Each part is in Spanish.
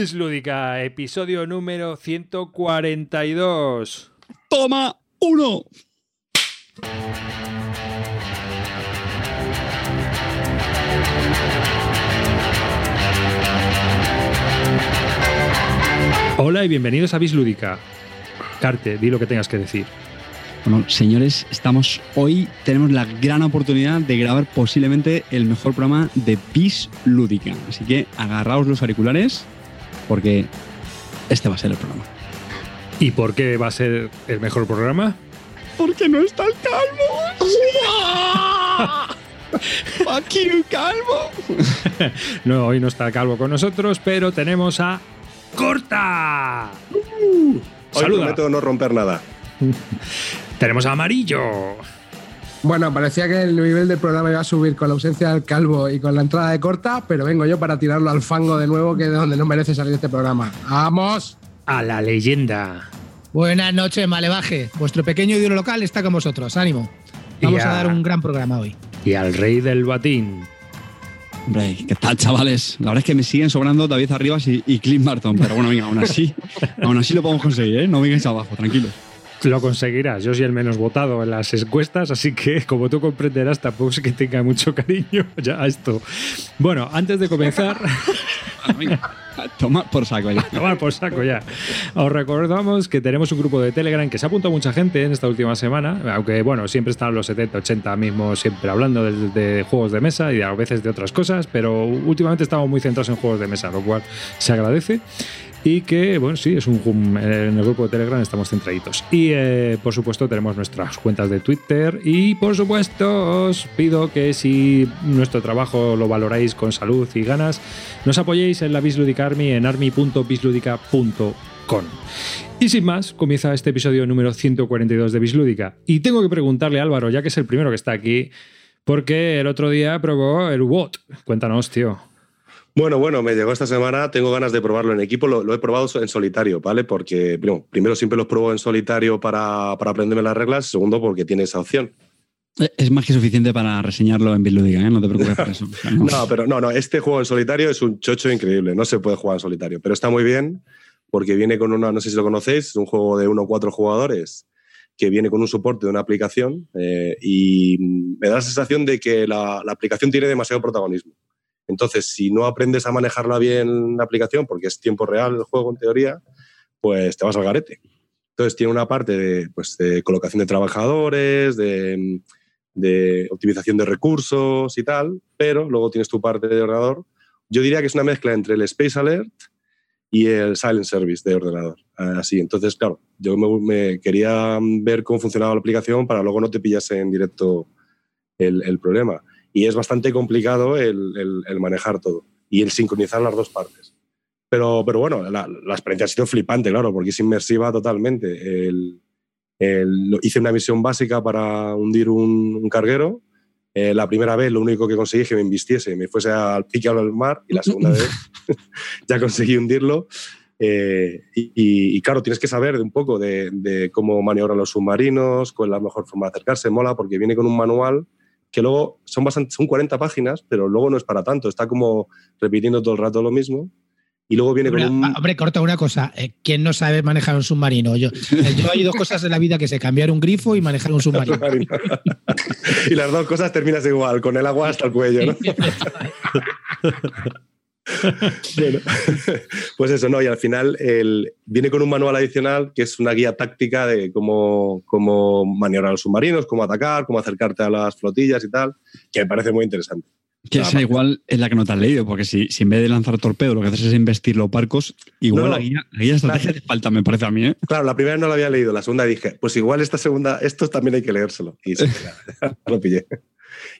Bis Lúdica, episodio número 142. Toma uno. Hola y bienvenidos a Bis Lúdica. Carte, di lo que tengas que decir. Bueno, señores, estamos hoy, tenemos la gran oportunidad de grabar posiblemente el mejor programa de Bis Lúdica. Así que agarraos los auriculares porque este va a ser el programa. ¿Y por qué va a ser el mejor programa? Porque no está el calvo. Aquí el calvo. no, hoy no está Calvo con nosotros, pero tenemos a Corta. Hoy Saluda. prometo no romper nada. Tenemos a Amarillo. Bueno, parecía que el nivel del programa iba a subir con la ausencia del calvo y con la entrada de corta, pero vengo yo para tirarlo al fango de nuevo, que es de donde no merece salir este programa. ¡Vamos! A la leyenda. Buenas noches, Malevaje. Vuestro pequeño ídolo local está con vosotros. Ánimo. Vamos a dar un gran programa hoy. Y al rey del batín. Hombre, ¿qué tal, chavales? La verdad es que me siguen sobrando David Arribas y, y Clint Barton, pero bueno, venga, aún así, aún así lo podemos conseguir, ¿eh? No vengáis abajo, tranquilos. Lo conseguirás. Yo soy el menos votado en las encuestas, así que como tú comprenderás, tampoco es que tenga mucho cariño ya a esto. Bueno, antes de comenzar, Bueno, venga, toma por saco ya. tomar por saco ya. Os recordamos que tenemos un grupo de Telegram que se ha apuntado mucha gente en esta última semana, aunque bueno, siempre están los 70, 80 mismos siempre hablando de, de juegos de mesa y a veces de otras cosas, pero últimamente estamos muy centrados en juegos de mesa, lo cual se agradece. Y que, bueno, sí, es un hum- en el grupo de Telegram estamos centraditos. Y eh, por supuesto, tenemos nuestras cuentas de Twitter. Y por supuesto, os pido que si nuestro trabajo lo valoráis con salud y ganas, nos apoyéis en la Bisludica Army en army.bisludica.com. Y sin más, comienza este episodio número 142 de Bislúdica. Y tengo que preguntarle a Álvaro, ya que es el primero que está aquí, porque el otro día probó el WOT. Cuéntanos, tío. Bueno, bueno, me llegó esta semana, tengo ganas de probarlo en equipo, lo, lo he probado en solitario, ¿vale? Porque primero, primero siempre los pruebo en solitario para, para aprenderme las reglas, segundo porque tiene esa opción. Eh, Es más que suficiente para reseñarlo en Bitlúdica, ¿eh? No te preocupes por eso. No. No, pero no, no, este juego en solitario es un chocho increíble, no se puede jugar en solitario, pero está muy bien porque viene con una, no sé si lo conocéis, es un juego de uno o cuatro jugadores que viene con un soporte de una aplicación eh, y me da la sensación de que la, la aplicación tiene demasiado protagonismo. Entonces, si no aprendes a manejarla bien la aplicación, porque es tiempo real el juego en teoría, pues te vas al garete. Entonces, tiene una parte de, pues, colocación de trabajadores, de, optimización de recursos y tal, pero luego tienes tu parte de ordenador. Yo diría que es una mezcla entre el Space Alert y el Silent Service de ordenador. Así, entonces, claro, yo me, quería ver cómo funcionaba la aplicación para luego no te pillase en directo el, el problema. Y es bastante complicado el, el- el manejar todo y el sincronizar las dos partes. Pero, pero bueno, la, la experiencia ha sido flipante, claro, porque es inmersiva totalmente. El, hice una misión básica para hundir un, un carguero. Eh, la primera vez lo único que conseguí es que me invistiese me fuese al pique al mar y la segunda vez ya conseguí hundirlo. Eh, y, y- y claro, tienes que saber un poco de, de cómo maniobran los submarinos, cuál es la mejor forma de acercarse. Mola porque viene con un manual que luego son, bastante, son 40 páginas, pero luego no es para tanto. Está como repitiendo todo el rato lo mismo. Y luego viene Hombre, con un... ah, hombre, corta una cosa. eh, ¿Quién no sabe manejar un submarino? Yo, eh, yo hay dos cosas en la vida que sé: cambiar un grifo y manejar un submarino. y las dos cosas terminas igual, con el agua hasta el cuello, ¿no? Bueno, pues eso, ¿no? Y al final el- viene con un manual adicional que es una guía táctica de cómo, cómo maniobrar los submarinos, cómo atacar, cómo acercarte a las flotillas y tal, que me parece muy interesante. Que esa igual es la que no te has leído, porque si, si en vez de lanzar torpedo lo que haces es investir los barcos, igual No, la, guía, la guía de estrategia te falta, me parece a mí, ¿eh? Claro, la primera no la había leído, la segunda dije, pues igual esta segunda, esto también hay que leérselo. Y sí, lo pillé.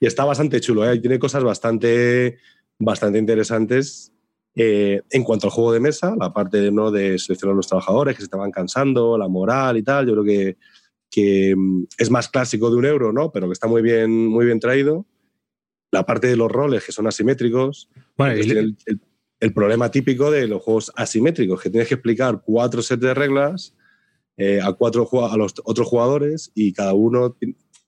Y está bastante chulo, ¿eh? tiene cosas bastante, bastante interesantes eh, en cuanto al juego de mesa, la parte ¿no? de seleccionar los trabajadores que se estaban cansando, la moral y tal, yo creo que, que mm, es más clásico de un euro, ¿no? pero que está muy bien, muy bien traído. La parte de los roles que son asimétricos, Bueno, pues y- el, el- el problema típico de los juegos asimétricos, que tienes que explicar cuatro sets de reglas eh, a, cuatro, a los otros jugadores y cada uno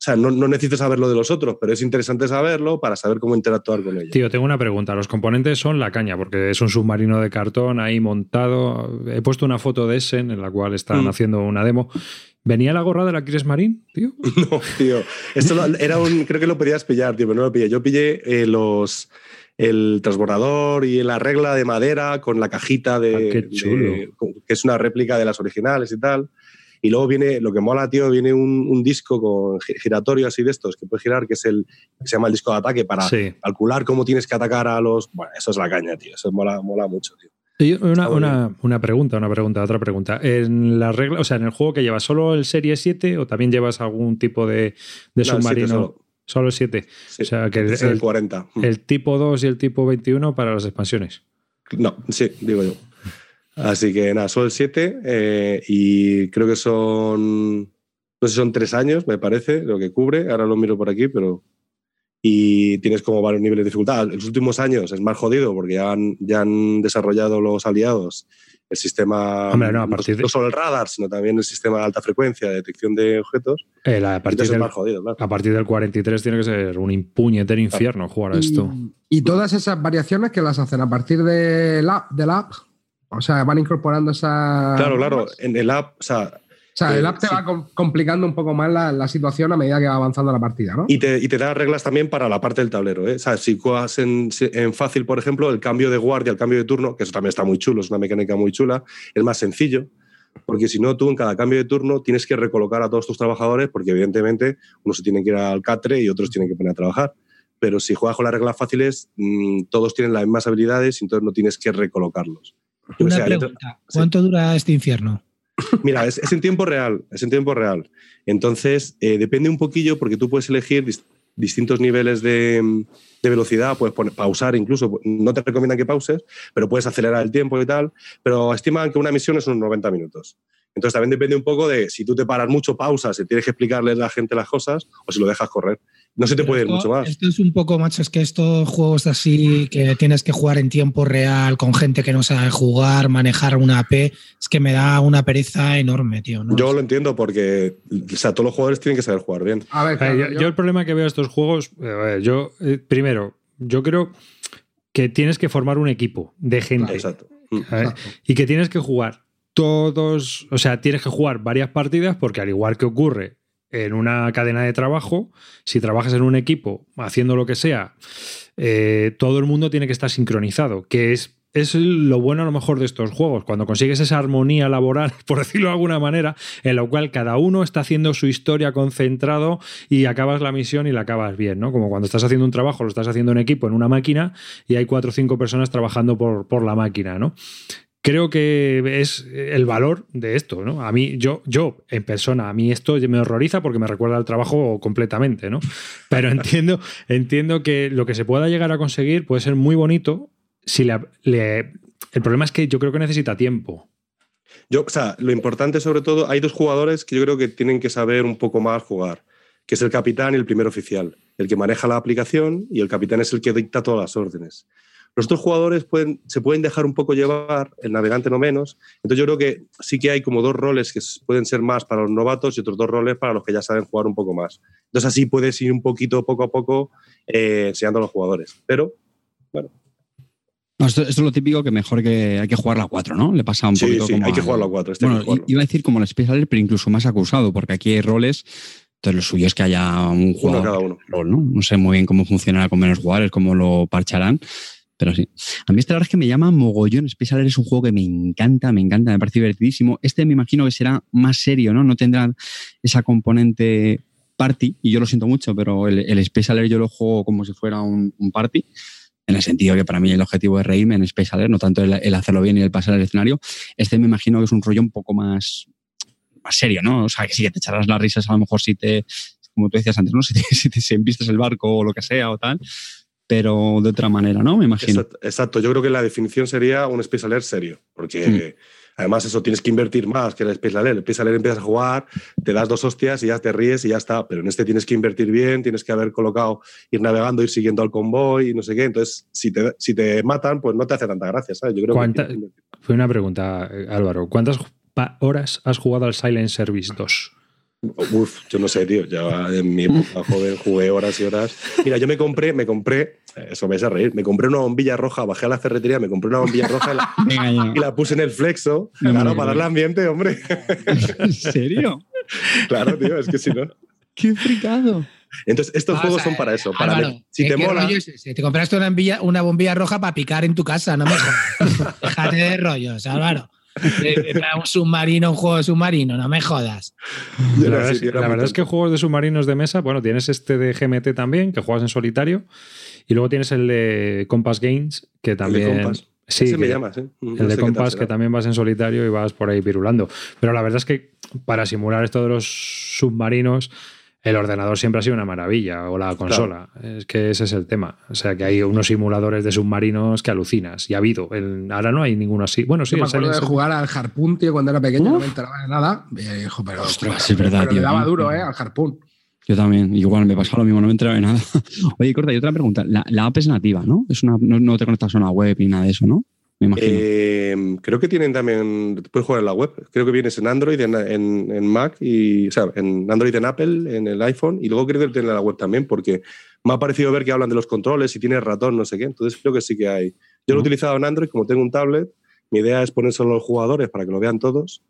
sea, no, no necesito saber lo de los otros, pero es interesante saberlo para saber cómo interactuar con ellos. Tío, tengo una pregunta. Los componentes son la caña, porque es un submarino de cartón ahí montado. He puesto una foto de Essen en la cual están Mm. haciendo una demo. ¿Venía la gorra de la Chris Marine, tío? No, tío. Esto lo- era un. Creo que lo podías pillar, tío, pero no lo pillé. Yo pillé eh, los. El transbordador y la regla de madera con la cajita de, Ah, qué de- chulo. que es una réplica de las originales y tal. Y luego viene, lo que mola, tío, viene un, un disco con gi- giratorio así de estos que puedes girar, que es el que se llama el disco de ataque para Sí. calcular cómo tienes que atacar a los. Bueno, eso es la caña, tío. Eso mola, mola mucho, tío. Una, una- una pregunta, una pregunta, otra pregunta. En la regla, o sea, en el juego que llevas solo el Serie 7 o también llevas algún tipo de, de No, el submarino. 7 solo. El 7. Sí. O sea, que el el- 40. el tipo 2 y el tipo 21 para las expansiones. No, sí, digo yo. Así que nada, solo el 7 eh, y creo que son, no sé si son tres años, me parece, lo que cubre. Ahora lo miro por aquí, pero... Y tienes como varios niveles de dificultad. En los últimos años es más jodido porque ya han, ya han desarrollado los aliados el sistema, Hombre, no, a partir de- no solo el radar, sino también el sistema de alta frecuencia de detección de objetos. Eh, la- a, partir del, más jodido, claro. a partir del 43 tiene que ser un impuñetero infierno jugar a esto. Y, y todas esas variaciones que las hacen a partir del app, del app, o sea, van incorporando esa. Claro, claro. En el app, o sea, O sea, el Eh, app te sí. va com- complicando un poco más la, la situación a medida que va avanzando la partida, ¿no? Y te, y te da reglas también para la parte del tablero. ¿eh? O sea, si juegas en, en fácil, por ejemplo, el cambio de guardia, el cambio de turno, que eso también está muy chulo, es una mecánica muy chula, es más sencillo. Porque si no, tú en cada cambio de turno tienes que recolocar a todos tus trabajadores, porque evidentemente unos se tienen que ir al catre y otros tienen que poner a trabajar. Pero si juegas con las reglas fáciles, mm, todos tienen las mismas habilidades y entonces no tienes que recolocarlos. Una pregunta. ¿Cuánto dura este infierno? Mira, es, es en tiempo real, es en tiempo real. Entonces, eh, depende un poquillo porque tú puedes elegir dis- distintos niveles de, de velocidad, puedes poner- pausar incluso, no te recomiendan que pauses, pero puedes acelerar el tiempo y tal, pero estiman que una misión es unos 90 minutos. Entonces también depende un poco de si tú te paras mucho, pausas, si tienes que explicarle a la gente las cosas o si lo dejas correr. No se te Pero puede ir mucho más. Esto es un poco, macho, es que estos juegos así que tienes que jugar en tiempo real con gente que no sabe jugar, manejar una AP, es que me da una pereza enorme, tío. ¿no? Yo lo entiendo porque o sea, todos los jugadores tienen que saber jugar bien. A ver, Eh, claro, yo, yo- yo el problema que veo a estos juegos, eh, a ver, yo, eh, primero, yo creo que tienes que formar un equipo de gente Exacto. Mm. Exacto. y que tienes que jugar todos, o sea, tienes que jugar varias partidas porque al igual que ocurre en una cadena de trabajo, si trabajas en un equipo haciendo lo que sea, eh, todo el mundo tiene que estar sincronizado, que es es lo bueno a lo mejor de estos juegos, cuando consigues esa armonía laboral, por decirlo de alguna manera, en la cual cada uno está haciendo su historia concentrado y acabas la misión y la acabas bien, ¿no? Como cuando estás haciendo un trabajo, lo estás haciendo en equipo, en una máquina, y hay cuatro o cinco personas trabajando por, por la máquina, ¿no? Creo que es el valor de esto, ¿no? A mí, yo, yo, en persona, a mí esto me horroriza porque me recuerda al trabajo completamente, ¿no? Pero entiendo, entiendo que lo que se pueda llegar a conseguir puede ser muy bonito si le, le- el problema es que yo creo que necesita tiempo. Yo, o sea, lo importante sobre todo, hay dos jugadores que yo creo que tienen que saber un poco más jugar, que es el capitán y el primer oficial, el que maneja la aplicación y el capitán es el que dicta todas las órdenes. Los otros jugadores pueden, se pueden dejar un poco llevar, el navegante no menos. Entonces yo creo que sí que hay como dos roles que pueden ser más para los novatos y otros dos roles para los que ya saben jugar un poco más. Entonces así puedes ir un poquito, poco a poco, eh, enseñando a los jugadores. Pero No, esto, esto es lo típico que mejor que hay que jugar la 4, ¿no? Le pasa un sí, poquito sí, como hay que al- jugarlo a cuatro. este hay Bueno, que iba a decir como el Space Alert, pero incluso más acusado, porque aquí hay roles. Entonces, lo suyo es que haya un Uno jugador cada por uno. rol, ¿no? No sé muy bien cómo funcionará con menos jugadores, cómo lo parcharán, pero sí. A mí este la verdad es que me llama mogollón. Space Alert es un juego que me encanta, me encanta, me parece divertidísimo. Este me imagino que será más serio, ¿no? No tendrá esa componente party, y yo lo siento mucho, pero el, el Space Alert yo lo juego como si fuera un, party. En el sentido que para mí el objetivo es reírme en Space Alert, no tanto el, hacerlo bien y el pasar al escenario. Este me imagino que es un rollo un poco más, más serio, ¿no? O sea, que sí que te echarás las risas a lo mejor si te, como tú decías antes, ¿no? Si te, si el barco o lo que sea o tal, pero de otra manera, ¿no? Me imagino. Exacto, exacto. yo creo que la definición sería un Space Alert serio, porque además eso tienes que invertir más que el Space Alert. El Space Alert empiezas a jugar, te das dos hostias y ya te ríes y ya está, pero en este tienes que invertir bien, tienes que haber colocado, ir navegando, ir siguiendo al convoy y no sé qué, entonces si te, si te matan, pues no te hace tanta gracia, ¿sabes? Yo creo ¿Cuánta- que. Fue una pregunta, eh, Álvaro. ¿Cuántas horas has jugado al Silent Service 2? Uf, yo no sé, tío. Ya en mi época joven jugué horas y horas. Mira, yo me compré, me compré, eso me vais a reír, me compré una bombilla roja, bajé a la ferretería, me compré una bombilla roja y la, Venga, puse en el flexo. No claro, para darle ambiente, hombre. ¿En serio? claro, tío, es que si no. ¡Qué fricado! Entonces, estos Vamos juegos a son para eso. Para Álvaro, ver- si ¿qué- te mola. es ese? Te compraste una bombilla, una bombilla roja para picar en tu casa, no me. Déjate de rollos, Álvaro. Eh, Para un submarino, un juego de submarino, no me jodas. Yo La no verdad, es, la verdad que juegos de submarinos de mesa, bueno, tienes este de GMT también, que juegas en solitario, y luego tienes el de Compass Games, que El de también... Compass. Sí, Ese me que- llamas, ¿eh? No El de Compass, que también vas en solitario y vas por ahí pirulando. Pero la verdad es que para simular esto de los submarinos, el ordenador siempre ha sido una maravilla, o la consola. Es que ese es el tema. O sea, que hay unos simuladores de submarinos que alucinas. Y ha habido. El- ahora no hay ninguno así. Bueno, sí, Yo me acuerdo de Silent- jugar al Harpoon, tío, cuando era pequeño, no me enteraba de nada. Y, hijo, pero, Ostras, sí, es verdad, pero tío. le daba duro, ¿eh? Al Harpoon. Yo también, igual me pasaba lo mismo, no me enteraba de nada. Oye, Corta, y otra pregunta. La, la app es nativa, ¿no? Es una, no, no te conectas a una web ni nada de eso, ¿no? Me imagino. Eh, creo que tienen también, puedes jugar en la web. Creo que vienes en Android, en, en- en Mac, y, o sea, en Android, en Apple, en el iPhone, y luego creo que tienen en la web también, porque me ha parecido ver que hablan de los controles, si tienes ratón, no sé qué. Entonces creo que sí que hay. Yo lo he utilizado en Android, como tengo un tablet, mi idea es poner solo a los jugadores para que lo vean todos,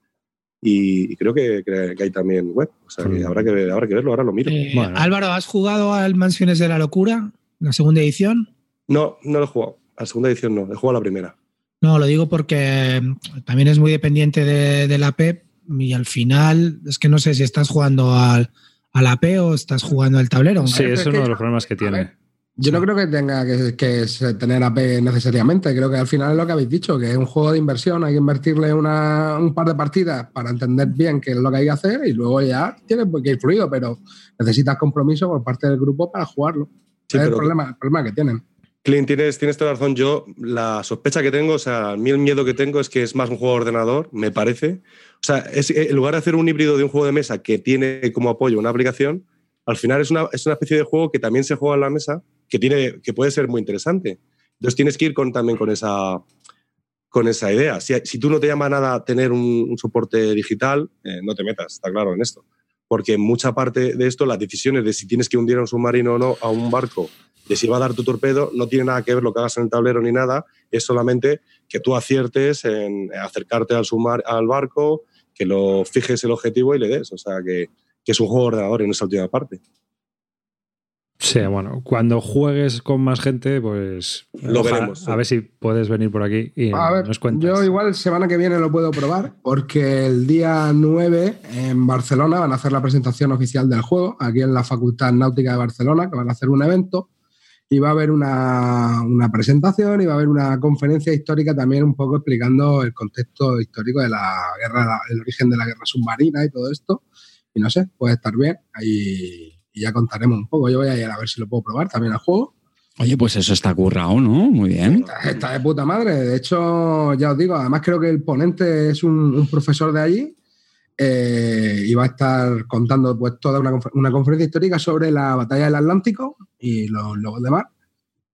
y, y creo que, que hay también web. O sea, que Mm. habrá, que, habrá que verlo, ahora lo miro. Eh, Bueno. Álvaro, ¿has jugado al Mansiones de la Locura? La segunda edición. No, no lo he jugado. A la segunda edición no, he jugado a la primera. No, lo digo porque mm, también es muy dependiente de, de la PEP y al final es que no sé si estás jugando al, a la P o estás jugando al tablero. Sí, Es uno de los problemas que tiene. Yo no creo que tenga que, tener AP necesariamente. Creo que al final es lo que habéis dicho, que es un juego de inversión. Hay que invertirle una- un par de partidas para entender bien qué es lo que hay que hacer y luego ya tienes que ir fluido, pero necesitas compromiso por parte del grupo para jugarlo. Sí, es el problema, el problema que tienen. Clint, tienes, tienes toda la razón. Yo, la sospecha que tengo, o sea, a mí el miedo que tengo es que es más un juego de ordenador, me parece. O sea, es, eh, en lugar de hacer un híbrido de un juego de mesa que tiene como apoyo una aplicación, al final es una, es una especie de juego que también se juega en la mesa, que, tiene, que puede ser muy interesante. Entonces tienes que ir con, también con esa, con esa idea. Si, si tú no te llama nada tener un, soporte digital, eh, no te metas, está claro, en esto. Porque mucha parte de esto, las decisiones de si tienes que hundir a un submarino o no, a un barco, de si va a dar tu torpedo, no tiene nada que ver lo que hagas en el tablero ni nada, es solamente que tú aciertes en acercarte al, submar al barco, que lo fijes el objetivo y le des. O sea, que, que es un juego de ordenador en esa última parte. Sí, bueno, cuando juegues con más gente, pues Lo ojalá- veremos, A ver si puedes venir por aquí y A ver, nos cuentas. yo igual semana que viene lo puedo probar porque el día 9 en Barcelona van a hacer la presentación oficial del juego, aquí en la Facultad Náutica de Barcelona, que van a hacer un evento y va a haber una, una presentación y va a haber una conferencia histórica también un poco explicando el contexto histórico de la guerra, el origen de la guerra submarina y todo esto. Y no sé, puede estar bien. Ahí y ya contaremos un poco. Yo voy a ir a ver si lo puedo probar también al juego. Oye, pues eso está currado, ¿no? Muy bien. Está, está de puta madre. De hecho, ya os digo, además creo que el ponente es un, un profesor de allí eh, y va a estar contando pues toda una, confer- una conferencia histórica sobre la batalla del Atlántico y los lobos de mar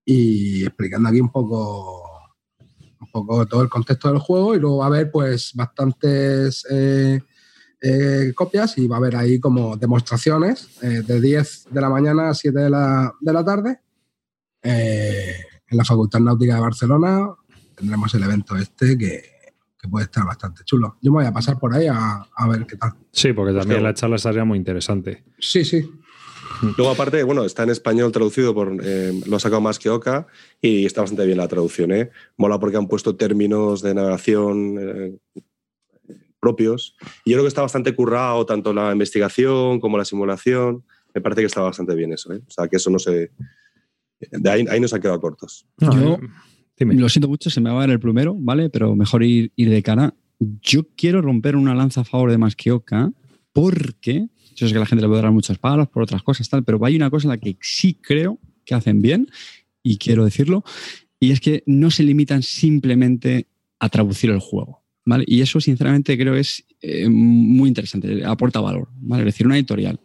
y explicando aquí un poco un poco todo el contexto del juego y luego va a haber pues bastantes eh, eh, copias y va a haber ahí como demostraciones eh, de 10 de la mañana a 7 de la, de la tarde eh, en la Facultad Náutica de Barcelona. Tendremos el evento este que, que puede estar bastante chulo. Yo me voy a pasar por ahí a, a ver qué tal. Sí, porque también Hostia. la charla estaría muy interesante. Sí, sí. Luego, aparte, bueno, está en español traducido por. eh, lo ha sacado más que Oca y está bastante bien la traducción, ¿eh? Mola porque han puesto términos de navegación eh, propios. Y yo creo que está bastante currado, tanto la investigación como la simulación. Me parece que está bastante bien eso, ¿eh? O sea, que eso no se. De ahí, ahí nos han quedado cortos. No, Yo- Lo siento mucho, se me va a ver el plumero, ¿vale? Pero mejor ir, ir de cara. Yo quiero romper una lanza a favor de Masquioca porque yo sé que la gente le puede dar muchas palas por otras cosas, tal, pero hay una cosa en la que sí creo que hacen bien y quiero decirlo, y es que no se limitan simplemente a traducir el juego. ¿Vale? Y eso, sinceramente, creo es eh, muy interesante, aporta valor. ¿vale? Es decir, una editorial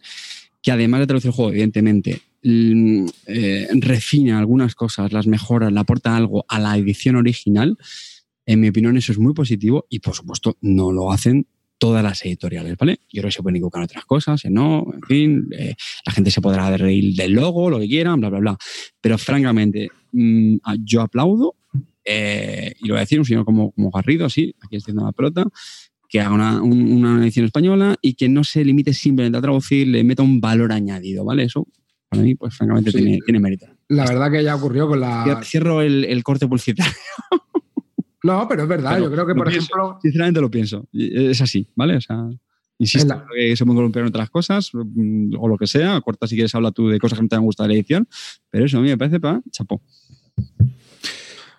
que además de traducir el juego, evidentemente, eh, refina algunas cosas, las mejora, le aporta algo a la edición original, en mi opinión eso es muy positivo y por supuesto no lo hacen todas las editoriales, ¿vale? Yo creo que se pueden equivocar otras cosas, no, en fin, eh, la gente se podrá reír del logo, lo que quieran, bla, bla, bla. Pero francamente, mm, yo aplaudo, eh, y lo voy a decir un señor como, como Garrido, así, aquí extiendo la pelota, que haga una, un- una edición española y que no se limite simplemente a traducir, le meta un valor añadido, ¿vale? Eso, para mí, pues francamente, Sí. tiene, tiene mérito. La verdad que ya ocurrió con la. Cier- Cierro el, el corte publicitario. No, pero es verdad. Pero yo creo que, por pienso. ejemplo, Sinceramente lo pienso. Es así, ¿vale? O sea, insisto, la- que se pueden columpiar en otras cosas mm, o lo que sea. Corta si quieres habla tú de cosas que no te han gustado de la edición. Pero eso a mí me parece para chapó.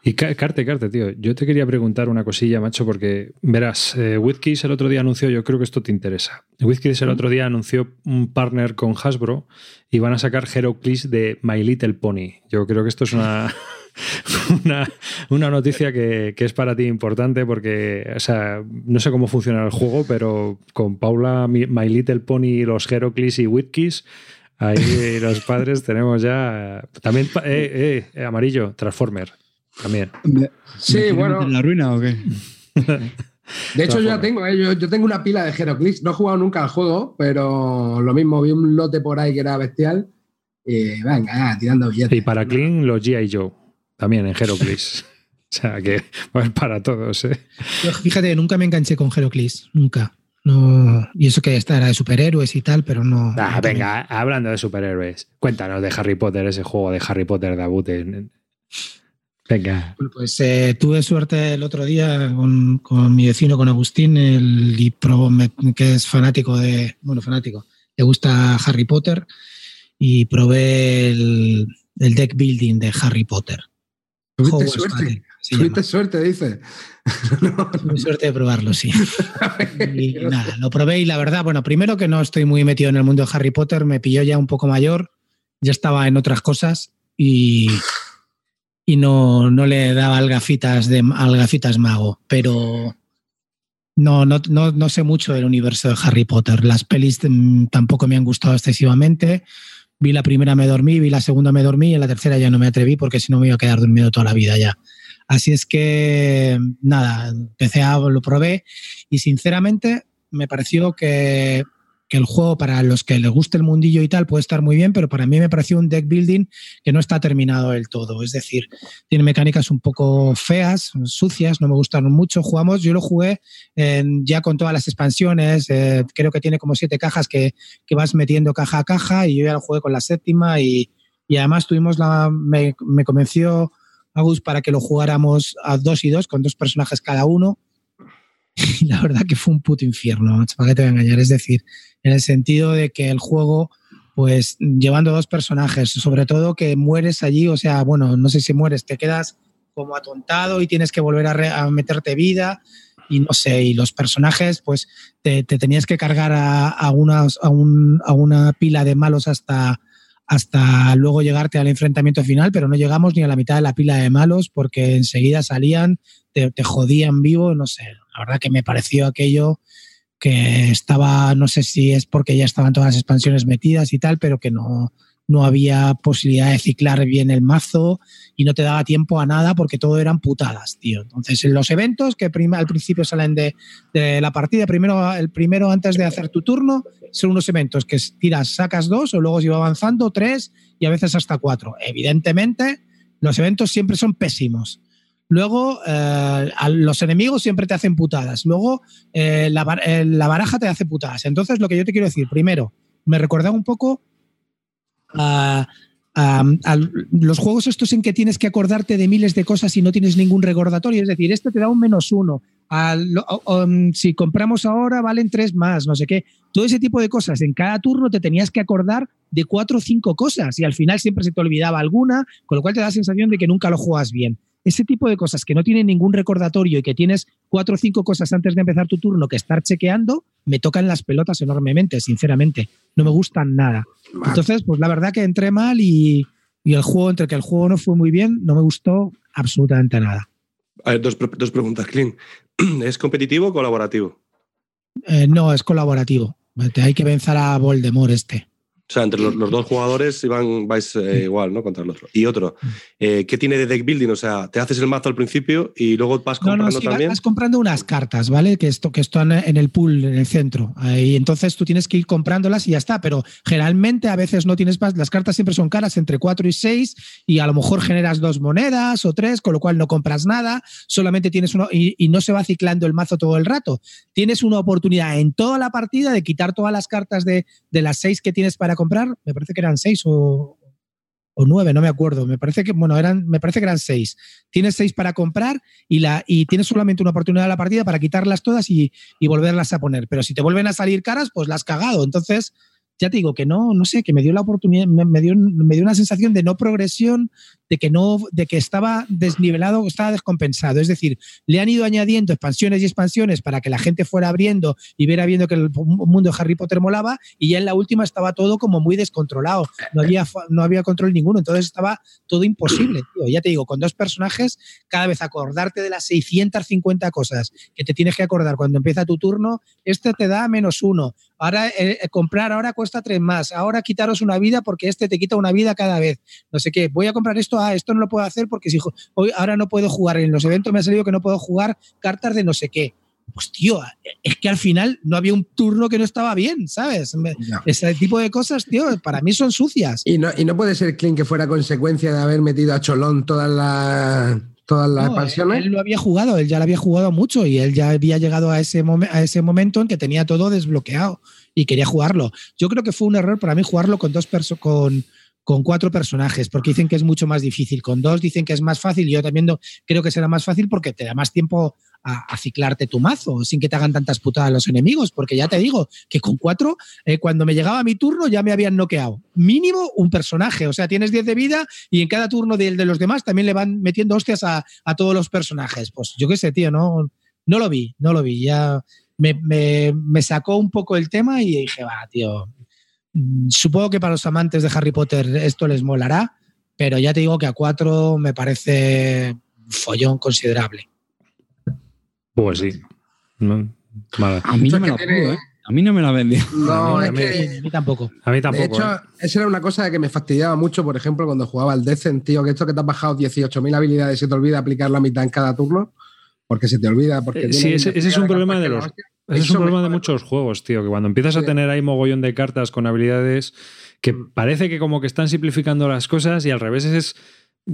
Y Ca- Carte, Carte, tío, yo te quería preguntar una cosilla, macho, porque verás, eh, WizKids el otro día anunció, yo creo que esto te interesa. WizKids el otro día anunció un partner con Hasbro y van a sacar Heroclix de My Little Pony. Yo creo que esto es una, una, una noticia que, que es para ti importante porque, o sea, no sé cómo funciona el juego, pero con Paula, My Little Pony, los Heroclix y WizKids, ahí los padres tenemos ya... También, eh, eh, amarillo, Transformer. También. sí, bueno. ¿En la ruina o qué? De hecho, yo ya tengo, eh, yo, yo tengo una pila de Heroclix. No he jugado nunca al juego, pero lo mismo, vi un lote por ahí que era bestial. Y venga, tirando billetes. Y para Clean, los G.I. Joe. También en Heroclix. o sea que va a haber para todos. ¿eh? Yo, fíjate, nunca me enganché con Heroclix, nunca. No, y eso que esta era de superhéroes y tal, pero no. Ah, no venga, hablando de superhéroes, cuéntanos de Harry Potter, ese juego de Harry Potter de Abute. Venga. Bueno, Pues eh, tuve suerte el otro día con, con mi vecino, con Agustín, el, y probó- me- que es fanático de, bueno, fanático, le gusta Harry Potter, y probé el, el deck building de Harry Potter. Tuviste Hogwarts suerte. Tuviste llama. suerte, dice. Tuve suerte de probarlo, sí. Y nada, lo probé y la verdad, bueno, primero que no estoy muy metido en el mundo de Harry Potter, me pilló ya un poco mayor, ya estaba en otras cosas y, y no, no le daba al gafitas, de, al gafitas mago, pero no, no, no, no sé mucho del universo de Harry Potter. Las pelis mm, tampoco me han gustado excesivamente. Vi la primera, me dormí, vi la segunda, me dormí y la tercera ya no me atreví porque si no me iba a quedar dormido toda la vida ya. Así es que, nada, empecé a, lo probé y sinceramente me pareció que, que el juego para los que les guste el mundillo y tal puede estar muy bien, pero para mí me pareció un deck building que no está terminado del todo. Es decir, tiene mecánicas un poco feas, sucias, no me gustaron mucho. Jugamos, yo lo jugué en- ya con todas las expansiones, eh, creo que tiene como siete cajas que, que vas metiendo caja a caja y yo ya lo jugué con la séptima y, y además tuvimos la, me, me convenció Agus para que lo jugáramos a dos y dos con dos personajes cada uno. Y la verdad que fue un puto infierno, para qué te voy a engañar. Es decir, en el sentido de que el juego, pues llevando dos personajes, sobre todo que mueres allí, o sea, bueno, no sé si mueres, te quedas como atontado y tienes que volver a, a meterte vida y no sé, y los personajes, pues te, te tenías que cargar a, a, a, un- a una pila de malos hasta, hasta luego llegarte al enfrentamiento final, pero no llegamos ni a la mitad de la pila de malos porque enseguida salían, te jodían vivo, no sé, la verdad que me pareció aquello que estaba, no sé si es porque ya estaban todas las expansiones metidas y tal, pero que no, no había posibilidad de ciclar bien el mazo y no te daba tiempo a nada porque todo eran putadas, tío. Entonces, en los eventos que prima- al principio salen de, de la partida, primero, el primero antes de hacer tu turno, son unos eventos que tiras, sacas dos o luego se va avanzando tres y a veces hasta cuatro. Evidentemente, los eventos siempre son pésimos. Luego, eh, a los enemigos siempre te hacen putadas. Luego, eh, eh, la baraja te hace putadas. Entonces, lo que yo te quiero decir, primero, me recordaba un poco a, los juegos estos en que tienes que acordarte de miles de cosas y no tienes ningún recordatorio. Es decir, este te da un menos uno. Um, si compramos ahora, valen tres más, no sé qué. Todo ese tipo de cosas. En cada turno te tenías que acordar de cuatro o cinco cosas y al final siempre se te olvidaba alguna, con lo cual te da la sensación de que nunca lo juegas bien. Ese tipo de cosas que no tienen ningún recordatorio y que tienes cuatro o cinco cosas antes de empezar tu turno que estar chequeando, me tocan las pelotas enormemente, sinceramente. No me gustan nada. Entonces, pues la verdad que entré mal y, y el juego, entre que el juego no fue muy bien, no me gustó absolutamente nada. A ver, dos, dos preguntas, Clean. ¿Es competitivo o colaborativo? Eh, no, es colaborativo. Hay que vencer a Voldemort este. O sea, entre los, los dos jugadores iban, vais eh, igual, ¿no? Contra el otro. Y otro, eh, ¿qué tiene de deck building? O sea, te haces el mazo al principio y luego vas No, comprando no, sí, vas- también. vas comprando unas cartas, ¿vale? Que esto que están en el pool, en el centro. Y entonces tú tienes que ir comprándolas y ya está. Pero generalmente a veces no tienes más. Las cartas siempre son caras entre 4 y 6 y a lo mejor generas dos monedas o tres, con lo cual no compras nada. Solamente tienes uno y, y no se va ciclando el mazo todo el rato. Tienes una oportunidad en toda la partida de quitar todas las cartas de, de las seis que tienes para comprar. Me parece que eran seis o, o nueve, no me acuerdo. Me parece que, bueno, eran, me parece que eran seis. Tienes seis para comprar y, la, y tienes solamente una oportunidad en la partida para quitarlas todas y, y volverlas a poner. Pero si te vuelven a salir caras, pues las has cagado. Entonces, ya te digo que no, no sé, que me dio la oportunidad, me, dio, me dio una sensación de no progresión, de que no, de que estaba desnivelado, estaba descompensado. Es decir, le han ido añadiendo expansiones y expansiones para que la gente fuera abriendo y viera viendo que el mundo de Harry Potter molaba, y ya en la última estaba todo como muy descontrolado. No había, no había control ninguno, entonces estaba todo imposible, tío. Ya te digo, con dos personajes, cada vez acordarte de las 650 cosas que te tienes que acordar cuando empieza tu turno, este te da menos uno. Ahora eh, eh, comprar ahora cuesta tres más. Ahora quitaros una vida porque este te quita una vida cada vez. No sé qué. Voy a comprar esto. Ah, esto no lo puedo hacer porque si hoy ahora no puedo jugar. En los eventos me ha salido que no puedo jugar cartas de no sé qué. Pues tío, es que al final no había un turno que no estaba bien, ¿sabes? Ese tipo de cosas, tío, para mí son sucias. Y no, y no puede ser Clean que fuera consecuencia de haber metido a Cholón todas las todas las No, expansiones. Él, él lo había jugado, él ya lo había jugado mucho y él ya había llegado a ese, a ese momento en que tenía todo desbloqueado y quería jugarlo. Yo creo que fue un error para mí jugarlo con dos perso con, con cuatro personajes, porque dicen que es mucho más difícil. Con dos dicen que es más fácil yo también no- creo que será más fácil porque te da más tiempo a, ciclarte tu mazo sin que te hagan tantas putadas los enemigos, porque ya te digo que con cuatro, eh, cuando me llegaba mi turno ya me habían noqueado. Mínimo un personaje, o sea, tienes 10 de vida y en cada turno de los demás también le van metiendo hostias a, a todos los personajes. Pues yo qué sé, tío, no, no lo vi, no lo vi. Ya me, me- me sacó un poco el tema y dije, va, tío. Mm, Supongo que para los amantes de Harry Potter esto les molará, pero ya te digo que a cuatro me parece un follón considerable. Pues sí. No, vale. A mí no me la pudo, ¿eh? A mí no me la vendió. No, A es mí- que A mí tampoco. A mí De hecho, ¿eh? esa era una cosa que me fastidiaba mucho, por ejemplo, cuando jugaba al Decent, tío, que esto que te has bajado 18.000 habilidades y se te olvida aplicar la mitad en cada turno, porque se te olvida. Porque Eh, sí, ese- ese es un problema de los- hostia. Ese es un problema de muchos juegos, tío, que cuando empiezas a tener ahí mogollón de cartas con habilidades que Mm. parece que como que están simplificando las cosas y al revés es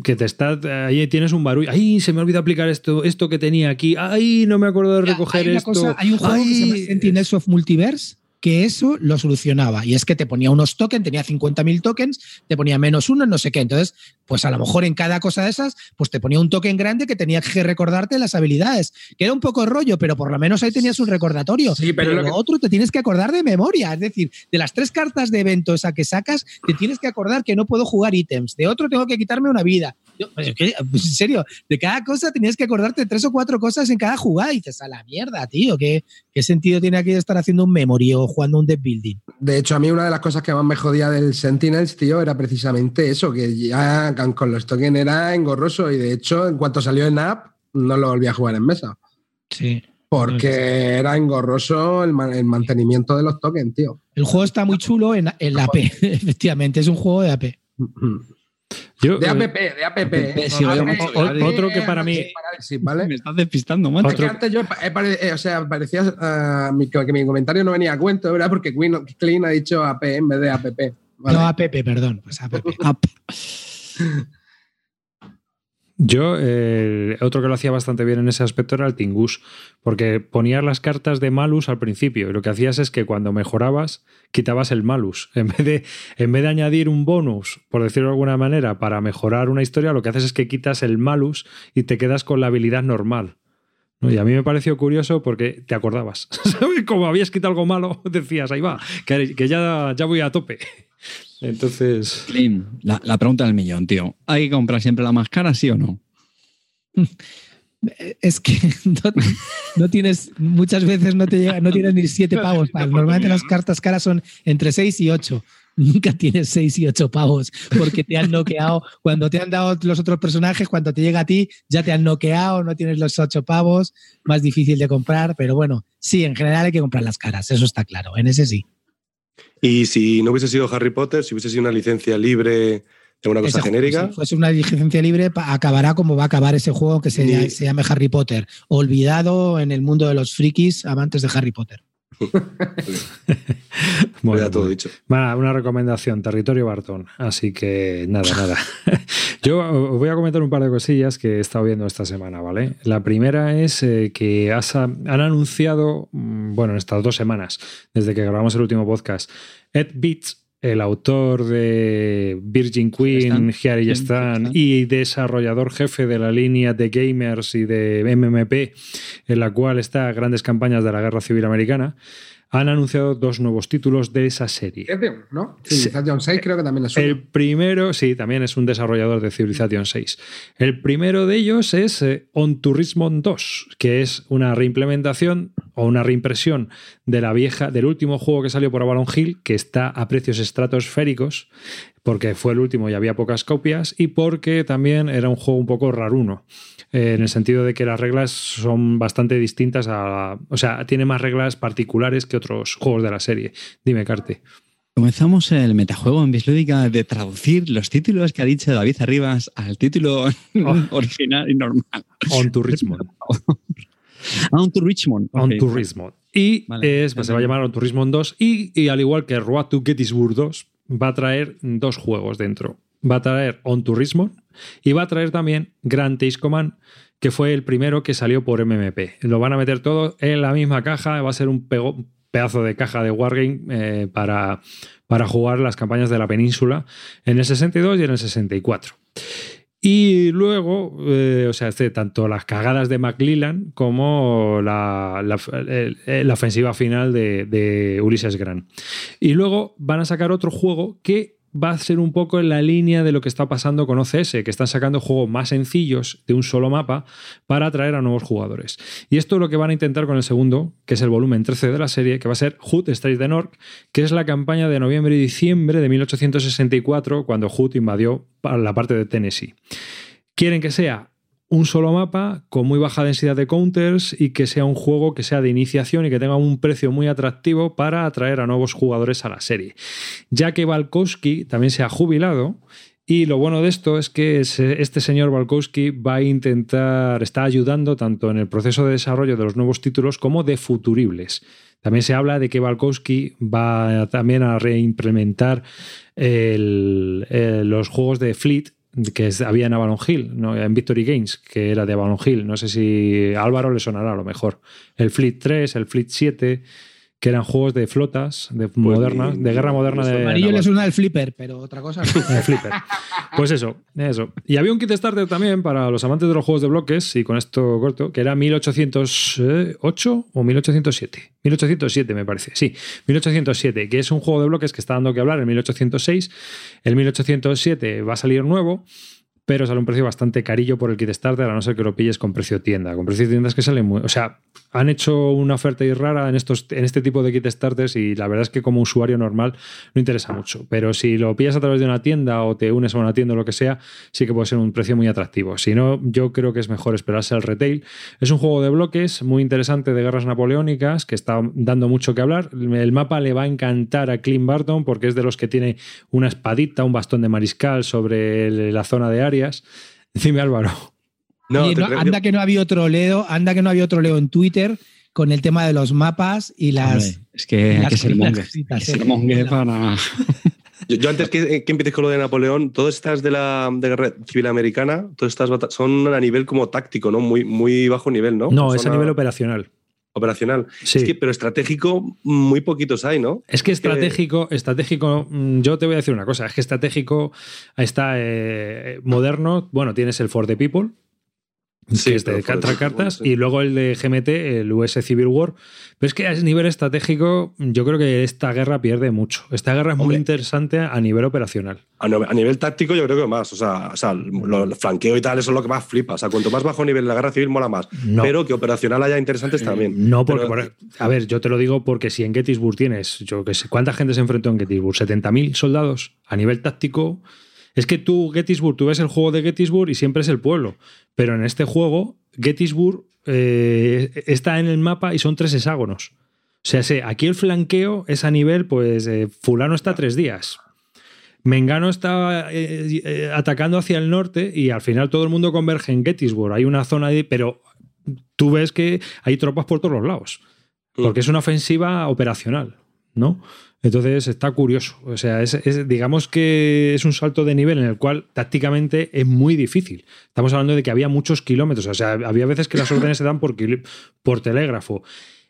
que te está ahí tienes un barullo, ay, se me olvidó aplicar esto, esto que tenía aquí, ay, no me acuerdo de recoger hay, una esto. cosa- hay un juego que se llama ay". Sentinels of Multiverse que eso lo solucionaba. Y es que te ponía unos tokens, tenía 50.000 tokens, te ponía menos uno, no sé qué. Entonces, pues a lo mejor en cada cosa de esas, pues te ponía un token grande que tenía que recordarte las habilidades. Que era un poco rollo, pero por lo menos ahí tenías un recordatorio. Sí, pero pero lo lo que- otro te tienes que acordar de memoria. Es decir, de las tres cartas de evento esa que sacas, te tienes que acordar que no puedo jugar ítems. De otro tengo que quitarme una vida. Yo, pues. Pues, en serio, de cada cosa tenías que acordarte tres o cuatro cosas en cada jugada. Y dices, a la mierda, tío. ¿Qué, qué sentido tiene aquí estar haciendo un memory o jugando un deck building? De hecho, a mí una de las cosas que más me jodía del Sentinels, tío, era precisamente eso, que ya con- los tokens era engorroso y de hecho, en cuanto salió en app, no lo volví a jugar en mesa. Sí. Porque era engorroso el, el mantenimiento de los tokens, tío. El juego está muy chulo en, en la AP, efectivamente. Es un juego de AP. Yo, De eh, app, de app. PP, sí, No, otro que para mí- Sí, ¿vale? Me estás despistando, macho. Otro- antes yo, pare- eh, o sea, parecía mi- que mi comentario no venía a cuento, ¿verdad? Porque Queen, Clean ha dicho AP en vez de app. ¿vale? No, APP, perdón. Pues APP. Ap. Yo, eh, otro que lo hacía bastante bien en ese aspecto era el Tingus, porque ponías las cartas de Malus al principio y lo que hacías es que cuando mejorabas, quitabas el Malus. En vez de, en vez de añadir un bonus, por decirlo de alguna manera, para mejorar una historia, lo que haces es que quitas el Malus y te quedas con la habilidad normal. ¿no? Y a mí me pareció curioso porque te acordabas. Como habías quitado algo malo, decías, ahí va, que, que ya, ya voy a tope. Entonces. Clean, la, la pregunta del millón, tío. ¿Hay que comprar siempre la más cara, sí o no? Es que no, no tienes, muchas veces no te llega, no tienes ni siete pavos. para- Normalmente las cartas caras son entre seis y ocho. Nunca tienes seis y ocho pavos porque te han noqueado. Cuando te han dado los otros personajes, cuando te llega a ti, ya te han noqueado, no tienes los ocho pavos, más difícil de comprar. Pero bueno, sí, en general hay que comprar las caras, eso está claro. En ese sí. Y si no hubiese sido Harry Potter, si hubiese sido una licencia libre de una cosa Ese- genérica, Si fuese una licencia libre, acabará como va a acabar ese juego que se, Ni- se llame Harry Potter. Olvidado en el mundo de los frikis amantes de Harry Potter. ya todo pues, dicho. Una recomendación, territorio Barton. Así que nada, nada. Yo os voy a comentar un par de cosillas que he estado viendo esta semana, ¿vale? La primera es eh, que has- han anunciado, mm, bueno, en estas dos semanas, desde que grabamos el último podcast, Ed Beats, el autor de Virgin Queen, Here Stand, Stan. y desarrollador jefe de la línea de gamers y de MMP, en la cual está grandes campañas de la Guerra Civil Americana, han anunciado dos nuevos títulos de esa serie. Civilization, ¿no? Sí. Civilization 6 creo que también es suyo. El primero, sí, también es un desarrollador de Civilization 6. El primero de ellos es eh, On Turismo 2, que es una reimplementación o una reimpresión de la vieja, del último juego que salió por Avalon Hill, que está a precios estratosféricos, porque fue el último y había pocas copias, y porque también era un juego un poco raruno, eh, en el sentido de que las reglas son bastante distintas a. O sea, tiene más reglas particulares que otros juegos de la serie. Dime, Carte. Comenzamos el metajuego en Bislúdica de traducir los títulos que ha dicho David Arribas al título Oh. original y normal. On Turismo. Un to Richmond. On. Y Vale. es, pues, se va a llamar On Turismo 2. Y, y al igual que Road to Gettysburg 2, va a traer dos juegos dentro. Va a traer On Turismo y va a traer también Grand Taste Command, que fue el primero que salió por MMP. Lo van a meter todo en la misma caja. Va a ser un pego- pedazo de caja de Wargame eh, para, para jugar las campañas de la península en el 62 y en el 64. Y luego, eh, o sea, tanto las cagadas de McLellan como la, la- ofensiva final de, de Ulises Grant. Y luego van a sacar otro juego que va a ser un poco en la línea de lo que está pasando con OCS, que están sacando juegos más sencillos de un solo mapa para atraer a nuevos jugadores. Y esto es lo que van a intentar con el segundo, que es el volumen 13 de la serie, que va a ser Hood Straight the North, que es la campaña de noviembre y diciembre de 1864, cuando Hood invadió la parte de Tennessee. Quieren que sea un solo mapa con muy baja densidad de counters y que sea un juego que sea de iniciación y que tenga un precio muy atractivo para atraer a nuevos jugadores a la serie. Ya que Valkowski también se ha jubilado y lo bueno de esto es que este señor Valkowski va a intentar, está ayudando tanto en el proceso de desarrollo de los nuevos títulos como de futuribles. También se habla de que Valkowski va también a reimplementar el- los juegos de Fleet que había en Avalon Hill, ¿no? en Victory Games, que era de Avalon Hill. No sé si Álvaro le sonará a lo mejor. El Fleet 3, el Fleet 7, que eran juegos de flotas, de modernas, ni- de guerra moderna de Amarillo le suena el flipper, pero otra cosa. El flipper. Pues eso, eso. Y había un kit starter también para los amantes de los juegos de bloques, y con esto corto, que era 1808 o 1807. 1807 me parece, sí, 1807, que es un juego de bloques que está dando que hablar en 1806. El 1807 va a salir nuevo, pero sale un precio bastante carillo por el kit starter, a no ser que lo pilles con precio tienda. Con precio tienda es que sale muy. O sea, han hecho una oferta ahí rara en, estos, en este tipo de kit starters y la verdad es que como usuario normal no interesa mucho. Pero si lo pillas a través de una tienda o te unes a una tienda o lo que sea, sí que puede ser un precio muy atractivo. Si no, yo creo que es mejor esperarse al retail. Es un juego de bloques muy interesante de guerras napoleónicas que está dando mucho que hablar. El mapa le va a encantar a Clint Barton porque es de los que tiene una espadita, un bastón de mariscal sobre la zona de Dime, Álvaro. No, Oye, anda que no había otro Leo, anda que no había otro Leo en Twitter con el tema de los mapas y las. Hombre, es que hay que ser eh. para. Yo, yo antes que, que empieces con lo de Napoleón, todas estas de la de guerra civil americana, todas estas son a nivel como táctico, ¿no? Muy, muy bajo nivel, ¿no? No, Son es a nivel operacional. Operacional. Sí. Es que, pero estratégico, muy poquitos hay, ¿no? Es que estratégico, estratégico, mm, yo te voy a decir una cosa, es que estratégico está eh, moderno, bueno, tienes el For the People, Sí, que es de cartas, y luego el de GMT, el US Civil War. Pero es que a nivel estratégico, yo creo que esta guerra pierde mucho. Esta guerra es muy interesante a nivel operacional. A, no- a nivel táctico, yo creo que más. O sea, o sea lo, el flanqueo y tal, eso es lo que más flipa. O sea, cuanto más bajo nivel la guerra civil, mola más. No. Pero que operacional haya interesantes también. No, porque, Pero- a ver, yo te lo digo porque si en Gettysburg tienes, yo que sé, ¿cuánta gente se enfrentó en Gettysburg? ¿70.000 soldados? A nivel táctico, es que tú, Gettysburg, tú ves el juego de Gettysburg y siempre es el pueblo. Pero en este juego, Gettysburg eh, está en el mapa y son tres hexágonos. O sea, sé, aquí el flanqueo es a nivel, pues, eh, fulano está tres días. Mengano está eh, atacando hacia el norte y al final todo el mundo converge en Gettysburg. Hay una zona ahí, pero tú ves que hay tropas por todos los lados. Porque es una ofensiva operacional, ¿no? Entonces está curioso. O sea, es, digamos que es un salto de nivel en el cual tácticamente es muy difícil. Estamos hablando de que había muchos kilómetros. O sea, había veces que las órdenes se dan por, por telégrafo.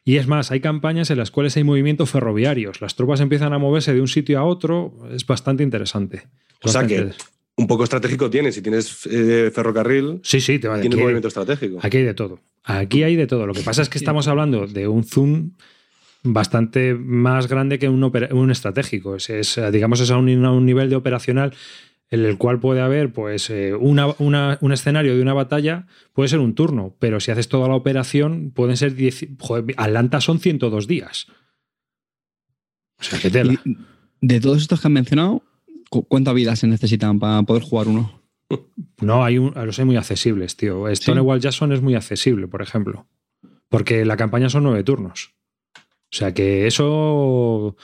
Y es más, hay campañas en las cuales hay movimientos ferroviarios. Las tropas empiezan a moverse de un sitio a otro. Es bastante interesante. O sea que un poco estratégico tienes. Si tienes eh, ferrocarril, sí, sí, te va tienes movimiento estratégico. Aquí hay de todo. Aquí hay de todo. Lo que pasa es que estamos hablando de un zoom bastante más grande que un, un estratégico. Es, digamos, es a un, nivel de operacional en el cual puede haber pues, eh, un escenario de una batalla, puede ser un turno, pero si haces toda la operación, pueden ser 10. Atlanta son 102 días. O sea, qué tela. de todos estos que han mencionado, ¿cuántas vidas se necesitan para poder jugar uno? No, hay un, los hay muy accesibles, tío. Stonewall Jackson es muy accesible, por ejemplo. Porque la campaña son nueve turnos. O sea que eso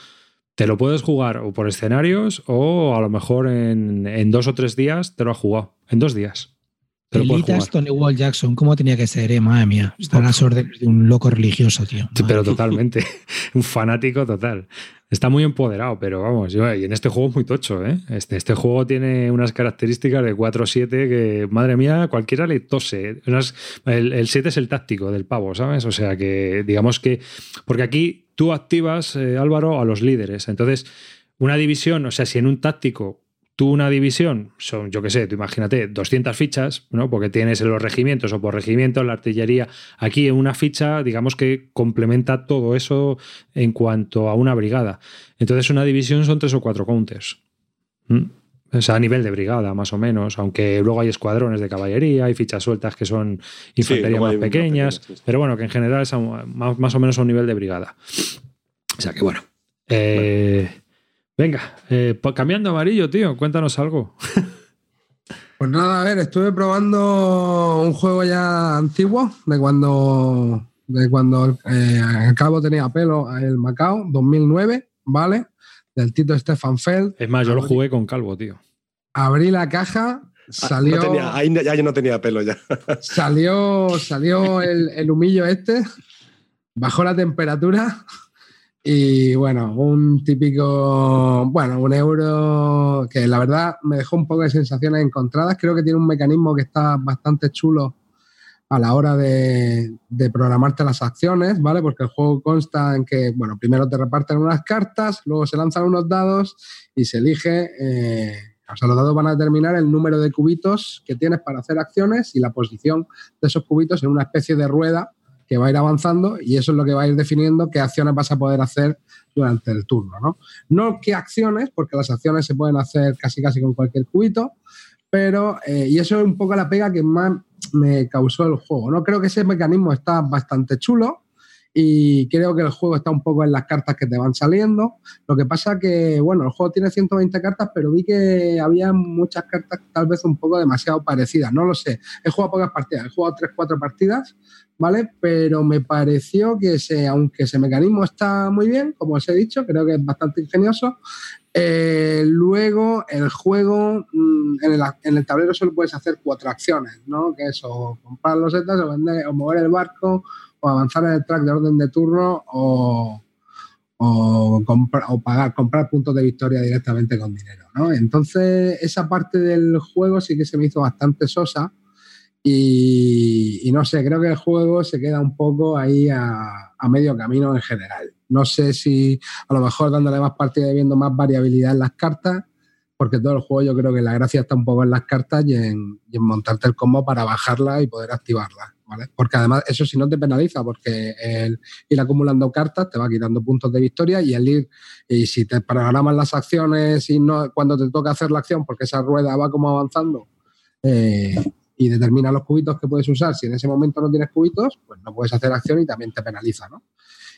te lo puedes jugar o por escenarios o a lo mejor en, dos o tres días te lo has jugado. En dos días. Tony Wall Jackson, ¿cómo tenía que ser, eh? Madre mía. Están las órdenes de un loco religioso, tío. pero totalmente. un fanático total. Está muy empoderado, pero vamos, y en este juego es muy tocho, ¿eh? Este, este juego tiene unas características de 4-7 que, madre mía, cualquiera le tose. el, 7 es el táctico del pavo, ¿sabes? O sea que, digamos que. Porque aquí tú activas, eh, Álvaro, a los líderes. Entonces, una división, o sea, si en un táctico tú una división son, yo qué sé, tú imagínate, 200 fichas, ¿no? Porque tienes en los regimientos o por regimiento, la artillería. Aquí en una ficha, digamos que complementa todo eso en cuanto a una brigada. Entonces, una división son tres o cuatro counters. O sea, a nivel de brigada, más o menos, aunque luego hay escuadrones de caballería, hay fichas sueltas que son infantería más pequeñas, pero bueno, que en general es más, o menos a un nivel de brigada. O sea que bueno. Eh, Venga, eh, pues cambiando amarillo, tío, cuéntanos algo. Pues nada, a ver, estuve probando un juego ya antiguo, de cuando, de cuando eh, al cabo tenía pelo el Macao, 2009, ¿vale? Del Tito Stefan Feld. Es más, yo lo jugué con calvo, tío. Abrí la caja, ah, salió. ahí ya yo no tenía pelo ya. salió salió el, el humillo este, bajó la temperatura y bueno, un típico, bueno, un euro que la verdad me dejó un poco de sensaciones encontradas. Creo que tiene un mecanismo que está bastante chulo a la hora de, programarte las acciones, ¿vale? Porque el juego consta en que, bueno, primero te reparten unas cartas, luego se lanzan unos dados y se elige, eh, o sea, los dados van a determinar el número de cubitos que tienes para hacer acciones y la posición de esos cubitos en una especie de rueda que va a ir avanzando y eso es lo que va a ir definiendo qué acciones vas a poder hacer durante el turno, ¿no? No qué acciones, porque las acciones se pueden hacer casi casi con cualquier cubito, pero, eh, y eso es un poco la pega que más me causó el juego, ¿no? Creo que ese mecanismo está bastante chulo, y creo que el juego está un poco en las cartas que te van saliendo. Lo que pasa que, bueno, el juego tiene 120 cartas, pero vi que había muchas cartas tal vez un poco demasiado parecidas, no lo sé. He jugado pocas partidas, he jugado 3-4 partidas, ¿vale? Pero me pareció que ese, aunque ese mecanismo está muy bien, como os he dicho, creo que es bastante ingenioso, eh, luego, el juego, mm, en el, en el, tablero solo puedes hacer cuatro acciones, ¿no? Que es o comprar los setas, o, vender, o mover el barco, o avanzar en el track de orden de turno, o, o, o pagar, comprar puntos de victoria directamente con dinero, ¿no? Entonces, esa parte del juego sí que se me hizo bastante sosa y, no sé, creo que el juego se queda un poco ahí a, medio camino en general. No sé si a lo mejor dándole más partida y viendo más variabilidad en las cartas, porque todo el juego yo creo que la gracia está un poco en las cartas y en, montarte el combo para bajarla y poder activarla. Porque además eso sí no te penaliza, porque el ir acumulando cartas te va quitando puntos de victoria y el ir, y si te programas las acciones y no cuando te toca hacer la acción, porque esa rueda va como avanzando, eh, y determina los cubitos que puedes usar. Si en ese momento no tienes cubitos, pues no puedes hacer acción y también te penaliza, ¿no?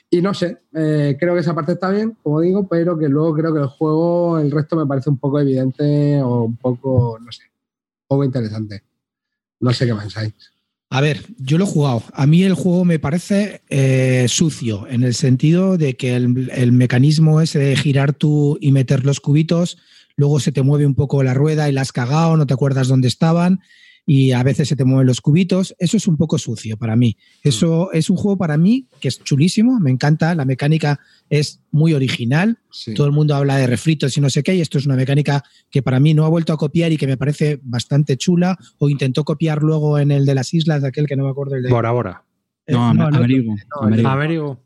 Y no sé, eh, creo que esa parte está bien, como digo, pero que luego creo que el juego, el resto me parece un poco evidente o un poco, no sé, poco interesante. No sé qué pensáis. A ver, yo lo he jugado. A mí el juego me parece eh, sucio, en el sentido de que el, el, mecanismo ese de girar tú y meter los cubitos, luego se te mueve un poco la rueda y la has cagado, no te acuerdas dónde estaban y a veces se te mueven los cubitos. Eso es un poco sucio para mí. Eso es un juego para mí que es chulísimo, me encanta, la mecánica es muy original. Sí. Todo el mundo habla de refritos y no sé qué, y esto es una mecánica que para mí no ha vuelto a copiar y que me parece bastante chula, o intentó copiar luego en el de las islas, de aquel que no me acuerdo el de. Bora Bora. Eh, no, no, Amerigo. No. Amerigo.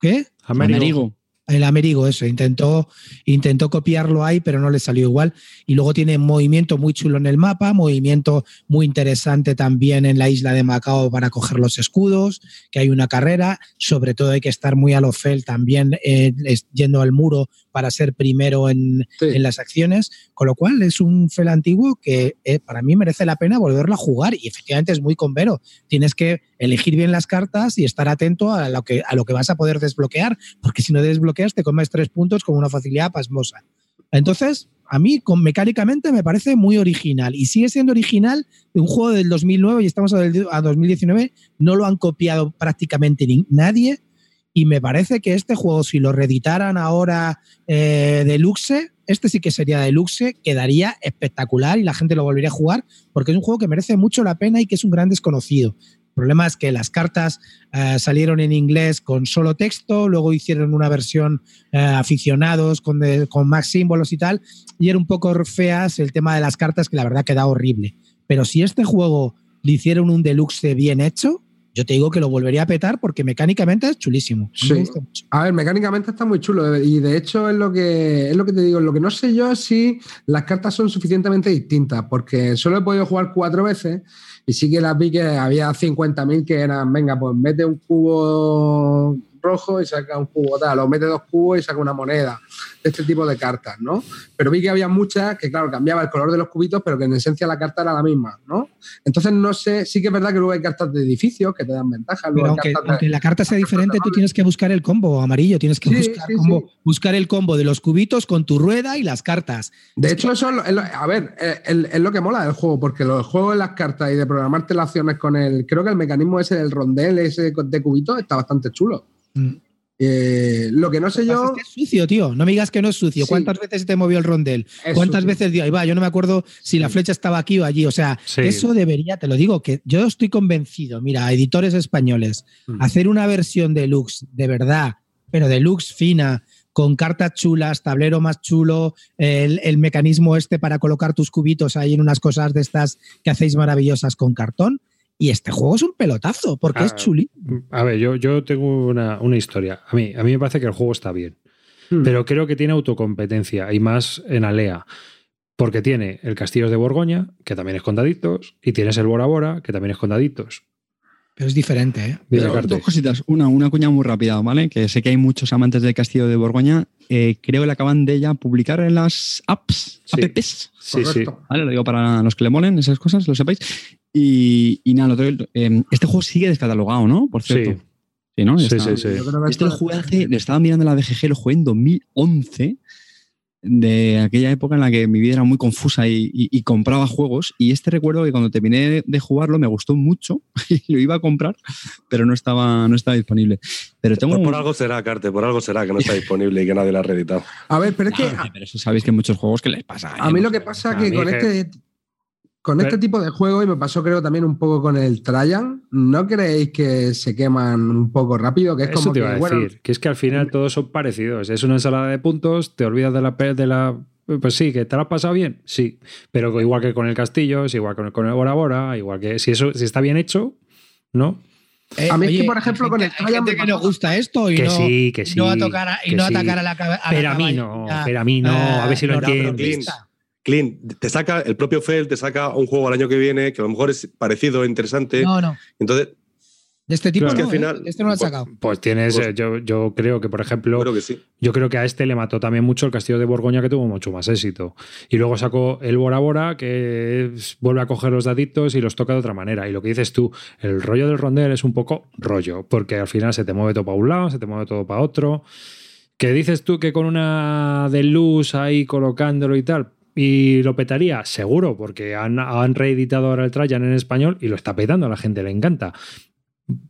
¿Qué? Amerigo. Amerigo. El Amerigo, eso, intentó, intentó copiarlo ahí, pero no le salió igual. Y luego tiene movimiento muy chulo en el mapa, movimiento muy interesante también en la isla de Macao para coger los escudos, que hay una carrera, sobre todo hay que estar muy a lo fel también eh, yendo al muro para ser primero en, sí. en, las acciones, con lo cual es un fel antiguo que eh, para mí merece la pena volverlo a jugar y efectivamente es muy convero. Tienes que elegir bien las cartas y estar atento a lo que, a lo que vas a poder desbloquear, porque si no desbloqueas te comes tres puntos con una facilidad pasmosa. Entonces, a mí con, mecánicamente me parece muy original y sigue siendo original de un juego del 2009 y estamos a, a 2019, no lo han copiado prácticamente ni, nadie y me parece que este juego, si lo reeditaran ahora eh, deluxe, este sí que sería deluxe, quedaría espectacular y la gente lo volvería a jugar porque es un juego que merece mucho la pena y que es un gran desconocido. El problema es que las cartas eh, salieron en inglés con solo texto, luego hicieron una versión eh, aficionados con, de, con, más símbolos y tal, y era un poco feas el tema de las cartas que la verdad queda horrible. Pero si este juego le hicieron un deluxe bien hecho, yo te digo que lo volvería a petar porque mecánicamente es chulísimo. Sí. A ver, mecánicamente está muy chulo y de hecho es lo que es lo que te digo. Lo que no sé yo es si las cartas son suficientemente distintas porque solo he podido jugar cuatro veces y sí que las vi que había 50.000 que eran, venga, pues mete un cubo rojo y saca un cubo tal, o mete dos cubos y saca una moneda, este tipo de cartas, ¿no? Pero vi que había muchas que, claro, cambiaba el color de los cubitos, pero que en esencia la carta era la misma, ¿no? Entonces, no sé, sí que es verdad que luego hay cartas de edificios que te dan ventajas. Pero aunque, la carta sea diferente, tú tienes que buscar el combo amarillo, tienes que sí, buscar, sí, combo, sí. buscar, el combo de los cubitos con tu rueda y las cartas. De hecho, eso es lo, a ver, es, es lo que mola del juego, porque los juegos de las cartas y de programarte las acciones con el, creo que el mecanismo ese del rondel, ese de cubitos, está bastante chulo. Mm. Eh, lo que no sé yo. Es, que es sucio, tío. No me digas que no es sucio. Sí. ¿Cuántas veces te movió el rondel? Es ¿Cuántas sucio. veces dio? Ahí va, yo no me acuerdo si la flecha estaba aquí o allí. O sea, sí. eso debería, te lo digo, que yo estoy convencido. Mira, editores españoles, mm. hacer una versión deluxe, de verdad, pero deluxe fina, con cartas chulas, tablero más chulo, el, el, mecanismo este para colocar tus cubitos ahí en unas cosas de estas que hacéis maravillosas con cartón. Y este juego es un pelotazo, porque a, es chuli. A ver, yo, yo tengo una, una, historia. A mí, a mí me parece que el juego está bien, hmm. pero creo que tiene autocompetencia y más en Alea. Porque tiene el Castillos de Borgoña, que también es con daditos, y tienes el Bora Bora, que también es con daditos. Pero es diferente, ¿eh? Pero dos cositas. Una, una cuña muy rápida, ¿vale? Que sé que hay muchos amantes del Castillo de Borgoña. Eh, creo que la acaban de ya publicar en las apps, sí. apps. Sí, sí. Vale, lo digo para los que le molen esas cosas, lo sepáis. Y, y nada, lo otro, eh, este juego sigue descatalogado, ¿no? Por cierto. Sí. Sí, ¿no? Sí, Está, sí, sí. Este lo jugué hace, le estaba mirando la BGG, lo jugué en 2011 de aquella época en la que mi vida era muy confusa y, y, y, compraba juegos. Y este recuerdo que cuando terminé de jugarlo me gustó mucho y lo iba a comprar, pero no estaba, no estaba disponible. Pero tengo por, por algo será, Carte, por algo será que no está disponible y que nadie lo ha reeditado. A ver, pero es que. Ah, pero eso sabéis que hay muchos juegos que les pasa. A mí lo que pasa es que con este. Con este tipo de juego, y me pasó creo también un poco con el Trajan, ¿no creéis que se queman un poco rápido? Que es Eso como te iba que, a bueno, decir, que es que al final todos son parecidos. Es una ensalada de puntos, te olvidas de la, de la pues sí, que te lo has pasado bien, sí. Pero igual que con el castillo, es igual que con el Bora Bora, igual que si eso si está bien hecho, ¿no? Eh, a mí oye, es que, por ejemplo, con el hay gente que nos gusta esto y que no, sí, que sí, no a tocar a, y que no sí. atacar a la cabeza. Pero a mí no, pero a mí no, a ver si lo entiendes. Clint, te saca el propio Fel, te saca un juego al año que viene que a lo mejor es parecido, interesante. No, no. Entonces, de este tipo Claro, no, es que al ¿eh? final- este no lo han pues- sacado. Pues tienes, Pues- eh, yo, yo creo que, por ejemplo, creo que sí. Yo creo que a este le mató también mucho el Castillo de Borgoña, que tuvo mucho más éxito. Y luego sacó el Bora Bora, que es- vuelve a coger los daditos y los toca de otra manera. Y lo que dices tú, el rollo del rondel es un poco rollo, porque al final se te mueve todo para un lado, se te mueve todo para otro. Que dices tú que con una de luz ahí colocándolo y tal, y lo petaría, seguro, porque han, han reeditado ahora el Trajan en español y lo está petando, a la gente le encanta.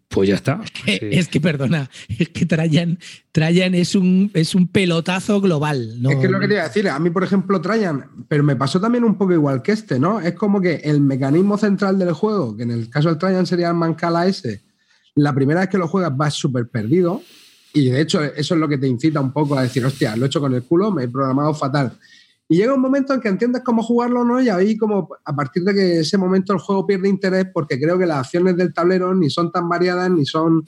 Pues ya está. Sí. Es que, perdona, es que Trajan, Trajan es, un, es un pelotazo global. ¿no? Es que es lo que te iba a decir. A mí, por ejemplo, Trajan, pero me pasó también un poco igual que este, ¿no? Es como que el mecanismo central del juego, que en el caso del Trajan sería el Mancala S, la primera vez que lo juegas vas súper perdido. Y de hecho, eso es lo que te incita un poco a decir, hostia, lo he hecho con el culo, me he programado fatal. Y llega un momento en que entiendes cómo jugarlo o no, y ahí como a partir de que ese momento el juego pierde interés porque creo que las acciones del tablero ni son tan variadas ni son...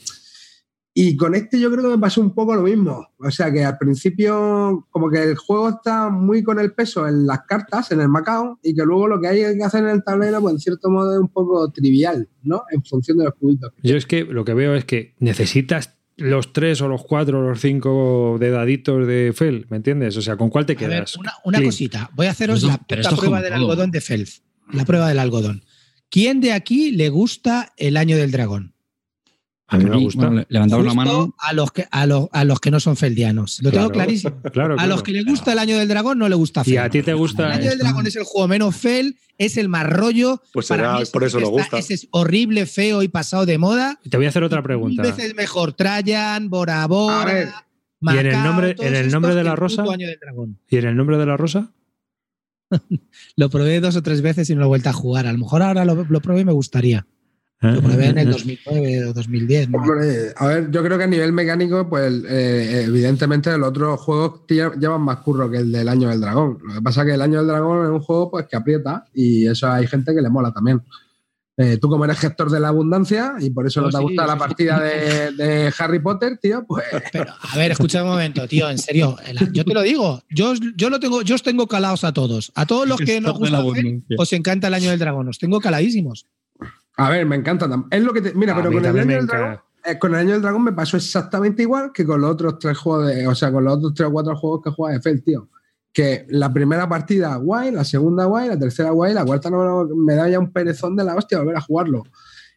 Y con este yo creo que me pasó un poco lo mismo. O sea que al principio como que el juego está muy con el peso en las cartas, en el Macao, y que luego lo que hay que hacer en el tablero, pues en cierto modo es un poco trivial, ¿no? En función de los cubitos. Yo es que lo que veo es que necesitas los tres o los cuatro o los cinco de daditos de Fel, ¿me entiendes? O sea, ¿con cuál te quedas? Ver, una, una cosita, voy a haceros no, la, la prueba del todo. algodón de Fel. La prueba del algodón. ¿Quién de aquí le gusta el año del dragón? A mí me gusta. Bueno, levantamos la mano. A los, que, a, los, a los que no son feldianos. Lo Claro, tengo clarísimo. claro, A claro. los que les gusta el año del dragón no le gusta Fel. Y a ti te gusta. El año del dragón es el juego menos fel, es el más rollo. Pues Para será mí por eso lo gusta. Ese es horrible, feo y pasado de moda. Te voy a hacer otra Mil pregunta. veces mejor Trajan, Bora Bora. A ver, ¿Y en el nombre- en el nombre de la rosa? puto año del dragón. ¿Y en el nombre de la rosa? Lo probé dos o tres veces y no lo he vuelto a jugar. A lo mejor ahora lo, lo probé y me gustaría. Lo probé en el 2009 o 2010. ¿no? Hombre, a ver, yo creo que a nivel mecánico, pues eh, evidentemente los otros juegos lle- llevan más curro que el del Año del Dragón. Lo que pasa es que el Año del Dragón es un juego pues que aprieta y eso hay gente que le mola también. Eh, tú como eres gestor de la abundancia y por eso Oh, no te sí, gusta la sí. partida de, de Harry Potter, tío, pues Pero, a ver, escucha un momento, tío, en serio. Yo te lo digo, yo, os- yo lo tengo, yo os tengo calados a todos. A todos los que nos gusta os encanta el año del dragón. Os tengo caladísimos. A ver, me encanta. Es lo que te, mira, A pero con el, año del dragón, eh, con el Año del Dragón me pasó exactamente igual que con los otros tres juegos de, o sea, con los otros tres o cuatro juegos que juega de Fel, tío. Que la primera partida guay, la segunda guay, la tercera guay, la cuarta no me da ya un perezón de la hostia volver a jugarlo.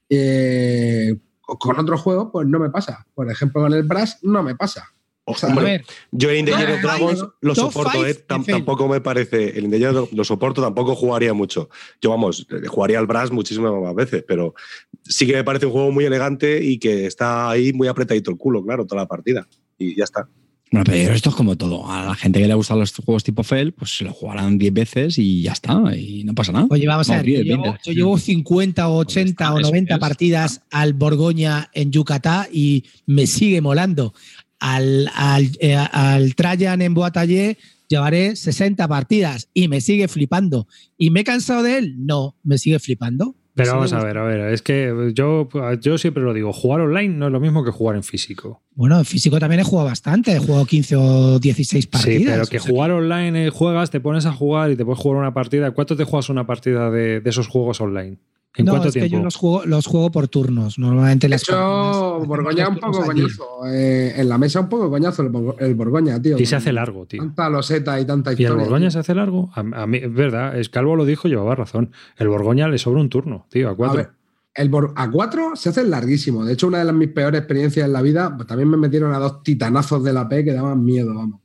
Eh, con otros juegos, pues no me pasa. Por ejemplo, con el Brass no me pasa. O sea, ver, Yo el Indiana Top Dragons lo soporto, ¿eh? Tampoco me parece. El Indiana lo soporto, tampoco jugaría mucho. Yo, vamos, jugaría al Brass muchísimas más veces, pero sí que me parece un juego muy elegante y que está ahí muy apretadito el culo, claro, toda la partida. Y ya está. Bueno, pero esto es como todo. A la gente que le gustan los juegos tipo Fel, pues se lo jugarán 10 veces y ya está. Y no pasa nada. Oye, vamos a ver. Yo 10, llevo, 20. yo llevo 50 o 80 o Eso 90 es. partidas al Borgoña en Yucatán y me sigue molando. Al, al, eh, al Trajan en Boatallé llevaré 60 partidas y me sigue flipando. ¿Y me he cansado de él? No, me sigue flipando. Pero vamos a ver, a ver, es que yo, yo siempre lo digo, jugar online no es lo mismo que jugar en físico. Bueno, en físico también he jugado bastante, he jugado 15 o 16 partidas. sí, pero que o sea jugar online eh, juegas, te pones a jugar y te puedes jugar una partida. ¿Cuánto te juegas una partida de, de esos juegos online? ¿En no, cuánto es que tiempo? yo los juego, los juego por turnos. Normalmente de las hecho, Borgoña un poco coñazo. Eh, en la mesa un poco coñazo el, Borgo- el Borgoña, tío. Y se hace largo, tío. Tanta loseta y tanta ¿Y historia. el Borgoña tío. se hace largo? A, a mí, es verdad, es Calvo lo dijo, llevaba razón. El Borgoña le sobra un turno, tío, a A cuatro. ver, el Bor- a 4 se hace larguísimo. De hecho, una de las mis peores experiencias en la vida, pues también me metieron a dos titanazos de la P que daban miedo, vamos.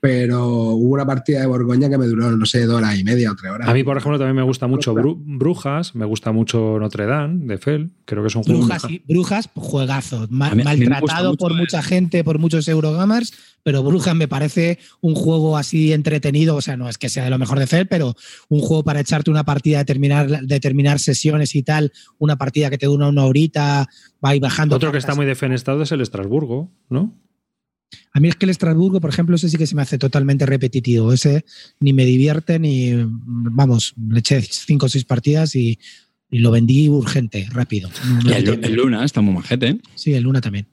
Pero hubo una partida de Borgoña que me duró, no sé, dos horas y media o tres horas. A mí, por ejemplo, también me gusta mucho Bru- Brujas, me gusta mucho Notre Dame de Fel, creo que es un juego. Brujas, sí, Brujas, juegazo. Mí- maltratado por mucha gente, por muchos Eurogamers, pero Brujas me parece un juego así entretenido. O sea, no es que sea de lo mejor de Fel, pero un juego para echarte una partida, de terminar, de terminar sesiones y tal, una partida que te dura una horita, va y bajando. Otro que está muy defenestrado es el Estrasburgo, ¿no? A mí es que el Estrasburgo, por ejemplo, ese sí que se me hace totalmente repetitivo. Ese ni me divierte ni. Vamos, le eché cinco o seis partidas y, y lo vendí urgente, rápido. No- no Y el, Luna está muy majete. ¿eh? Sí, el Luna también.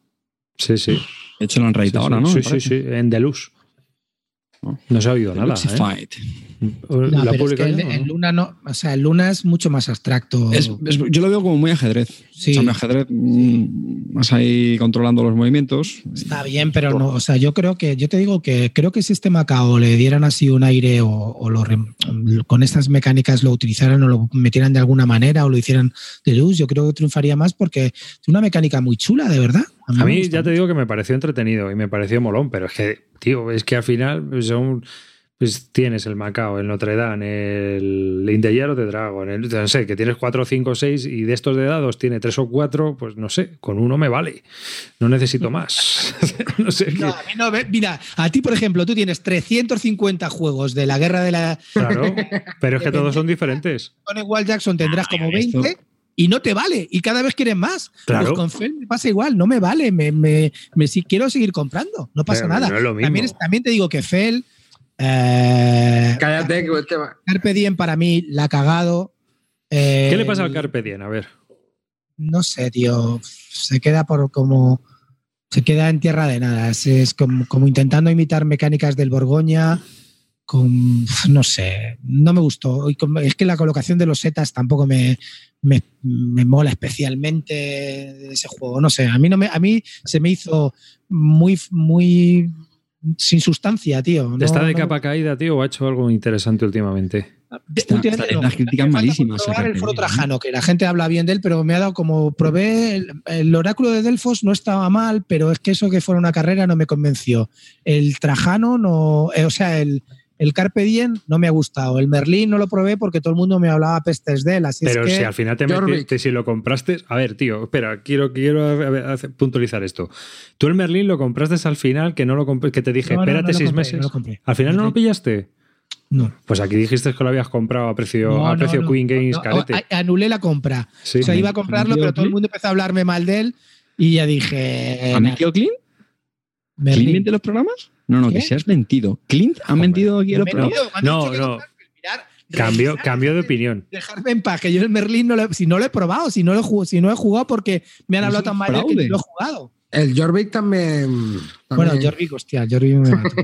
Sí, sí. De hecho, lo han Sí, reeditado sí, ahora, ¿no? Sí, sí, sí, en Deluxe. No se ha oído nada. ¿eh? No, ¿La pero es que el, Luna no, o sea, el Luna es mucho más abstracto. Es- es- yo lo veo como muy ajedrez. Sí. O sea, muy ajedrez, mm, vas ahí controlando los movimientos. Está bien, pero no, o sea, yo creo que, yo te digo que creo que si este Macao le dieran así un aire o, o lo rem- con estas mecánicas lo utilizaran o lo metieran de alguna manera o lo hicieran de luz, yo creo que triunfaría más porque es una mecánica muy chula, de verdad. A mí ya te digo que me pareció entretenido y me pareció molón, pero es que, tío, es que al final son pues tienes el Macao, el Notre Dame, el Indeyero de Dragon, el, no sé, que tienes cuatro, cinco, seis y de estos de dados tiene tres o cuatro, pues no sé, con uno me vale. No necesito más. no sé. No, a mí no, mira, a ti, por ejemplo, tú tienes 350 juegos de la guerra de la. Claro, pero es que todos son diferentes. Con igual Jackson tendrás Ah, como esto- 20 y no te vale. Y cada vez quieres más. Claro. Pues con Fel me pasa igual, no me vale. Me, me, me- si quiero seguir comprando, no pasa Pero nada. no es lo mismo. También, también te digo que Fel. Eh, Cállate, que este va- Carpe Diem para mí la ha cagado. Eh, ¿Qué le pasa al Carpe Diem? A ver. No sé, tío. Se queda por como. Se queda en tierra de nada. Es, es como, como intentando imitar mecánicas del Borgoña. Con, no sé, no me gustó. Es que la colocación de los setas tampoco me, me, me mola especialmente ese juego. No sé, a mí, no me, a mí se me hizo muy, muy sin sustancia, tío. No- ¿Está de no- capa caída, tío, o ha hecho algo interesante últimamente? Está- últimamente está no. las críticas malísimas, el foro Trajano, que la gente habla bien de él, pero me ha dado como probé el, el oráculo de Delfos no estaba mal, pero es que eso que fuera una carrera no me convenció. El Trajano no, eh, o sea, el, el Carpe Diem no me ha gustado. El Merlín no lo probé porque todo el mundo me hablaba pestes de él, así Pero es que si al final te metiste, si lo compraste. A ver, tío, espera, quiero, quiero a ver, puntualizar esto. Tú el Merlín lo compraste al final, que no lo compré, que te dije, No, espérate no seis compré, meses. no lo compré. al final no lo pillaste. no. Pues aquí dijiste que lo habías comprado a precio, No, a precio no, Queen Games no, carete. a- anulé la compra. Sí. o sea, iba a comprarlo, ¿Metido pero todo el mundo empezó a hablarme mal de él y ya dije. ¿Ha mentido Clint? ¿Clint Merlín. miente en los programas? No, no, ¿Qué? que seas mentido. ¿Clint ha mentido aquí en los programas? No, no. Cambio, cambio de opinión. dejarme en paz, que yo el Merlín no lo, he- si no lo he probado, si no lo he jugado, si no he jugado porque me han hablado tan mal de él que ni lo he jugado. El Jorvik también. Bueno, Jorvik, hostia, Jorvik me mató.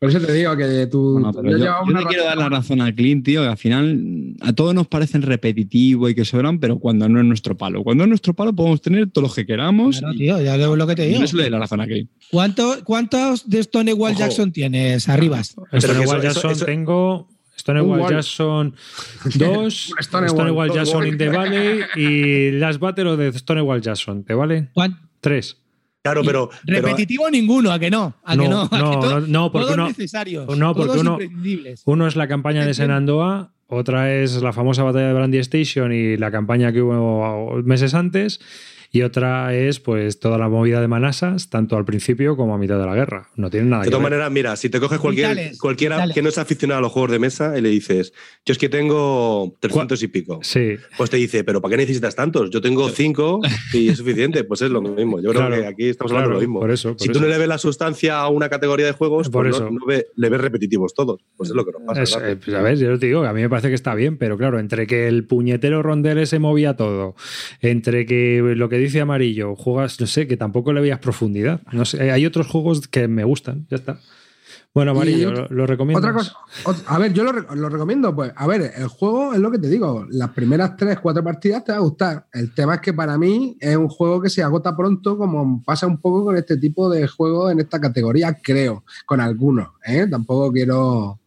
Por eso te digo que tú. Bueno, tú pero yo, yo le quiero dar la razón a Clint, tío, que al final a todos nos parecen repetitivo y que sobran, pero cuando no es nuestro palo. Cuando es nuestro palo podemos tener todos los que queramos. Claro, y- tío, ya lo, lo que te digo. yo se le doy la razón a Clint. ¿Cuánto- ¿Cuántos de Stonewall Ojo. Jackson tienes? Arribas. Stonewall eso- Jackson eso- tengo. Stonewall. Jackson 2, Un Stonewall, Jackson in the Valley y Last Battle de Stonewall Jackson. ¿Te vale? ¿Cuán- Tres. Claro, pero, pero Repetitivo ninguno, ¿a que no? ¿A que No, no? ¿A que no, no, no, porque todos uno- necesarios. no, porque todos uno-. Uno es la campaña de Senandoa, otra es la famosa batalla de Brandy Station y la campaña que hubo meses antes, y otra es pues toda la movida de Manasas, tanto al principio como a mitad de la guerra. No tienen nada de que todas ver. maneras, mira, si te coges cualquier, Vitales, cualquiera vitales. que no es aficionado a los juegos de mesa y le dices, yo es que tengo 300 y pico, Sí, pues te dice, pero ¿para qué necesitas tantos? Yo tengo 5 y es suficiente. Pues es lo mismo. Yo creo Claro, que aquí estamos claro, hablando de lo mismo. por eso, por si tú eso. no le ves la sustancia a una categoría de juegos, Por pues eso. no, no ve- le ves repetitivos todos. Pues es lo que nos pasa. Es- eh, pues, a ver, yo te digo que a mí me parece que está bien, pero claro, entre que el puñetero rondel se movía todo, entre que lo que dice amarillo, juegas, no sé, que tampoco le veías profundidad. No sé, hay otros juegos que me gustan, ya está. Bueno, amarillo, lo, recomiendo. Otra cosa, a ver, yo lo recomiendo, pues, a ver, el juego es lo que te digo, las primeras tres, cuatro partidas te va a gustar. El tema es que para mí es un juego que se agota pronto, como pasa un poco con este tipo de juegos en esta categoría, creo, con algunos, ¿eh? Tampoco quiero...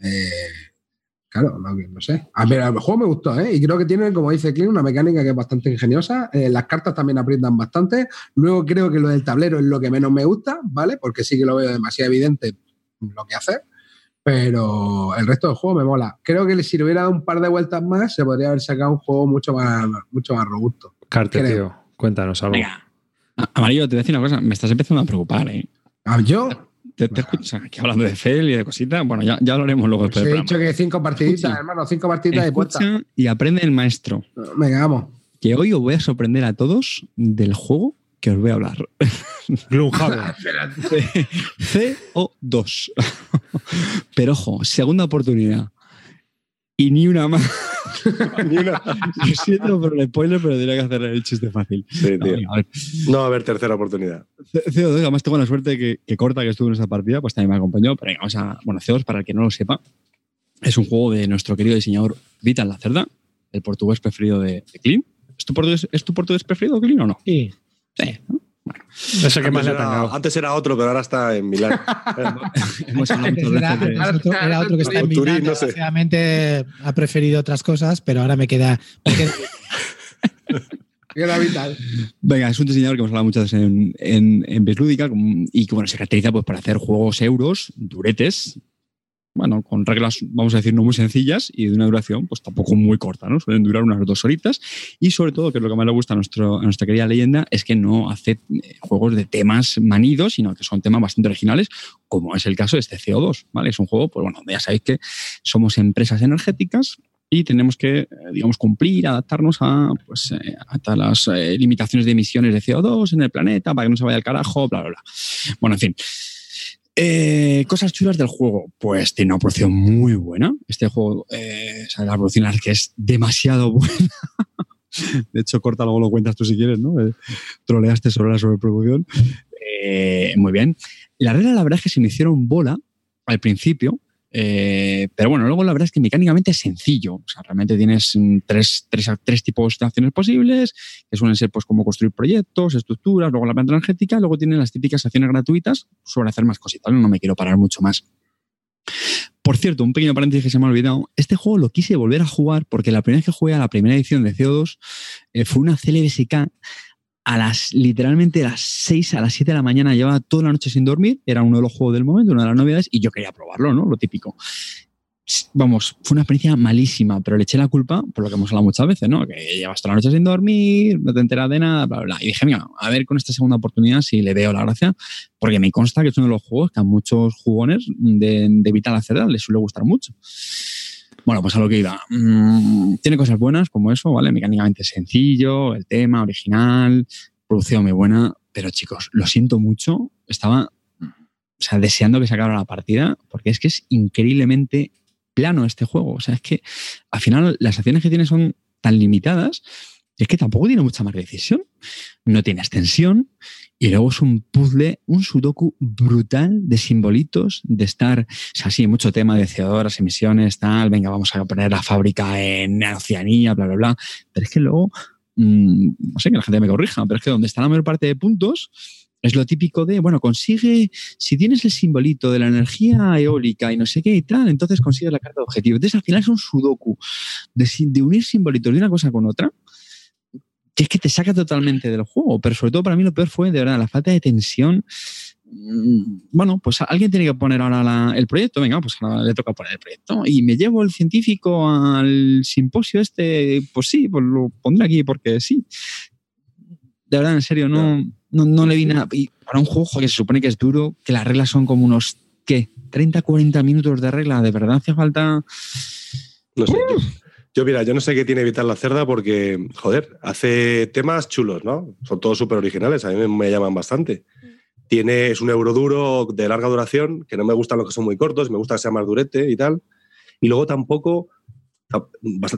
eh, claro, no, no sé. A ver, el juego me gustó, ¿eh? Y creo que tiene, como dice Clint, una mecánica que es bastante ingeniosa. Eh, las cartas también aprietan bastante. Luego creo que lo del tablero es lo que menos me gusta, ¿vale? Porque sí que lo veo demasiado evidente lo que hacer. Pero el resto del juego me mola. Creo que si le hubiera dado un par de vueltas más, se podría haber sacado un juego mucho más, mucho más robusto. Carte, creo. tío, cuéntanos algo. Venga. Amarillo, te voy a decir una cosa, me estás empezando a preocupar, ¿eh? Ah, Yo Te, te sea, aquí hablando de Fel y de cositas, bueno, ya, ya hablaremos luego os después he dicho que cinco partiditas, Escucha. hermano, cinco partiditas de puesta. Escucha y aprende el maestro. Venga, vamos. Que hoy os voy a sorprender a todos del juego que os voy a hablar. Gloomhaven. CO2. Pero ojo, segunda oportunidad. Y ni una más. Ni una. Lo siento por el spoiler, pero tenía que hacer el chiste fácil. Sí, No, tío. venga, a ver. No va a haber tercera oportunidad. C- CO2, además tengo la suerte que, que Corta, que estuvo en esa partida, pues también me acompañó. Pero venga, vamos a. Bueno, CO2, para el que no lo sepa, es un juego de nuestro querido diseñador Vital Lacerda, el portugués preferido de, de Clean. ¿Es tu, portugués, ¿Es tu portugués preferido, Clean, o no? Sí. Sí. ¿no? Que más le ha Antes era, tangado. antes era otro, pero ahora está en Milán. Hemos era, era otro, era otro que está en Turín, Milán, no sé. ha preferido otras cosas, pero ahora me queda. me queda- vital. Venga, es un diseñador que hemos hablado muchas veces en, en, en Beslúdica y que bueno, se caracteriza pues, para hacer juegos euros, duretes, bueno, con reglas, vamos a decir, no muy sencillas y de una duración, pues tampoco muy corta, ¿no? Suelen durar unas dos horitas. Y sobre todo, que es lo que más le gusta a, nuestro, a nuestra querida leyenda, es que no hace eh, juegos de temas manidos, sino que son temas bastante originales, como es el caso de este CO2, ¿vale? Es un juego, pues bueno, ya sabéis que somos empresas energéticas y tenemos que, eh, digamos, cumplir, adaptarnos a, pues, eh, a las limitaciones de emisiones de CO2 en el planeta para que no se vaya al carajo, bla, bla, bla. Bueno, en fin. Eh, cosas chulas del juego. Pues tiene una producción muy buena. Este juego, eh, o sea, la producción es que es demasiado buena. De hecho, corta luego lo cuentas tú si quieres, ¿no? Eh, troleaste sobre la sobreproducción. Muy bien. La regla, la verdad es que se me hicieron bola al principio, eh, pero bueno, luego la verdad es que mecánicamente es sencillo. O sea, realmente tienes mm, tres, tres, tres tipos de acciones posibles, que suelen ser pues cómo construir proyectos, estructuras, luego la planta energética, luego tienen las típicas acciones gratuitas sobre hacer más cositas. No me quiero parar mucho más. Por cierto, un pequeño paréntesis que se me ha olvidado. Este juego lo quise volver a jugar porque la primera vez que jugué a la primera edición de CO2 eh, fue una CLBSK a las, literalmente a las 6, a las 7 de la mañana, llevaba toda la noche sin dormir, era uno de los juegos del momento, una de las novedades, y yo quería probarlo, ¿no? Lo típico. Vamos, fue una experiencia malísima, pero le eché la culpa por lo que hemos hablado muchas veces, ¿no? Que llevas toda la noche sin dormir, no te enteras de nada, bla, bla. Y dije, mira, a ver con esta segunda oportunidad si le veo la gracia, porque me consta que es uno de los juegos que a muchos jugones de, de Vital Acerda les suele gustar mucho. Bueno, pues a lo que iba. Mm, tiene cosas buenas como eso, ¿vale? Mecánicamente sencillo, el tema original, producción muy buena, pero chicos, lo siento mucho. Estaba, o sea, deseando que se acabara la partida, porque es que es increíblemente plano este juego. O sea, es que al final las acciones que tiene son tan limitadas, es que tampoco tiene mucha más decisión. No tiene extensión. Y luego es un puzzle, un sudoku brutal de simbolitos, de estar, o sea, sí, mucho tema de CO2, las emisiones, tal, venga, vamos a poner la fábrica en Oceanía, bla, bla, bla. Pero es que luego, mmm, no sé, que la gente me corrija, pero es que donde está la mayor parte de puntos, es lo típico de, bueno, consigue, si tienes el simbolito de la energía eólica y no sé qué y tal, entonces consigues la carta de objetivo. Entonces al final es un sudoku de, de unir simbolitos de una cosa con otra que es que te saca totalmente del juego. Pero sobre todo para mí lo peor fue, de verdad, la falta de tensión. Mm, Bueno, pues alguien tiene que poner ahora la- el proyecto. Venga, pues ahora le toca poner el proyecto. Y me llevo el científico al simposio este. Pues sí, pues lo pondré aquí porque sí. De verdad, en serio, no, no, no le vi nada. Y para un juego que se supone que es duro, que las reglas son como unos, ¿qué? 30, 40 minutos de regla. De verdad hace falta. Sé. Yo, mira, yo no sé qué tiene Vital la Cerda porque, joder, hace temas chulos, ¿no? Son todos súper originales, a mí me, me llaman bastante. Tiene, es un euroduro de larga duración, que no me gustan los que son muy cortos, me gusta que sea más durete y tal. Y luego tampoco,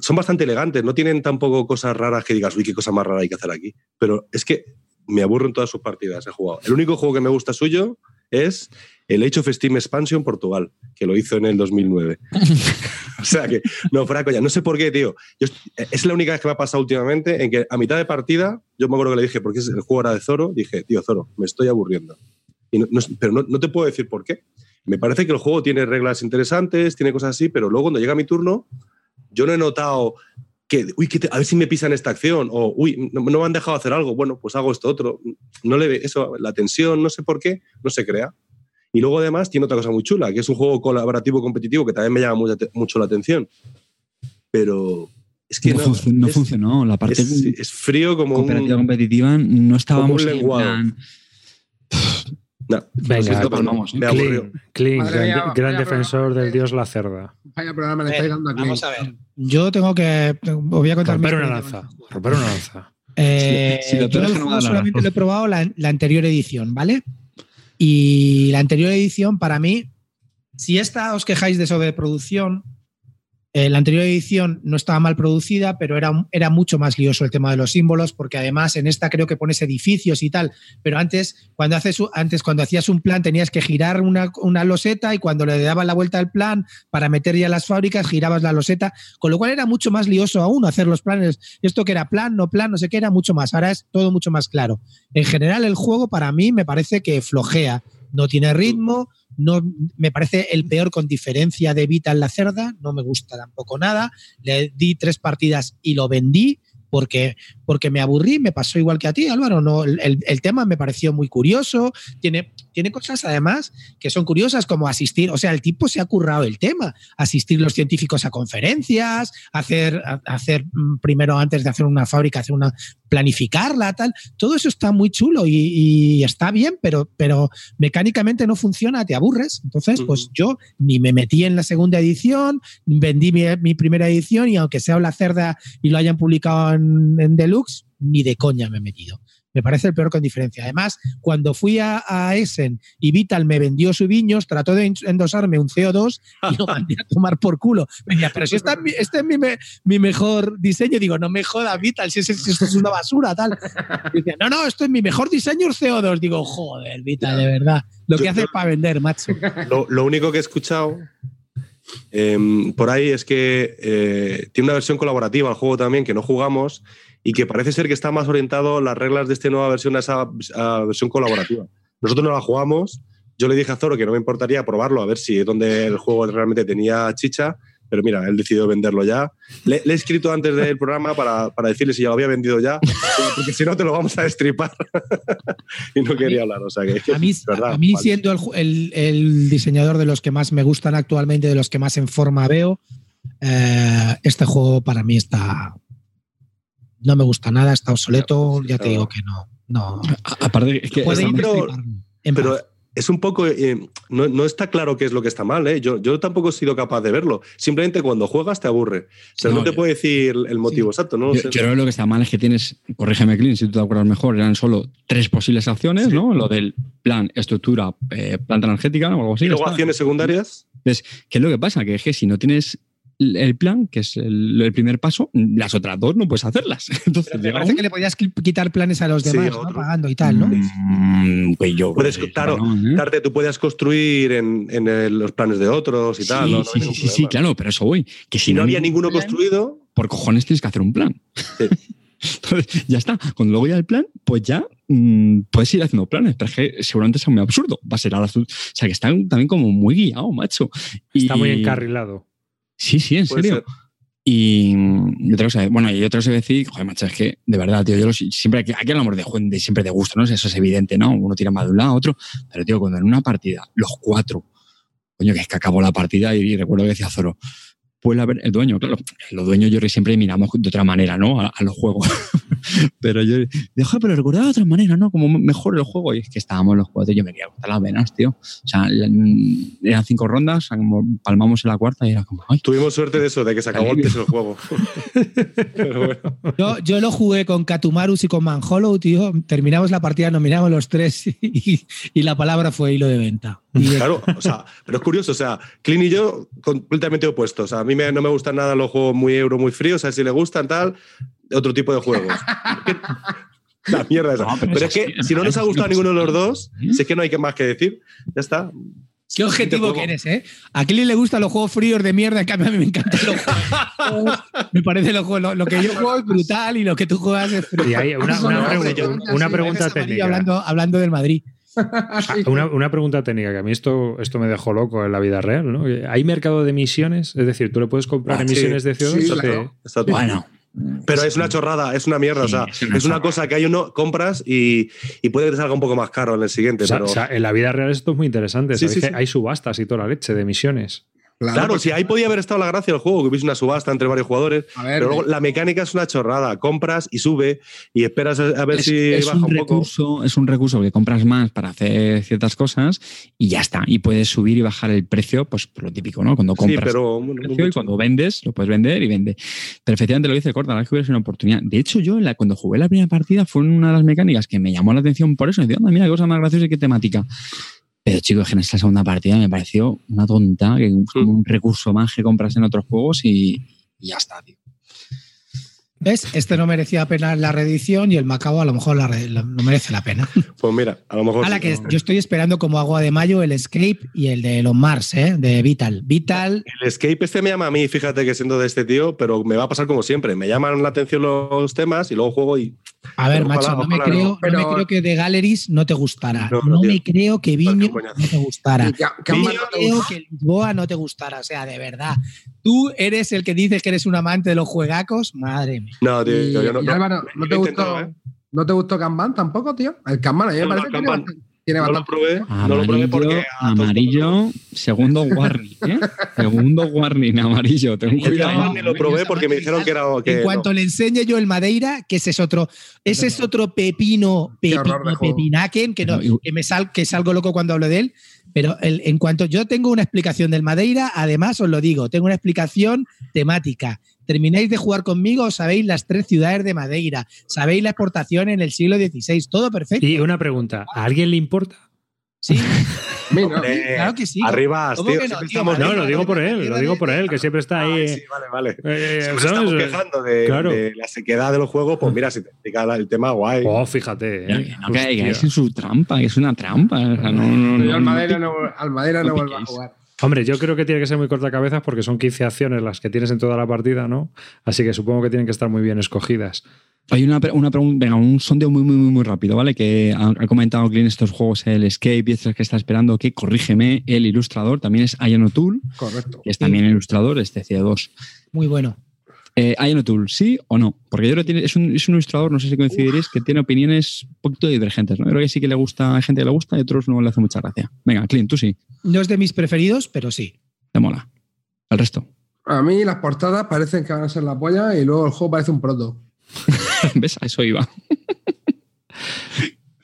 son bastante elegantes, no tienen tampoco cosas raras que digas, uy, qué cosa más rara hay que hacer aquí. Pero es que me aburro en todas sus partidas, he jugado. El único juego que me gusta suyo es el Age of Steam Expansion Portugal, que lo hizo en el 2009. o sea que, no, fuera coña, no sé por qué, tío. Yo es la única vez que me ha pasado últimamente en que a mitad de partida, yo me acuerdo que le dije, porque es- el juego era de Zoro, dije, tío, Zoro, me estoy aburriendo. Y no- no- pero no, no te puedo decir por qué. Me parece que el juego tiene reglas interesantes, tiene cosas así, pero luego cuando llega mi turno, yo no he notado que, uy, que te- a ver si me pisan esta acción, o uy, no, no me han dejado hacer algo, bueno, pues hago esto otro. No le ve eso, la tensión, no sé por qué, no se crea. Y luego además tiene otra cosa muy chula, que es un juego colaborativo competitivo que también me llama mucha te- mucho la atención. Pero es que no, no, func- no es- funcionó. La parte es, es frío como cooperativa un... competitiva no estábamos un en plan, No, Venga, palmamos, ¿eh? me. Clean, Clean, Madre gran, mía, gran vaya defensor programa. del dios la cerda. Vaya programa le A ver, estáis dando aquí. vamos a ver. Yo tengo que. Os voy a contar. Romper una lanza. Romper una lanza. Eh, Si- si lo yo el juego solamente lo he probado la, la anterior edición, ¿vale? Y la anterior edición, para mí, si esta os quejáis de sobreproducción, eh, la anterior edición no estaba mal producida, pero era, era mucho más lioso el tema de los símbolos, porque además en esta creo que pones edificios y tal, pero antes cuando, haces, cuando hacías un plan tenías que girar una, una loseta y cuando le dabas la vuelta al plan para meter ya las fábricas, girabas la loseta, con lo cual era mucho más lioso aún hacer los planes. Esto que era plan, no plan, no sé qué, era mucho más. Ahora es todo mucho más claro. En general, el juego para mí me parece que flojea. No tiene ritmo, no, me parece el peor con diferencia de Vita en la cerda, no me gusta tampoco nada. Le di tres partidas y lo vendí porque porque me aburrí, me pasó igual que a ti, Álvaro. No, el, el tema me pareció muy curioso. Tiene, tiene cosas además que son curiosas, como asistir. O sea, el tipo se ha currado el tema. Asistir los científicos a conferencias, hacer, hacer mm, primero, antes de hacer una fábrica, hacer una planificarla, tal. Todo eso está muy chulo y, y está bien, pero, pero mecánicamente no funciona, te aburres. Entonces, pues yo ni me metí en la segunda edición, vendí mi, mi primera edición y aunque sea la cerda y lo hayan publicado en, en, Deluxe, ni de coña me he metido. Me parece el peor con diferencia. Además, cuando fui a, a Essen y Vital me vendió su viños, trató de endosarme un CO2 y lo mandé a tomar por culo. Me decía, pero si este es mi, me, mi, mejor diseño, digo, no me joda Vital, si, es, si esto es una basura, tal. Y decía, no, no, esto es mi mejor diseño, es CO2. Digo, joder, Vital, de verdad. Lo que hace para vender, macho. Lo, lo único que he escuchado eh, por ahí es que eh, tiene una versión colaborativa al juego también que no jugamos y que parece ser que está más orientado las reglas de esta nueva versión a esa a versión colaborativa. Nosotros no la jugamos. Yo le dije a Zoro que no me importaría probarlo a ver si es donde el juego realmente tenía chicha, pero mira, él decidió venderlo ya. Le, le he escrito antes del programa para, para, decirle si ya lo había vendido ya, porque si no te lo vamos a destripar. y no quería hablar. O sea, que, a mí, verdad, a mí vale. siendo el, el, el, diseñador de los que más me gustan actualmente, de los que más en forma veo, eh, este juego para mí está. No me gusta nada, está obsoleto. Ya te digo que no. no. Aparte, es que. Puede ir pero, pero es un poco. Eh, no, no, está claro qué es lo que está mal, ¿eh? Yo, yo tampoco he sido capaz de verlo. Simplemente cuando juegas te aburre. Pero no, no te puedo decir el motivo sí. exacto, ¿no? Yo, yo, creo que lo que está mal es que tienes, corrígeme, Clint, si tú te acuerdas mejor, eran solo tres posibles acciones, sí. ¿no? Lo del plan, estructura, eh, planta energética, ¿no? O algo así. Y luego acciones secundarias. Entonces, ¿qué es lo que pasa? Que es que si no tienes el plan, que es el, el, primer paso, las otras dos no puedes hacerlas. Entonces, me parece un... que le podías quitar planes a los demás, sí, ¿no? pagando y tal, ¿no? Mm, pues yo puedes, claro, ¿no? Darte, tú puedes construir en, en el, los planes de otros y sí, tal. ¿no? Sí, sí, sí, sí, claro, pero eso voy. Que si no, no había ninguno plan, construido. Por cojones tienes que hacer un plan. Entonces, ya está. Cuando luego ya el plan, pues ya mmm, puedes ir haciendo planes, pero es que seguramente sea muy absurdo. Va a ser a la O sea, que está también como muy guiado, macho. Y... Está muy encarrilado. Sí, sí, en serio. Ser. Y, y, otra cosa, bueno, y otra cosa decir, joder, macho, es que de verdad, tío, yo lo, siempre aquí, aquí hablamos de, de siempre de gusto, ¿no? Eso es evidente, ¿no? Uno tira más de un lado, otro, pero tío, cuando en una partida, los cuatro, coño, que es que acabó la partida y, y recuerdo que decía Zoro, puede haber el dueño, claro, los dueños yo siempre miramos de otra manera, ¿no? A, a los juegos. pero yo dije, pero recordaba de otra manera, ¿no? Como mejor el juego. Y es que estábamos los cuatro y yo me quería cortar las venas, tío. O sea, eran cinco rondas, palmamos en la cuarta y era como. Ay, Tuvimos suerte de eso, de que se acabó antes el juego. pero bueno. yo, yo, lo jugué con Katumarus y con Manhollow, tío. Terminamos la partida, nos miramos los tres y, y la palabra fue hilo de venta. Claro, o sea, pero es curioso, o sea, Clint y yo completamente opuestos. O sea, mí me, no me gustan nada los juegos muy euro, muy fríos, sea, si le gustan tal, otro tipo de juegos. La mierda esa. No, pero, pero es, es que si no nos ha gustado ninguno de los dos, sé que no hay más que decir. Ya está. Qué objetivo que eres, ¿eh? A Clint le gustan los juegos fríos de mierda, que a mí me encantan los juegos. me parece lo, lo, lo, que yo juego es brutal y lo que tú juegas es frío. Y hay una, una, pregunta, una pregunta técnica. Hablando, hablando del Madrid. Una, una, pregunta técnica, que a mí esto, esto me dejó loco en la vida real, ¿no? ¿Hay mercado de emisiones? Es decir, ¿tú le puedes comprar ah, emisiones sí, de CO2? Sí, claro. te... Bueno. Pero es una chorrada, es una mierda. Sí, o sea, es una, es una cosa que hay uno, compras y, y, puede que te salga un poco más caro en el siguiente. O sea, pero... o sea, en la vida real esto es muy interesante. Sí, sí, hay subastas y toda la leche de emisiones. Claro, claro porque... si ahí podía haber estado la gracia del juego, que hubiese una subasta entre varios jugadores, ver, pero luego la mecánica es una chorrada. Compras y sube y esperas a ver es, si es baja un, un, recurso, poco. Es un recurso que compras más para hacer ciertas cosas y ya está. Y puedes subir y bajar el precio, pues por lo típico, ¿no? Cuando compras. Sí, pero precio, y cuando vendes, lo puedes vender y vende. Pero efectivamente lo dice Corta, la que hubiera una oportunidad. De hecho, yo la, cuando jugué la primera partida fue una de las mecánicas que me llamó la atención por eso. Me decía, mira, qué cosa más graciosa y qué temática. Pero chicos, en esta segunda partida me pareció una tonta, que es como un recurso más que compras en otros juegos y, y ya está, tío. ¿Ves? Este no merecía pena la reedición y el Macao a lo mejor la, la, no merece la pena. Pues mira, a lo mejor. A la que yo estoy esperando como agua de mayo el Escape y el de los Mars, ¿eh? de Vital. Vital. El Escape este me llama a mí, fíjate que siendo de este tío, pero me va a pasar como siempre. Me llaman la atención los temas y luego juego y. A ver, macho, ojalá, no, me creo, no. Pero... no me creo que de Galleries no te gustara. No, no me creo que Viño no te gustara. No me creo que Lisboa no te gustara. O sea, de verdad. Tú eres el que dices que eres un amante de los juegacos. Madre mía. No, tío, Y, yo no, y no- Álvaro, ¿no te gustó, ¿eh? ¿no te gustó Kanban tampoco, tío? El Kanban a mí me No, no, parece que tiene No lo probé, no lo probé Amarillo, porque. amarillo, segundo warning, ¿eh? Segundo warning, amarillo. Ten El ni lo probé porque me dijeron que era. Que en cuanto no. le enseñe yo el Madeira, que ese es otro, ese es otro pepino, pepino, juego. pepinaken, que, no, que me sal, que salgo loco cuando hablo de él. Pero el- en cuanto yo tengo una explicación del Madeira, además os lo digo, tengo una explicación temática. Termináis de jugar conmigo, sabéis las tres ciudades de Madeira, sabéis la exportación en el siglo XVI, todo perfecto. Y una pregunta, ¿a alguien le importa? Sí. Hombre, claro que sí. Arriba, ¿Cómo tío. que no, tío? estamos- No, lo digo por él, lo digo por él, que siempre está Ah, ahí. sí, vale, vale. eh, Siempre ¿sabes? estamos quejando de, Claro. de la sequedad de los juegos, pues mira, si te explica el tema, guay. Oh, fíjate. Eh. que no Hostia. en su trampa, que es una trampa. o sea, no, no, Yo no, al te- no, al Madeira no vuelvo a jugar. Hombre, yo creo que tiene que ser muy corta cabeza porque son 15 acciones las que tienes en toda la partida, ¿no? Así que supongo que tienen que estar muy bien escogidas. Hay una, una pregunta, venga, un sondeo muy, muy, muy, muy rápido, ¿vale? Que ha, ha comentado Clint estos juegos, el Escape y estos que está esperando, que corrígeme, el ilustrador también es Ian O'Toole, Correcto. que es también ilustrador, este CD2. Muy bueno. Eh, Ian O'Toole, ¿sí o no? Porque yo creo que tiene- es, un, es un ilustrador, no sé si coincidiréis, que tiene opiniones un poquito divergentes, ¿no? Yo creo que sí que le gusta, hay gente que le gusta y otros no le hace mucha gracia. Venga, Clint, tú sí, No es de mis preferidos, pero sí. te mola. El resto. A mí las portadas parecen que van a ser la polla y luego el juego parece un proto. ¿Ves? A eso iba.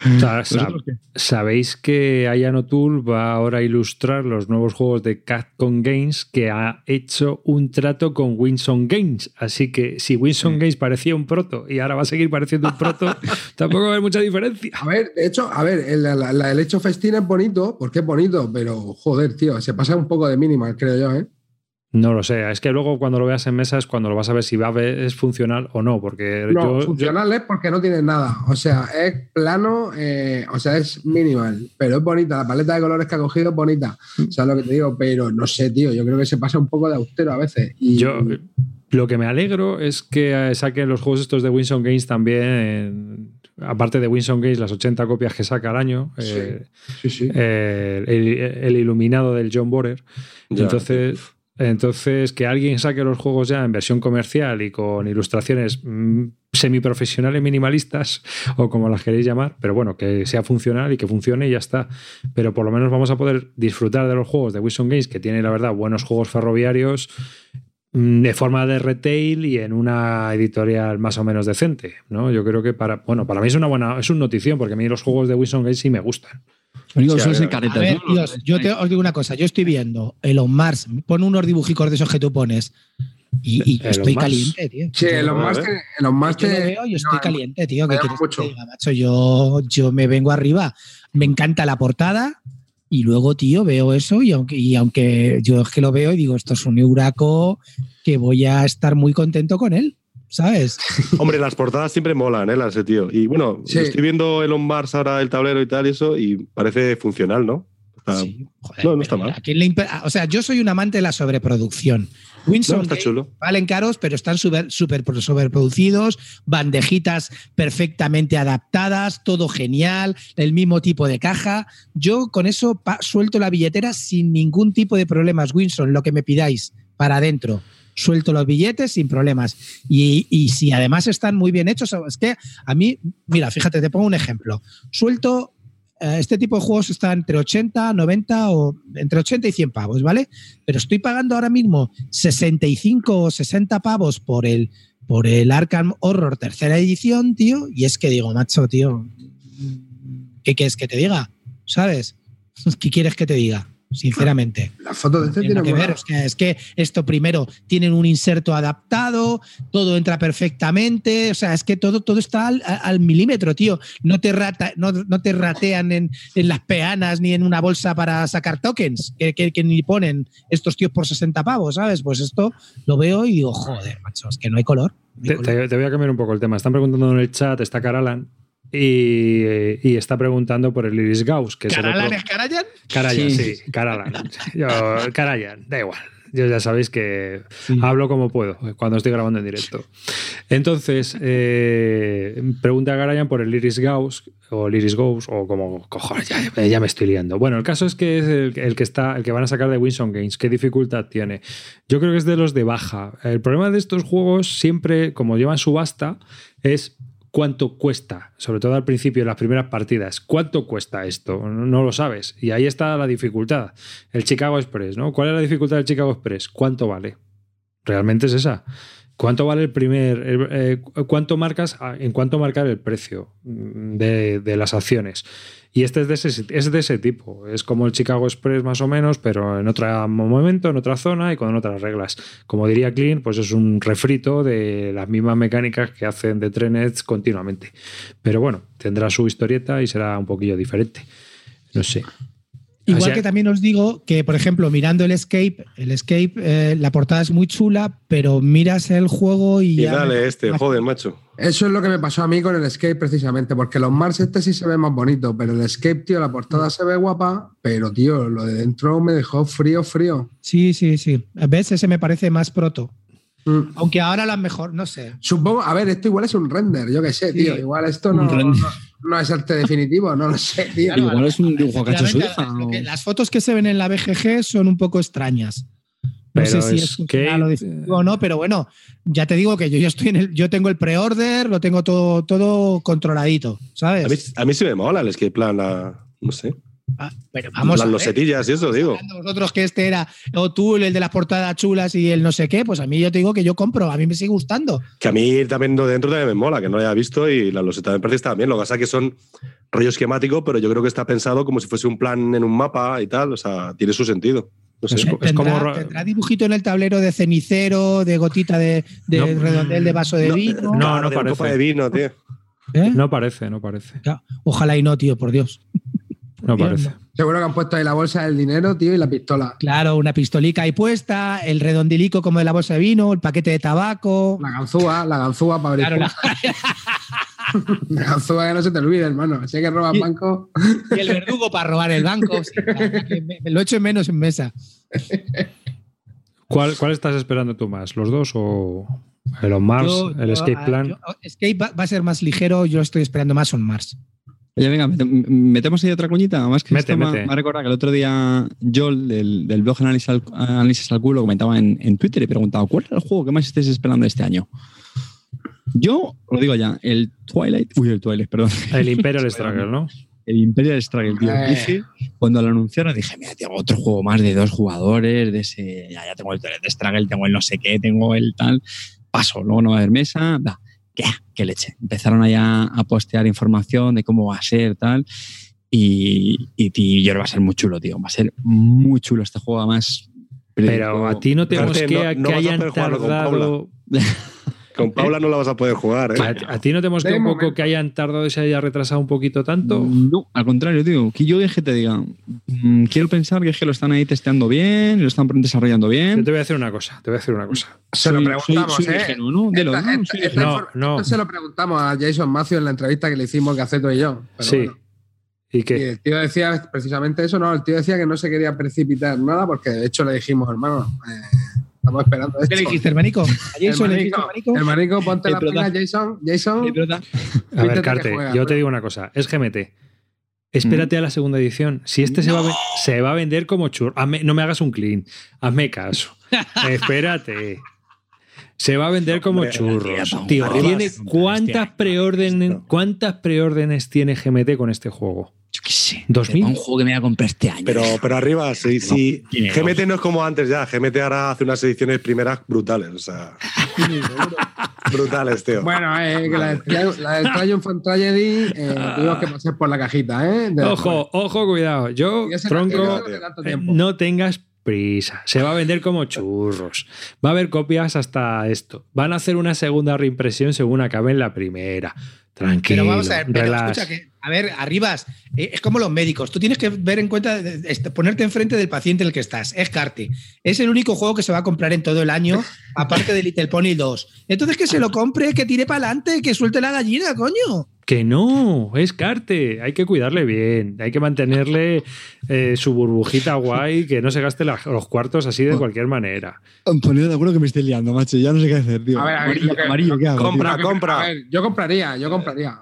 O sea, sa- ¿Vosotros qué? Sabéis que Ian O'Toole va ahora a ilustrar los nuevos juegos de Capcom Games que ha hecho un trato con Winson Games. Así que si Winson Games parecía un proto y ahora va a seguir pareciendo un proto, tampoco va a haber mucha diferencia. A ver, de hecho, a ver, el, la- la- el hecho festín es bonito, porque es bonito, pero joder, tío, se pasa un poco de minimal, creo yo, ¿eh? No lo sé, es que luego cuando lo veas en mesa es cuando lo vas a ver si va a ver, es funcional o no, porque No, yo- funcional es porque no tiene nada. O sea, es plano, eh, o sea, es minimal, pero es bonita. La paleta de colores que ha cogido es bonita. O sea, lo que te digo, pero no sé, tío, yo creo que se pasa un poco de austero a veces. Y, Yo lo que me alegro es que eh, saquen los juegos estos de Winson Games también, aparte de Winson Games, las 80 copias que saca al año, Sí. eh, sí, sí. eh, el, el iluminado del John Borer. Ya. Entonces, entonces, que alguien saque los juegos ya en versión comercial y con ilustraciones mm, semiprofesionales minimalistas o como las queréis llamar, pero bueno, que sea funcional y que funcione y ya está. Pero por lo menos vamos a poder disfrutar de los juegos de Wilson Games, que tiene la verdad buenos juegos ferroviarios de forma de retail y en una editorial más o menos decente, ¿no? Yo creo que para, bueno, para mí es una buena, es un notición, porque a mí los juegos de Wilson Games sí me gustan. Lo único que Sí, son a ver, en caretas, A ver, ¿no? Dios, yo te, os digo una cosa, yo estoy viendo Elon Musk, pon unos dibujicos de esos que tú pones y, y yo Elon estoy Musk. caliente, tío. Sí, te- yo lo te- veo, yo estoy no, caliente, tío. ¿Qué me quieres llama que te mucho. diga, macho? Yo, yo me vengo arriba. Me encanta la portada y luego, tío, veo eso y aunque, y aunque yo es que lo veo y digo, esto es un Euraco que voy a estar muy contento con él, ¿sabes? Hombre, las portadas siempre molan, ¿eh? Las de tío. Y bueno, Sí. estoy viendo Elon Mars ahora el tablero y tal, y eso, y parece funcional, ¿no? Está- Sí, joder, no, no está mal. ¿a quién le imp- O sea, yo soy un amante de la sobreproducción. No, está chulo. valen caros, pero están súper super sobreproducidos, bandejitas perfectamente adaptadas, todo genial, el mismo tipo de caja. Yo con eso suelto la billetera sin ningún tipo de problemas. Winson, lo que me pidáis para adentro. Suelto los billetes sin problemas. Y, y si además están muy bien hechos, es que a mí, mira, fíjate, te pongo un ejemplo. Suelto este tipo de juegos está entre 80, 90 o entre 80 y 100 pavos, ¿vale? Pero estoy pagando ahora mismo 65 o 60 pavos por el, por el Arkham Horror tercera edición, tío, y es que digo, macho, tío, ¿qué quieres que te diga? ¿Sabes? ¿Qué quieres que te diga? Sinceramente. Las fotos de este Tiene tienen que ver, es que, es que esto primero tienen un inserto adaptado, todo entra perfectamente, o sea, es que todo, todo está al, al milímetro, tío. No te, rata, no, no te ratean en, en las peanas ni en una bolsa para sacar tokens, que, que- que ni ponen estos tíos por 60 pavos, ¿sabes? Pues esto lo veo y digo, joder, macho, es que no hay color. no hay Te, color. te- te voy a cambiar un poco el tema. Están preguntando en el chat, está Caralan, y, y está preguntando por el Iris Gauss, que es el ¿Caralan otro- es Carayan? Karajan, Sí. sí. Yo, Karajan, da igual. yo ya sabéis que hablo como puedo cuando estoy grabando en directo. Entonces, eh, pregunta a Garayan por el Iris Gauss o el Iris Ghost o como cojones, ya, me estoy liando. Bueno, el caso es que es el, que está, el que van a sacar de Winson Games. ¿Qué dificultad tiene? Yo creo que es de los de baja. El problema de estos juegos siempre, como llevan subasta, es cuánto cuesta, sobre todo al principio de las primeras partidas. ¿Cuánto cuesta esto? No, lo sabes. Y ahí está la dificultad. El Chicago Express, ¿no? ¿Cuál es la dificultad del Chicago Express? ¿Cuánto vale? Realmente es esa. ¿Cuánto vale el primer? Eh, ¿Cuánto marcas? En cuánto marcar el precio mm, de, las acciones. Y este es de, ese, tipo. Es como el Chicago Express más o menos, pero en otro momento, en otra zona y con otras reglas. Como diría Clean, pues es un refrito de las mismas mecánicas que hacen de Trenets continuamente. Pero bueno, tendrá su historieta y será un poquillo diferente. No sé. Igual que también os digo que, por ejemplo, mirando el Escape, el Escape, eh, la portada es muy chula, pero miras el juego y. Y dale este, joder, macho. Eso es lo que me pasó a mí con el Escape precisamente, porque los Mars este sí se ve más bonito, pero el Escape, tío, la portada se ve guapa, pero, tío, lo de dentro me dejó frío, frío. Sí, sí, sí. A veces ese me parece más proto. Mm. Aunque ahora la mejor, no sé. Supongo, a ver, esto igual es un render, yo qué sé, tío. igual esto no, no, es arte definitivo, no lo sé, tío. igual es un dibujo cacho su Las fotos que se ven en la BGG son un poco extrañas. No sé si es, que... o no, pero bueno, ya te digo que yo, yo estoy en el, yo tengo el pre-order, lo tengo todo, todo controladito, ¿sabes? A mí, a mí sí me mola el escape plan, no sé. Ah, vamos las losetillas y eso, digo. Vosotros que este era, o tú, el de las portadas chulas y el no sé qué, pues a mí yo te digo que yo compro, a mí me sigue gustando. Que a mí también dentro también me mola, que no lo haya visto y la loseta me parece que está bien. Lo que pasa es que son rollo esquemático, pero yo creo que está pensado como si fuese un plan en un mapa y tal, o sea, tiene su sentido. No sé, es, como... ¿Tendrá dibujito en el tablero de cenicero, de gotita de, redondel de vaso de vino? No, no, parece. de vino, tío. ¿Eh? No parece, no parece. Ojalá y no, tío, por Dios. No parece. Seguro que han puesto ahí la bolsa del dinero, tío, y la pistola. Claro, una pistolica ahí puesta, el redondilico como de la bolsa de vino, el paquete de tabaco. La ganzúa, la ganzúa para abrir. Claro, la... ganzúa que no se te olvide, hermano. Si hay que robar banco. Y el verdugo para robar el banco. me, lo echo menos en mesa. ¿Cuál, ¿Cuál estás esperando tú más? ¿Los dos o el On Mars, el Escape ah, Plan? escape va, a ser más ligero, yo estoy esperando más On Mars. Oye, venga, metemos ahí otra cuñita. Más que esto Me, ha recordado que el otro día Joel del, del blog Análisis al, Análisis al Culo comentaba en, en, Twitter y preguntaba ¿cuál es el juego que más estés esperando este año? Yo lo digo ya, el Twilight. Uy, el Twilight, perdón. El Imperial Struggle, ¿no? El Imperial Struggle, tío. Eh. Dije, cuando lo anunciaron, dije, mira, tengo otro juego más de dos jugadores, de ese. Ya, ya tengo el Twilight Struggle, tengo el no sé qué, tengo el tal. Paso, luego no va a haber mesa. Da qué leche. Empezaron allá a postear información de cómo va a ser, tal. Y, y, yo creo que va a ser muy chulo, tío. Va a ser muy chulo este juego, además. Pero a ti no te que, que, que hayan tardado. Con Paula no la vas a poder jugar. ¿eh? ¿A, ti no te mosquea un poco que hayan tardado y se haya retrasado un poquito tanto? No, al contrario, tío. Que yo que te diga, mm, quiero pensar que es que lo están ahí testeando bien, lo están desarrollando bien. Yo te voy a decir una cosa, te voy a decir una cosa. Se lo preguntamos, ¿eh? ¿no? no, no. se lo preguntamos a Jason Macio en la entrevista que le hicimos Gaceto y yo. sí. ¿Y, qué? el tío decía precisamente eso, no, el tío decía que no se quería precipitar nada porque de hecho le dijimos, hermano, eh, Estamos esperando. ¿Qué le dijiste, hermanico? Jason hermanico, ponte la pila, Jason. Jason. A ver, Carte, yo te digo una cosa. Es GMT. Espérate mm. a la segunda edición. Si este se, va a, se va a vender como churro. no me hagas un clean. Hazme caso. Espérate. Se va a vender como churros. Tío, ¿tiene cuántas preórdenes, cuántas preórdenes tiene GMT con este juego? Qué sé, ¿2000? un juego que me voy a comprar este año. Pero, pero arriba, sí, sí. GMT no es como antes ya. GMT ahora hace unas ediciones primeras brutales. O sea, brutales, tío. Bueno, eh, que la, la del Triumph and Tragedy, eh, tuvimos que pasar por la cajita, ¿eh? ojo, ojo, cuidado. Yo, tronco, eh, no tengas prisa. Se va a vender como churros. Va a haber copias hasta esto. Van a hacer una segunda reimpresión según acaben la primera. Tranquilo. Pero vamos a ver, escucha que, a ver, arribas, eh, es como los médicos. Tú tienes que ver en cuenta, ponerte enfrente del paciente en el que estás. Es Carti. Es el único juego que se va a comprar en todo el año, aparte de Little Pony 2. Entonces que se lo compre, que tire para adelante, que suelte la gallina, coño. Que no, es Carte. Hay que cuidarle bien. Hay que mantenerle eh, su burbujita guay, que no se gaste la- los cuartos así de cualquier manera. Antonio, de acuerdo que me estoy liando, macho. Ya no sé qué hacer, tío. A ver, a ver, amarillo, lo que- amarillo, ¿qué hago? tío? Compra, compra. a ver, yo compraría, yo compraría.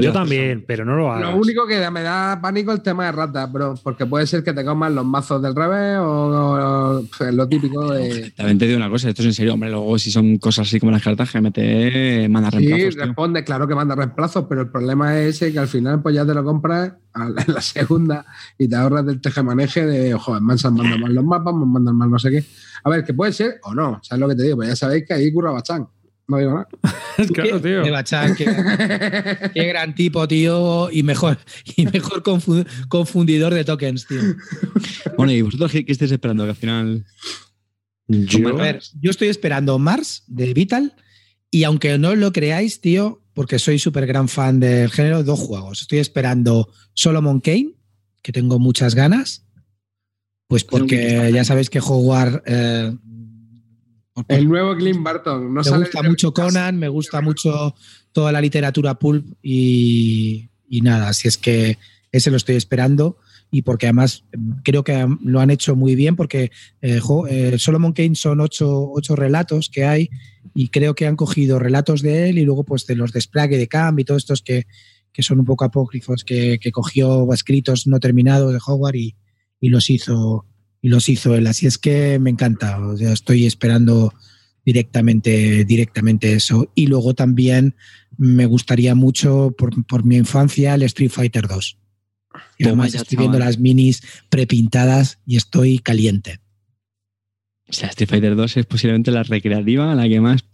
Yo también, pero no lo hagas. Lo único que me da pánico es el tema de ratas, bro, porque puede ser que te coman los mazos del revés o, o- o lo típico de. También te digo una cosa, esto es en serio, hombre. Luego, si son cosas así como las cartas, GMT manda Sí, reemplazos, tío. responde, claro que manda reemplazos, pero el problema es ese que al final pues ya te lo compras a la, en la segunda y te ahorras del tejemaneje de, joder, me han mandado mal los mapas, me mandan mal no sé qué. A ver, que puede ser o no, ¿sabes lo que te digo? Pues ya sabéis que ahí curra Bachán. No digo nada. claro, tío. De Bachán, qué, qué gran tipo, tío, y mejor, y mejor confu- confundidor de tokens, tío. Bueno, ¿y vosotros qué, qué estáis esperando? Que al final. Yo- A ver, yo estoy esperando Mars de Vital y aunque no lo creáis, tío, porque soy súper gran fan del género, dos juegos. Estoy esperando Solomon Kane, que tengo muchas ganas, pues porque ya sabéis que Howard eh, El nuevo Clint Barton. No me sale gusta mucho Conan, me gusta mucho toda la literatura pulp y, y nada, así es que ese lo estoy esperando y porque además creo que lo han hecho muy bien porque eh, jo- eh, Solomon Kane son ocho, ocho relatos que hay y creo que han cogido relatos de él y luego pues de los de Sprague, de Camp y todos estos que, que son un poco apócrifos que, que cogió escritos no terminados de Howard y, y los hizo y los hizo él. Así es que me encanta. O sea, estoy esperando directamente, directamente eso. Y luego también me gustaría mucho por, por mi infancia el Street Fighter 2. Y además estoy viendo las minis prepintadas y estoy caliente. O sea, Street Fighter 2 es posiblemente la recreativa a la que más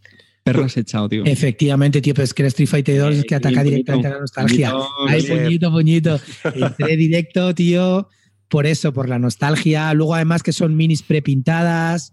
perras he echado, tío. Efectivamente, tío, pero es que el Street Fighter 2 es que Eh, ataca puñito, directamente a la nostalgia. puñito, Ay, puñito, puñito. Entré directo, tío, por eso, por la nostalgia. Luego, además, que son minis prepintadas.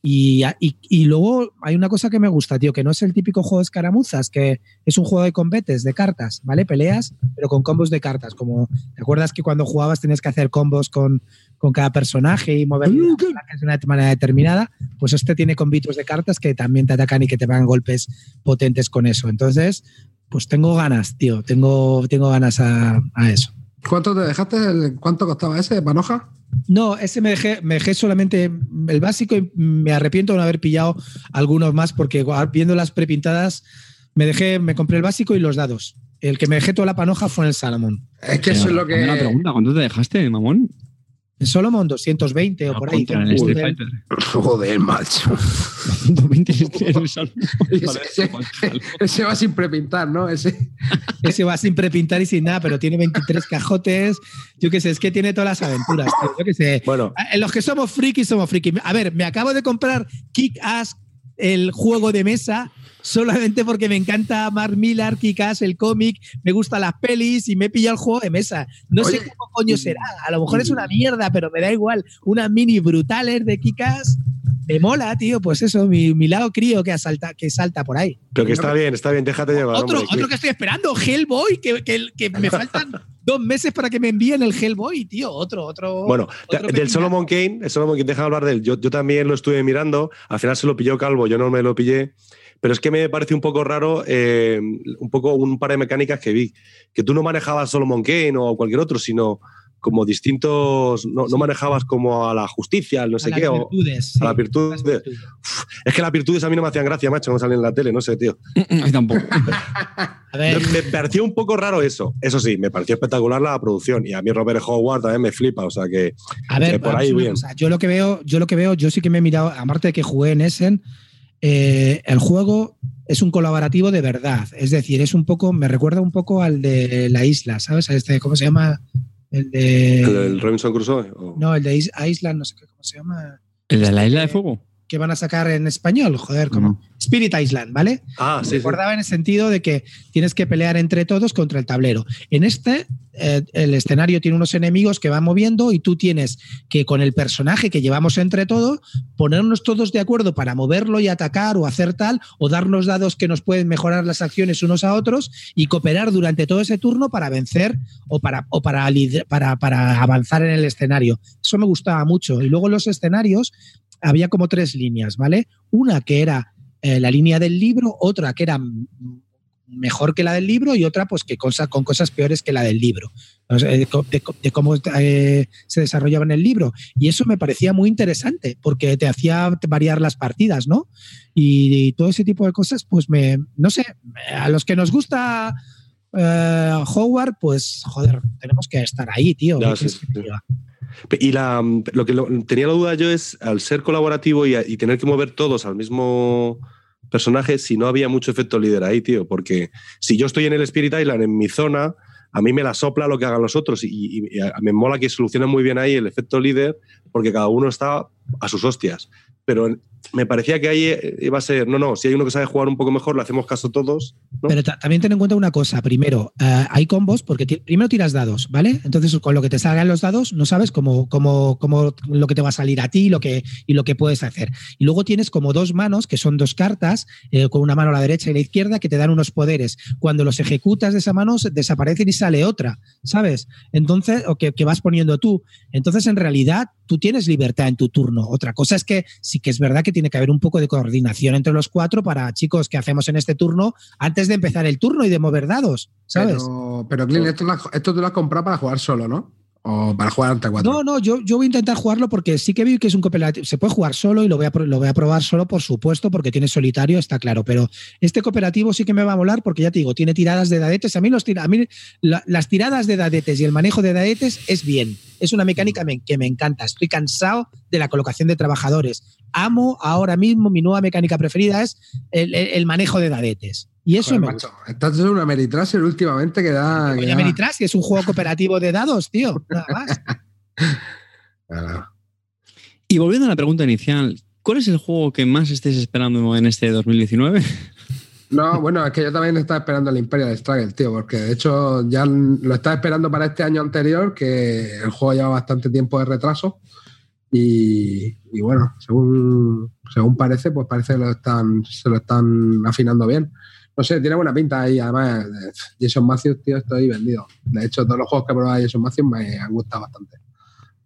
Y, y, y luego hay una cosa que me gusta, tío, que no es el típico juego de escaramuzas, que es un juego de combates, de cartas, ¿vale? Peleas, pero con combos de cartas. Como, ¿te acuerdas que cuando jugabas tenías que hacer combos con, con cada personaje y mover los personajes de una manera determinada? Pues este tiene combitos de cartas que también te atacan y que te pegan golpes potentes con eso. Entonces, pues tengo ganas, tío, tengo, tengo ganas a, a eso. ¿Cuánto te dejaste? El- ¿Cuánto costaba ese de panoja? No, ese me dejé, me dejé solamente el básico y me arrepiento de no haber pillado algunos más porque viendo las prepintadas me dejé, me compré el básico y los dados. El que me dejé toda la panoja fue en el Salomón. Es que eso es lo que. Una pregunta, ¿cuánto te dejaste, mamón? En Solomon 220 o No, por ahí. contra el Street Fighter. Joder, macho. 120 en el salón. ese, ese- ese va sin prepintar, ¿no? Ese. Ese va sin prepintar y sin nada, pero tiene 23 cajotes. Yo qué sé, es que tiene todas las aventuras. tío. Yo qué sé. Bueno, En los que somos frikis, somos frikis. A ver, me acabo de comprar Kick Ass, el juego de mesa, solamente porque me encanta Mark Millar, Kick Ass, el cómic, me gustan las pelis y me he pillado el juego de mesa. No sé cómo coño será. A lo mejor es una mierda, pero me da igual. Unas mini brutales de Kick Ass. Me mola, tío. Pues eso, mi, mi lado crío que, asalta, que salta por ahí. pero que está bien, está bien, déjate llevar. Otro, hombre, otro que estoy esperando, Hellboy, que, que, que me faltan dos meses para que me envíen el Hellboy, tío. Otro, otro. Bueno, otro del. Solomon Kane, el Solomon Kane, deja hablar de él. Yo, yo también lo estuve mirando, al final se lo pilló Calvo, yo no me lo pillé, pero es que me parece un poco raro, eh, un poco un par de mecánicas que vi, que tú no manejabas Solomon Kane o cualquier otro, sino como distintos, no, no manejabas como a la justicia, al no A sé las qué, o virtudes, a las sí, virtudes. las virtudes. Es que las virtudes a mí no me hacían gracia, macho, no salen en la tele, no sé, tío. A mí tampoco. A ver, Me pareció un poco raro eso. Eso sí, me pareció espectacular la producción. Y a mí Robert Howard también me flipa. O sea que a ver, eh, por ahí a bien. cosa. Yo lo que veo, yo lo que veo, yo sí que me he mirado, aparte de que jugué en Essen, eh, el juego es un colaborativo de verdad. Es decir, es un poco, me recuerda un poco al de la isla, ¿sabes? A este, ¿cómo se llama? El de. el, el Robinson Crusoe. o- No, el de Is- Island, no sé qué, ¿cómo se llama? ¿El de la isla de fuego? Que van a sacar en español, joder, como. Spirit Island, ¿vale? Ah, sí, sí. recordaba en el sentido de que tienes que pelear entre todos contra el tablero. En este, eh, el escenario tiene unos enemigos que van moviendo y tú tienes que con el personaje que llevamos entre todos, ponernos todos de acuerdo para moverlo y atacar o hacer tal, o darnos dados que nos pueden mejorar las acciones unos a otros y cooperar durante todo ese turno para vencer o para, o para, para, para avanzar en el escenario. Eso me gustaba mucho. Y luego los escenarios había como tres líneas, ¿vale? Una que era eh, la línea del libro, otra que era mejor que la del libro y otra pues que cosa, con cosas peores que la del libro, de, cómo eh, se desarrollaba en el libro. Y eso me parecía muy interesante porque te hacía variar las partidas, ¿no? Y, todo ese tipo de cosas, pues me, no sé, a los que nos gusta eh, Howard, pues joder, tenemos que estar ahí, tío. Y lo que tenía la duda yo es, al ser colaborativo y, tener que mover todos al mismo personaje si no había mucho efecto líder ahí, tío. Porque si yo estoy en el Spirit Island, en mi zona, a mí me la sopla lo que hagan los otros y, me mola que solucionen muy bien ahí el efecto líder porque cada uno está a sus hostias. Pero me parecía que ahí eh, iba a ser, no, no, si hay uno que sabe jugar un poco mejor, le hacemos caso todos. Pero también ten en cuenta una cosa, primero, eh, hay combos porque primero tiras dados, ¿vale? Entonces con lo que te salgan los dados no sabes cómo, cómo, cómo, lo que te va a salir a ti lo que, y lo que puedes hacer. Y luego tienes como dos manos, que son dos cartas, eh, con una mano a la derecha y la izquierda, que te dan unos poderes. Cuando los ejecutas de esa mano, desaparecen y sale otra, ¿sabes? Entonces, o que, que vas poniendo tú. Entonces, en realidad, tú tienes libertad en tu turno. Otra cosa es que sí que es verdad que tiene que haber un poco de coordinación entre los cuatro para, chicos, ¿qué hacemos en este turno antes de empezar el turno y de mover dados? ¿Sabes? Pero, pero Clint, esto, esto tú lo has comprado para jugar solo, ¿no? o para jugar ante cuatro. No, no, yo, yo voy a intentar jugarlo porque sí que vi que es un cooperativo. Se puede jugar solo y lo voy, a, lo voy a probar solo, por supuesto, porque tiene solitario, está claro. Pero este cooperativo sí que me va a molar porque ya te digo, tiene tiradas de dadetes. A mí, los a mí las tiradas de dadetes y el manejo de dadetes es bien. Es una mecánica que me encanta. Estoy cansado de la colocación de trabajadores. Amo ahora mismo, mi nueva mecánica preferida es el manejo de dadetes. Y eso me macho, Estás en una Meritraser últimamente que da. Que Meritraser es un juego cooperativo de dados, tío. Nada más. y volviendo a la pregunta inicial, ¿cuál es el juego que más estés esperando en este 2019? No, bueno, es que yo también estaba esperando el Imperial Struggle, tío, porque de hecho ya lo estaba esperando para este año anterior, que el juego lleva bastante tiempo de retraso. Y, y bueno, según, según parece, pues parece que lo están, se lo están afinando bien no sé, tiene buena pinta ahí. Además, Jason Matthews, tío, estoy vendido. De hecho, todos los juegos que he probado de Jason Matthews me han gustado bastante.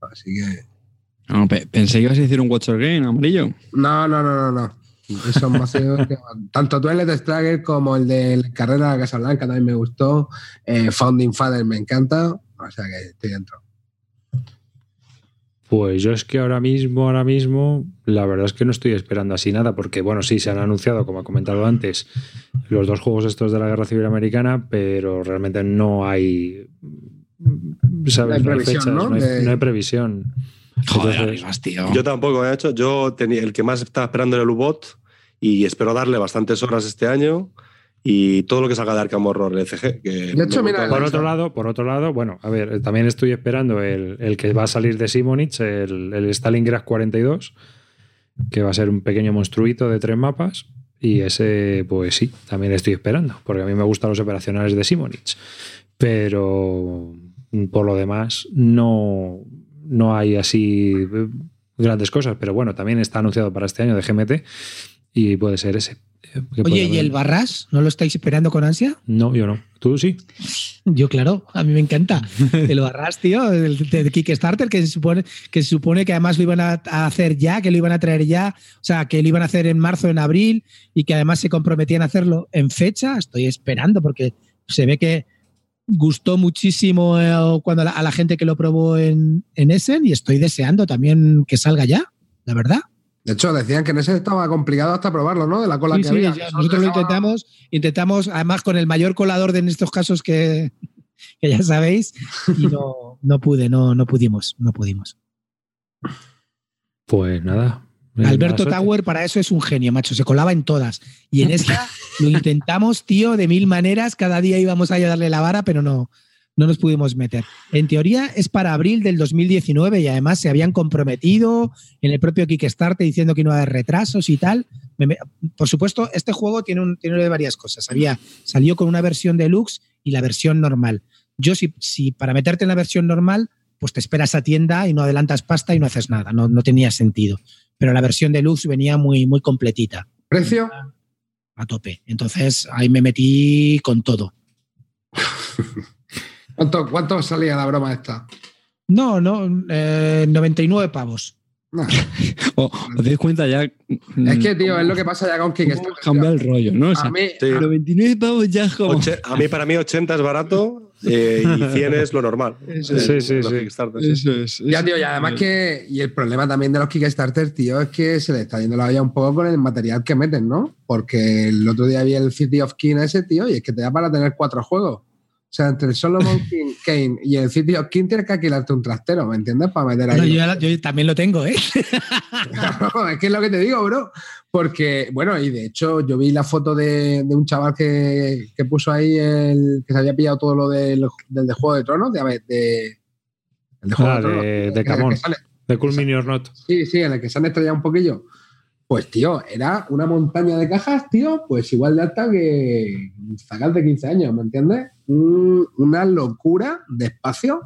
Así que. pensé que ibas a decir un Watcher Game amarillo. No, no, no, no, no. Jason Matthews, tanto Twilight Struggle como el de Carrera de Casablanca también me gustó. Eh, Founding Father me encanta. O sea que estoy dentro. Pues yo es que ahora mismo, ahora mismo, la verdad es que no estoy esperando así nada, porque bueno, sí, se han anunciado, como he comentado antes, los dos juegos estos de la Guerra Civil Americana, pero realmente no hay... ¿sabes? No hay, fechas, ¿no? hay, previsión. Joder, Yo tampoco he hecho. Yo tenía, el que más estaba esperando era el U-Bot y espero darle bastantes horas este año y todo lo que salga de Arkham Horror CG. Que de hecho, mira, por otro lado, por otro lado, bueno, a ver, también estoy esperando el, que va a salir de Simonich, el, el Stalingrad 42, que va a ser un pequeño monstruito de tres mapas. Y ese, pues sí, también estoy esperando, porque a mí me gustan los operacionales de Simonich. Pero por lo demás, no, no hay así grandes cosas. Pero bueno, también está anunciado para este año de GMT y puede ser ese. Oye, ¿y el Barras? ¿No lo estáis esperando con ansia? No, yo no. ¿Tú sí? Yo, claro, a mí me encanta. El Barras, tío, el de Kickstarter, que se supone que, se supone que además lo iban a hacer ya, que lo iban a traer ya, o sea, que lo iban a hacer en marzo, en abril, y que además se comprometían a hacerlo en fecha. Estoy esperando porque se ve que gustó muchísimo eh, cuando a la, gente que lo probó en, en Essen y estoy deseando también que salga ya, la verdad. De hecho, decían que en ese estaba complicado hasta probarlo, ¿no? De la cola que había. nosotros lo intentamos, intentamos, además con el mayor colador de en estos casos que, ya sabéis, y no, no pude, no, no pudimos, no pudimos. Pues nada. Alberto Tower para eso es un genio, macho, se colaba en todas. Y en esta lo intentamos, tío, de mil maneras, cada día íbamos a darle la vara, pero no, no nos pudimos meter. En teoría es para abril del 2019 y además se habían comprometido en el propio Kickstarter diciendo que no iba a haber retrasos y tal. Por supuesto, este juego tiene, un, tiene varias cosas. Había, salió con una versión deluxe y la versión normal. Yo si, si para meterte en la versión normal, pues te esperas a tienda y no adelantas pasta y no haces nada. No, no tenía sentido. Pero la versión deluxe venía muy, muy completita. ¿Precio? A tope. Entonces ahí me metí con todo. ¿Cuánto, ¿Cuánto salía la broma esta? No, no, 99 eh, pavos. Nah. O- ¿Os dais cuenta ya? Es que, tío, es lo que pasa ya con Kickstarter. Cambia el rollo, ¿no? O sea, A mí, Sí. pero 29 pavos ya es como. Oche- a mí, para mí, 80 es barato eh, y 100 es lo normal. Eso Eh, Sí, sí, los sí. Kickstarter, sí. Eso es. Ya, tío, y es. además que. Y el problema también de los Kickstarter, tío, es que se le está yendo la olla un poco con el material que meten, ¿no? Porque el otro día vi el City of King ese, tío, y es que te da para tener cuatro juegos. O sea, entre Solomon King, Kane y el City of King tienes que alquilarte un trastero, ¿me entiendes? Para meter Bueno, ahí. yo, también lo tengo, ¿eh? es que es lo que te digo, bro. Porque, bueno, y de hecho, yo vi la foto de, de un chaval que, que puso ahí el que se había pillado todo lo del, del de Juego de Tronos, de, a ver, de, el de Juego Ah, de Tronos. de- el de el Camón. De Cool Mini or Not. Sí, sí, en el que se han estrellado un poquillo. Pues, tío, era una montaña de cajas, tío, pues igual de alta que Zagal de 15 años, ¿me entiendes? Un- una locura de espacio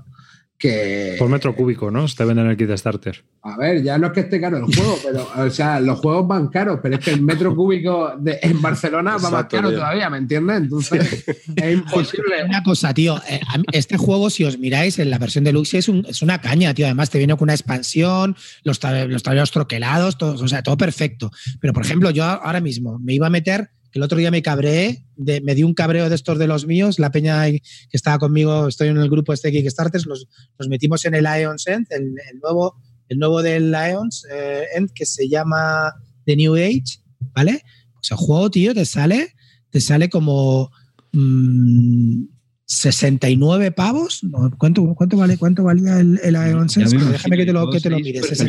que... Por metro cúbico, ¿no? Se te venden el kit de starter. A ver, ya no es que esté caro el juego, pero, o sea, los juegos van caros, pero es que el metro cúbico de, en Barcelona va más caro tío. todavía, ¿me entiendes? Entonces, es imposible. Una cosa, tío. eh, este juego, si os miráis en la versión deluxe, es, un- es una caña, tío. Además, te viene con una expansión, los, tab- los tableros troquelados, todo, o sea, todo perfecto. Pero, por ejemplo, yo ahora mismo me iba a meter, el otro día me cabreé, de- me di un cabreo de estos de los míos, la peña que estaba conmigo, estoy en el grupo este Kickstarters, nos metimos en el Lions End, el, nuevo, el nuevo del Lions eh, End, que se llama The New Age, ¿vale? Pues el juego, tío, te sale, te sale como mm, 69 pavos. No, ¿cuánto, cuánto, vale, ¿Cuánto valía el, el Iron Sense? déjame que te lo, que te lo mires.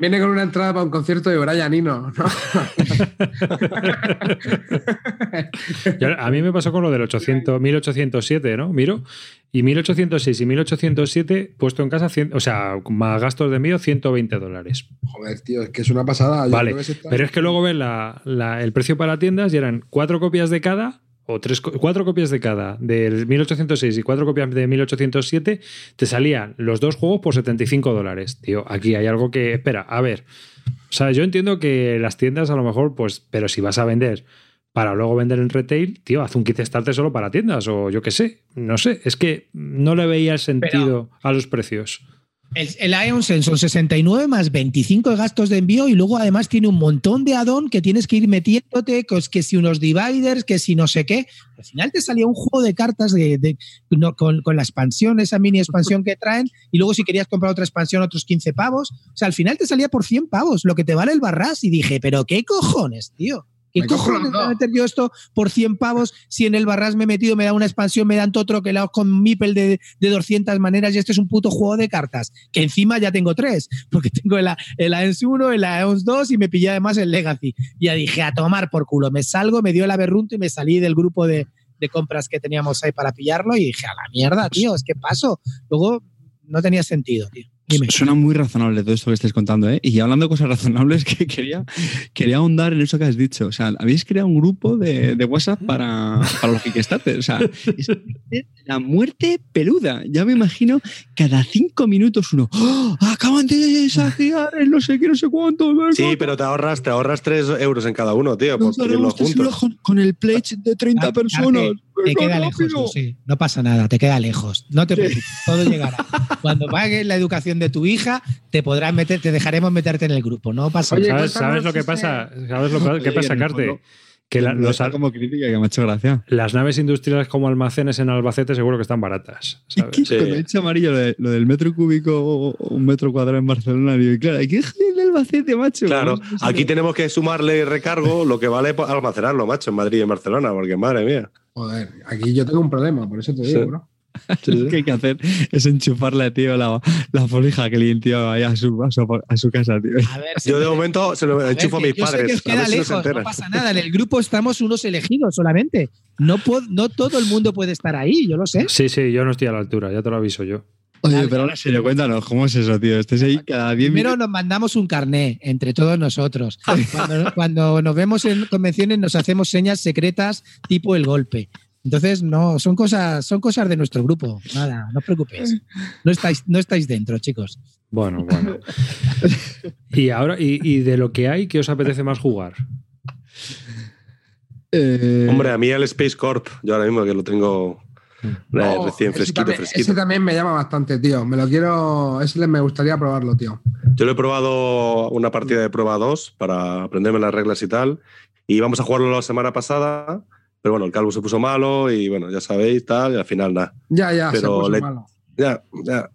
Viene con una entrada para un concierto de Brian Eno, ¿no? A mí me pasó con lo del 800, 1807, ¿no? Miro. Y 1806 y 1807 puesto en casa, 100 o sea, más gastos de envío, 120 dólares. Joder, tío, es que es una pasada. Yo Vale, creo que se está- pero es que luego ves la- la- el precio para tiendas y eran cuatro copias de cada, o tres, cuatro copias de cada, del 1806 y cuatro copias de 1807, te salían los dos juegos por 75 dólares. Tío, aquí hay algo que. Espera, a ver. O sea, yo entiendo que las tiendas a lo mejor, pues, pero si vas a vender para luego vender en retail, tío, haz un kit starter solo para tiendas o yo qué sé. No sé, es que no le veía el sentido a los precios. El, el Ion Sense son 69 más 25 de gastos de envío y luego además tiene un montón de add-on que tienes que ir metiéndote, que, es- que si unos dividers, que si no sé qué. Al final te salía un juego de cartas de, de- no, con, con la expansión, esa mini expansión que traen, y luego si querías comprar otra expansión, otros 15 pavos. O sea, al final te salía por 100 pavos, lo que te vale el barras. Y dije, pero qué cojones, tío. ¿Qué cojones voy a meter yo esto por 100 pavos si en el barras me he metido, me da una expansión, me dan otro que con Mipel de, de 200 maneras y este es un puto juego de cartas? Que encima ya tengo tres, porque tengo el, el AENS 1, el AENS 2 y me pillé además el Legacy. Y ya dije, a tomar por culo, me salgo, me dio el aberrunto y me salí del grupo de, de compras que teníamos ahí para pillarlo y dije, a la mierda, tío, es que paso. Luego no tenía sentido, tío. Dime. Suena muy razonable todo esto que estés contando, ¿eh? Y hablando de cosas razonables, que quería, quería ahondar en eso que has dicho. O sea, habéis creado un grupo de, de WhatsApp para, para los Kickstarter. O sea, es la muerte peluda. Ya me imagino cada cinco minutos uno. ¡Oh! Acaban de saquear el no sé qué, no sé cuánto. no Sí, cuánto". pero te ahorras, te ahorras 3 euros en cada uno, tío, por tres juntos. con, con el pledge de 30 Arte, personas. Te queda lejos, sí. No pasa nada, te queda lejos. No te preocupes, todo llegará. Cuando pagues la educación de tu hija, te podrás meter, te dejaremos meterte en el grupo. No pasa Oye, nada. ¿Sabes, sabes lo que pasa? ¿Sabes lo que, pasa, Carte? Que la- Lo los, como crítica que me ha hecho gracia. las naves industriales como almacenes en Albacete seguro que están baratas. Es ¿sabes? Sí. cuando he hecho amarillo lo, de- lo del metro cúbico o un metro cuadrado en Barcelona, digo, y claro, hay que joder el Albacete, macho. Claro, aquí tenemos que sumarle recargo lo que vale almacenarlo, macho, en Madrid y en Barcelona, porque madre mía. Joder, aquí yo tengo un problema, por eso te Sí. digo, bro. Lo que hay que hacer es enchufarle, tío, la, la folija que limpió ahí a su, a su, a su casa, tío. A ver, Yo de momento se lo a ver, enchufo a mis yo sé que padres, os a queda si no se pasa nada. En el grupo estamos unos elegidos solamente. No, pod- no todo el mundo puede estar ahí, yo lo sé. Sí, sí, yo no estoy a la altura, ya te lo aviso yo. Oye, pero ahora en serio, cuéntanos, ¿cómo es eso, tío? Estés ahí cada 10 Primero minutos. nos mandamos un carné entre todos nosotros. Cuando, cuando nos vemos en convenciones nos hacemos señas secretas tipo el golpe. Entonces, no, son cosas, son cosas de nuestro grupo. Nada, no os preocupéis. No estáis, no estáis dentro, chicos. Bueno, bueno. y ahora, y, y de lo que hay, ¿qué os apetece más jugar? Eh, Hombre, a mí el Space Corp, yo ahora mismo que lo tengo Oh, recién fresquito, también, fresquito. Ese también me llama bastante, tío. Me lo quiero. Ese me gustaría probarlo, tío. Yo lo he probado una partida de prueba 2 para aprenderme las reglas y tal. Y vamos a jugarlo la semana pasada. Pero bueno, el calvo se puso malo y bueno, ya sabéis, tal, y al final nada. Ya, ya, Pero se puso le- malo. Ya, ya.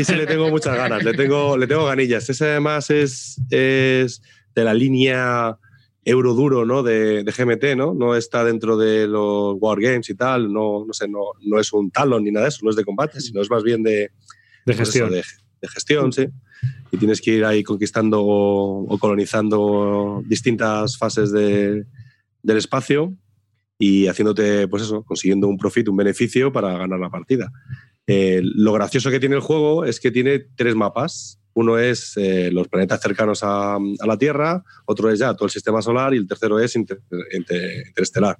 Y sí le tengo muchas ganas, le tengo, le tengo ganillas. Ese además es, es de la línea Euroduro, ¿no? De, de GMT, ¿no? No está dentro de los Wargames y tal, no, no sé, no, no es un talón ni nada de eso, no es de combate, sino es más bien de, De pues gestión. eso, de, de gestión, sí. Y tienes que ir ahí conquistando o, o colonizando distintas fases de- del espacio y haciéndote, pues eso, consiguiendo un profit, un beneficio para ganar la partida. Eh, lo gracioso que tiene el juego es que tiene tres mapas. Uno es eh, los planetas cercanos a, la Tierra, otro es ya todo el sistema solar y el tercero es inter- inter- interestelar.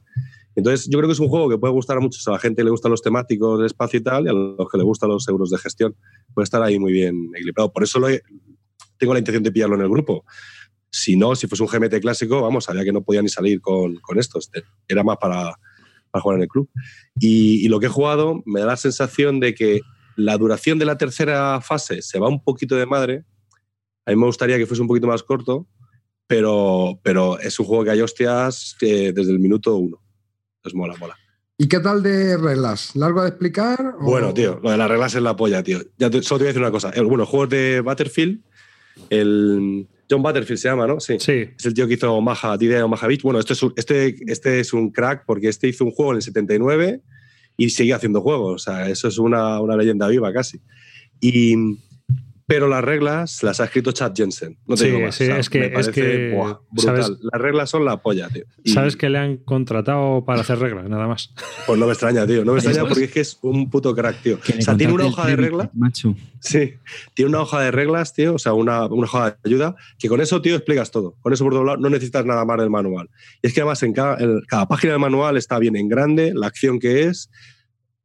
Entonces, yo creo que es un juego que puede gustar a muchos. A la gente le gustan los temáticos del espacio y tal, y a los que le gustan los euros de gestión. Puede estar ahí muy bien equilibrado. Por eso lo he- tengo la intención de pillarlo en el grupo. Si no, si fuese un GMT clásico, vamos, sabía que no podía ni salir con, con estos. Era más para, para jugar en el club. Y, y lo que he jugado me da la sensación de que la duración de la tercera fase se va un poquito de madre. A mí me gustaría que fuese un poquito más corto, pero, pero es un juego que hay hostias eh, desde el minuto uno. Entonces mola, mola. ¿Y qué tal de reglas? ¿Largo de explicar? o- Bueno, tío, lo de las reglas es la polla, tío. Ya te- solo te voy a decir una cosa. El, bueno, juegos de Battlefield, el John Butterfield se llama, ¿no? Sí. Sí, Es el tío que hizo Omaha, D-Day Omaha Beach. Bueno, este es, un, este, este es un crack porque este hizo un juego en el 79 y sigue haciendo juegos. O sea, eso es una, una leyenda viva casi. Y, pero las reglas las ha escrito Chad Jensen. No te Sí, digo más. sí, es que- me es que, buah, brutal. ¿sabes? Las reglas son la polla, tío. Y, sabes que le han contratado para hacer reglas, nada más. Pues no me extraña, tío. No me extraña porque es que es un puto crack, tío. O sea, tiene una hoja de reglas. Macho. Sí, tiene una hoja de reglas, tío, o sea, una, una hoja de ayuda, que con eso, tío, explicas todo. Con eso, por otro lado, no necesitas nada más del manual. Y es que además en cada, en cada página del manual está bien en grande, la acción que es,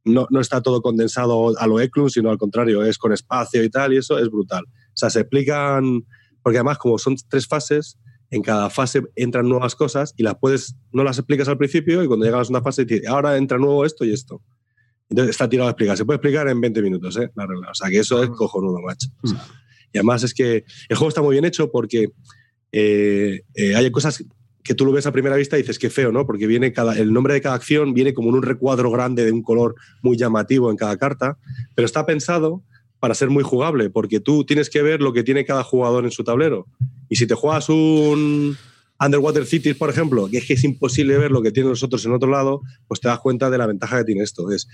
no, no está todo condensado a lo Eklund, sino al contrario, es con espacio y tal, y eso es brutal. O sea, se explican, porque además como son tres fases, en cada fase entran nuevas cosas y las puedes, no las explicas al principio y cuando llegas a segunda fase dices, ahora entra nuevo esto y esto. Entonces está tirado a explicar. Se puede explicar en 20 minutos, ¿eh? La regla. O sea, que eso es cojonudo, macho. O sea, y además es que el juego está muy bien hecho porque eh, eh, hay cosas que tú lo ves a primera vista y dices que feo, ¿no? Porque viene cada, el nombre de cada acción viene como en un recuadro grande de un color muy llamativo en cada carta, pero está pensado para ser muy jugable, porque tú tienes que ver lo que tiene cada jugador en su tablero. Y si te juegas un Underwater Cities, por ejemplo, que es que es imposible ver lo que tienen los otros en otro lado, pues te das cuenta de la ventaja que tiene esto. Es,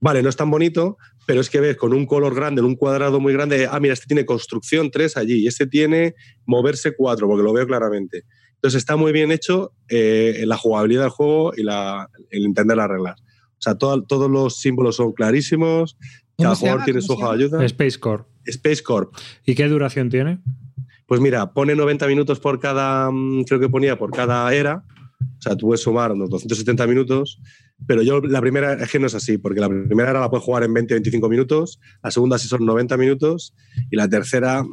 vale, no es tan bonito, pero es que ves con un color grande, en un cuadrado muy grande, ah, mira, este tiene construcción 3 allí y este tiene moverse 4, porque lo veo claramente. Entonces está muy bien hecho eh, la jugabilidad del juego y la- el entender las reglas. O sea, todo- todos los símbolos son clarísimos, ¿Cómo cada jugador llama? tiene ¿Cómo su hoja de ayuda. Space Corp. Space Corp. ¿Y qué duración tiene? Pues mira, pone 90 minutos por cada, mm, creo que ponía por cada era. O sea, tú puedes sumar unos 270 minutos. Pero yo la primera es que no es así, porque la primera era la puedes jugar en 20-25 minutos, la segunda sí son 90 minutos y la tercera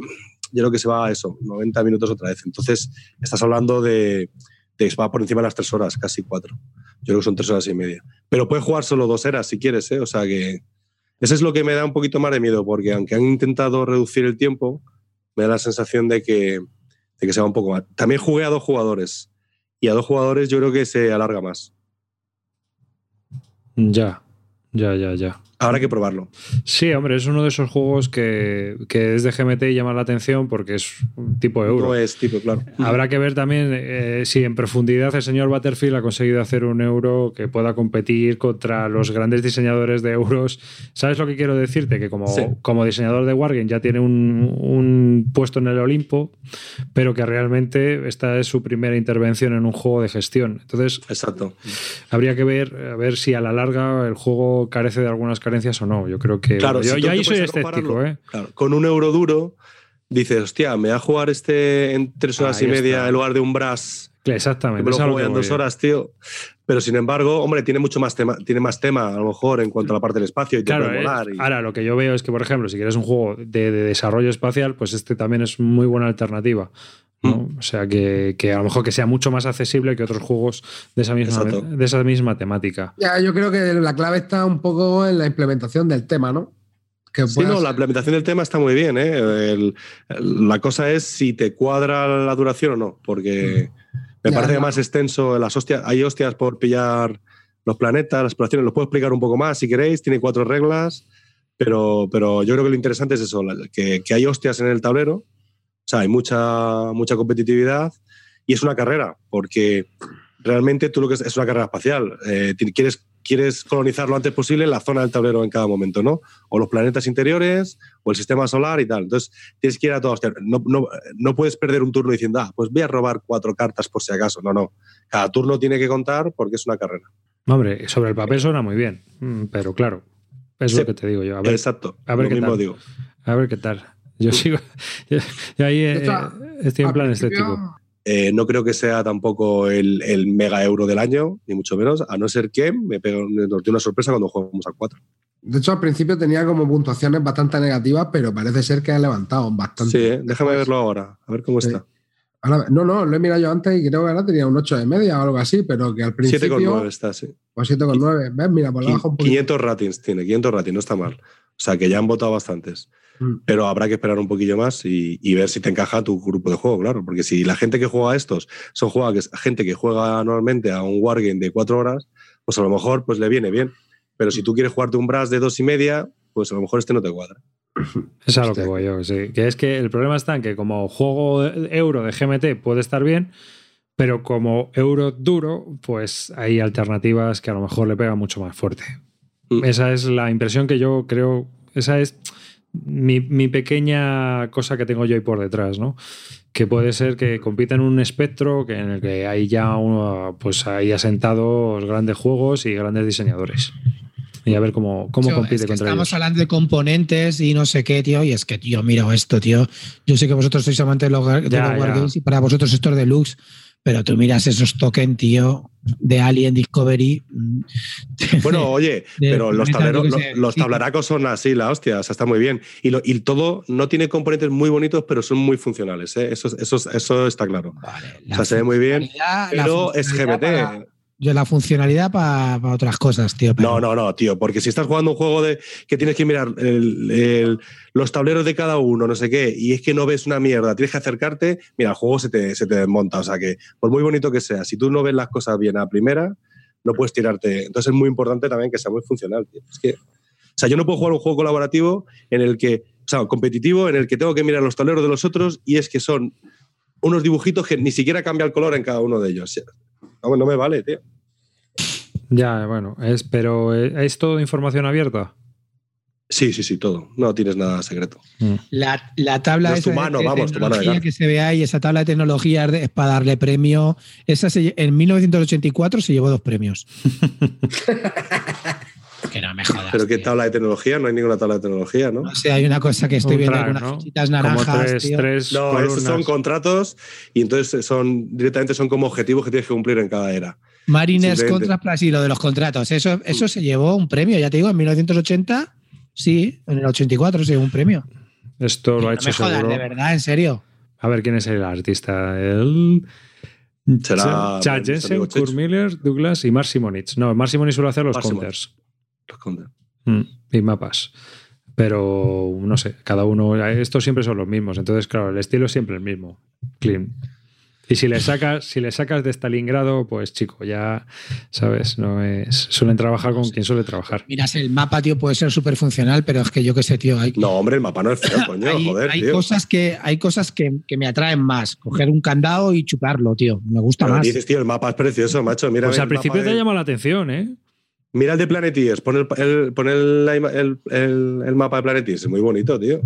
yo creo que se va a eso, 90 minutos otra vez. Entonces estás hablando de, de va por encima de las tres horas, casi cuatro. Yo creo que son tres horas y media. Pero puedes jugar solo dos eras si quieres, ¿eh? O sea que eso es lo que me da un poquito más de miedo, porque aunque han intentado reducir el tiempo, me da la sensación de que, de que se va un poco más. También jugué a dos jugadores y a dos jugadores yo creo que se alarga más. Ya, ya, ya, ya. Habrá que probarlo. Sí, hombre, es uno de esos juegos que, que es de GMT y llama la atención porque es un tipo euro. No es tipo, claro. Habrá que ver también eh, si en profundidad el señor Butterfield ha conseguido hacer un euro que pueda competir contra los grandes diseñadores de euros. ¿Sabes lo que quiero decirte? Que como, Sí. como diseñador de Wargame ya tiene un, un puesto en el Olimpo, pero que realmente esta es su primera intervención en un juego de gestión. Entonces, Exacto. habría que ver a ver si a la larga el juego carece de algunas carencias o no. Yo creo que Claro, yo, si yo ahí te soy escéptico, ¿eh? claro, con un euro duro, dices, hostia, me voy a jugar este en tres horas Ahí y media está. en lugar de un brass. Exactamente. Me lo juego en dos horas, tío. Pero sin embargo, hombre, tiene mucho más tema, tiene más tema, a lo mejor, en cuanto a la parte del espacio y te Claro, puede eh, molar. y- ahora lo que yo veo es que, por ejemplo, si quieres un juego de, de desarrollo espacial, pues este también es muy buena alternativa. ¿No? O sea, que, que a lo mejor que sea mucho más accesible que otros juegos de esa misma, Exacto. de esa misma temática. Ya, yo creo que la clave está un poco en la implementación del tema, ¿no? Que Sí, no, ser- la implementación del tema está muy bien. ¿eh? El- la cosa es si te cuadra la duración o no, porque me Ya, parece ya. más extenso. Las hostias, hay hostias por pillar los planetas, las exploraciones. Lo puedo explicar un poco más si queréis. Tiene cuatro reglas, pero, pero yo creo que lo interesante es eso, que, que hay hostias en el tablero. O sea, hay mucha, mucha competitividad y es una carrera, porque realmente tú lo que es, es una carrera espacial. Eh, quieres, quieres colonizar lo antes posible la zona del tablero en cada momento, ¿no? O los planetas interiores, o el sistema solar y tal. Entonces, tienes que ir a todos. No, no, no puedes perder un turno diciendo, ah, pues voy a robar cuatro cartas por si acaso. No, no. Cada turno tiene que contar porque es una carrera. Hombre, sobre el papel suena muy bien, mm, pero claro, es Sí. lo que te digo yo. A ver, Exacto. a ver lo qué mismo tal. digo. a ver qué tal. Yo sigo. Yo, yo ahí eh, estoy en plan estético. Eh, no creo que sea tampoco el, el mega euro del año, ni mucho menos, a no ser que me pegue me nos dé una sorpresa cuando jugamos a cuatro. De hecho, al principio tenía como puntuaciones bastante negativas, pero parece ser que ha levantado bastante. Sí, ¿eh? déjame verlo ahora, a ver cómo Sí. está. Ahora- no, no, lo he mirado yo antes y creo que ahora tenía un 8 de media o algo así, pero que al principio. 7,9 está, sí. Pues 7,9. ¿Ves? Mira, por la baja un poquito. 500 ratings tiene, 500 ratings, no está mal. O sea, que ya han votado bastantes. Mm. Pero habrá que esperar un poquillo más y, y ver si te encaja tu grupo de juego, claro. Porque si la gente que juega a estos son juega, que, gente que juega normalmente a un wargame de cuatro horas, pues a lo mejor pues le viene bien. Pero si tú quieres jugarte un brass de dos y media, pues a lo mejor este no te cuadra. Es a lo que voy yo, sí. Que es que el problema está en que como juego euro de GMT puede estar bien, pero como euro duro, pues hay alternativas que a lo mejor le pegan mucho más fuerte. Mm. Esa es la impresión que yo creo, esa es mi, mi pequeña cosa que tengo yo ahí por detrás, ¿no? Que puede ser que compita en un espectro que en el que hay ya uno, pues ahí asentados grandes juegos y grandes diseñadores. Y a ver cómo, cómo compite es que contra estamos ellos. hablando de componentes y no sé qué, tío. Y es que, tío, mira esto, tío. Yo sé que vosotros sois amantes de los, de Ya, los ya. Wargames y para vosotros esto es deluxe. Pero tú miras esos tokens, tío, de Alien Discovery. mm, Bueno, oye, de pero los, tableros, los sí. tableracos son así, la hostia, o sea, está muy bien. Y, lo- y todo no tiene componentes muy bonitos, pero son muy funcionales. ¿eh? Eso, eso, eso está claro. Vale, O sea, se ve muy bien, pero es para- yo la funcionalidad para otras cosas, tío. No, no, no, tío, porque si estás jugando un juego de que tienes que mirar los tableros de cada uno, no sé qué, y es que no ves una mierda, tienes que acercarte, mira, el juego se te, se te desmonta. O sea que, por muy bonito que sea, si tú no ves las cosas bien a primera, no puedes tirarte. Entonces es muy importante también que sea muy funcional, tío. Es que, o sea, yo no puedo jugar un juego colaborativo en el que, o sea, competitivo, en el que tengo que mirar los tableros de los otros y es que son unos dibujitos que ni siquiera cambia el color en cada uno de ellos. No, no me vale, tío. Ya, bueno, es, pero eh, ¿es todo información abierta? Sí, sí, sí, todo. No tienes nada secreto. La, la tabla No es tu esa mano, de vamos, tu mano de tecnología que se ve ahí, esa tabla de tecnología es para darle premio. Esa se en 1984 se llevó dos premios. que no me jodas. Pero qué tío. tabla de tecnología, no hay ninguna tabla de tecnología, ¿no? No sé, hay una cosa que estoy viendo track, algunas ¿no? fichitas Como naranjas. tres, tío. tres No, columnas. esos son contratos y entonces son directamente son como objetivos que tienes que cumplir en cada era. Mariners Plus y lo de los contratos. Eso, eso se llevó un premio, ya te digo, en 1980. Sí, en el 84 se llevó un premio. Esto lo no ha me hecho jodas, seguro. de verdad, en serio. A ver quién es el artista. El... Será Chad Jensen, Kurt. Miller, Douglas y Mark Simonitz. No, Mark Simonitz suele hacer los Mark counters Los contra- Mm, y mapas. Pero no sé, cada uno. Estos siempre son los mismos. Entonces, claro, el estilo es siempre el mismo. Clean. Y si le sacas, si le sacas de Stalingrado, pues chico, ya sabes, no es. Suelen trabajar con quien suele trabajar. Miras, el mapa, tío, puede ser súper funcional, pero es que yo qué sé, tío, hay, No, hombre, el mapa no es feo, coño, hay, joder, hay tío. cosas, que, hay cosas que, que me atraen más. Coger un candado y chuparlo, tío. Me gusta Pero más. dices, tío, el mapa es precioso, macho. Mira, Pues al principio mapa te de- llama la atención, ¿eh? Mira el de Planeteers, pon el, el- pon el, el- el- el mapa de Planeteers, es muy bonito, tío.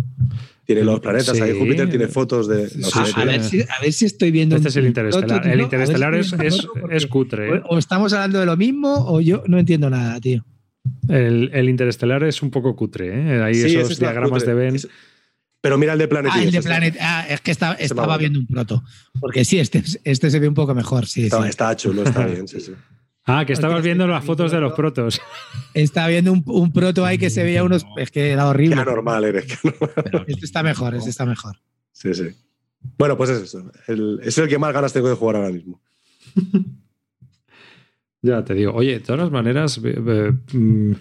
Tiene los planetas, Sí. ahí Júpiter tiene fotos de... no Sí, sé, a, ver si, a ver si estoy viendo. Este es el interestelar. otro, El interestelar es, es, cutre. ¿eh? O, o estamos hablando de lo mismo o yo no entiendo nada, tío. El, el interestelar es un poco cutre. ¿eh? Sí, ese esos está diagramas cutre. de Ben. Es- Pero mira el de Planeteers. Ah, el de Planet. Ah, es que estaba, Ese estaba viendo un proto. Porque sí, este, este se ve un poco mejor. Sí, Está, sí. está chulo, está bien, sí, sí. Ah, que estabas viendo las fotos de los proto. protos. Estaba viendo un, un proto ahí que se veía unos. Es que era Qué horrible. anormal eres, qué anormal. Este está mejor, este está mejor. Sí, sí. Bueno, pues es eso. El- es el que más ganas tengo de jugar ahora mismo. Ya te digo, oye, de todas maneras, eh, mm,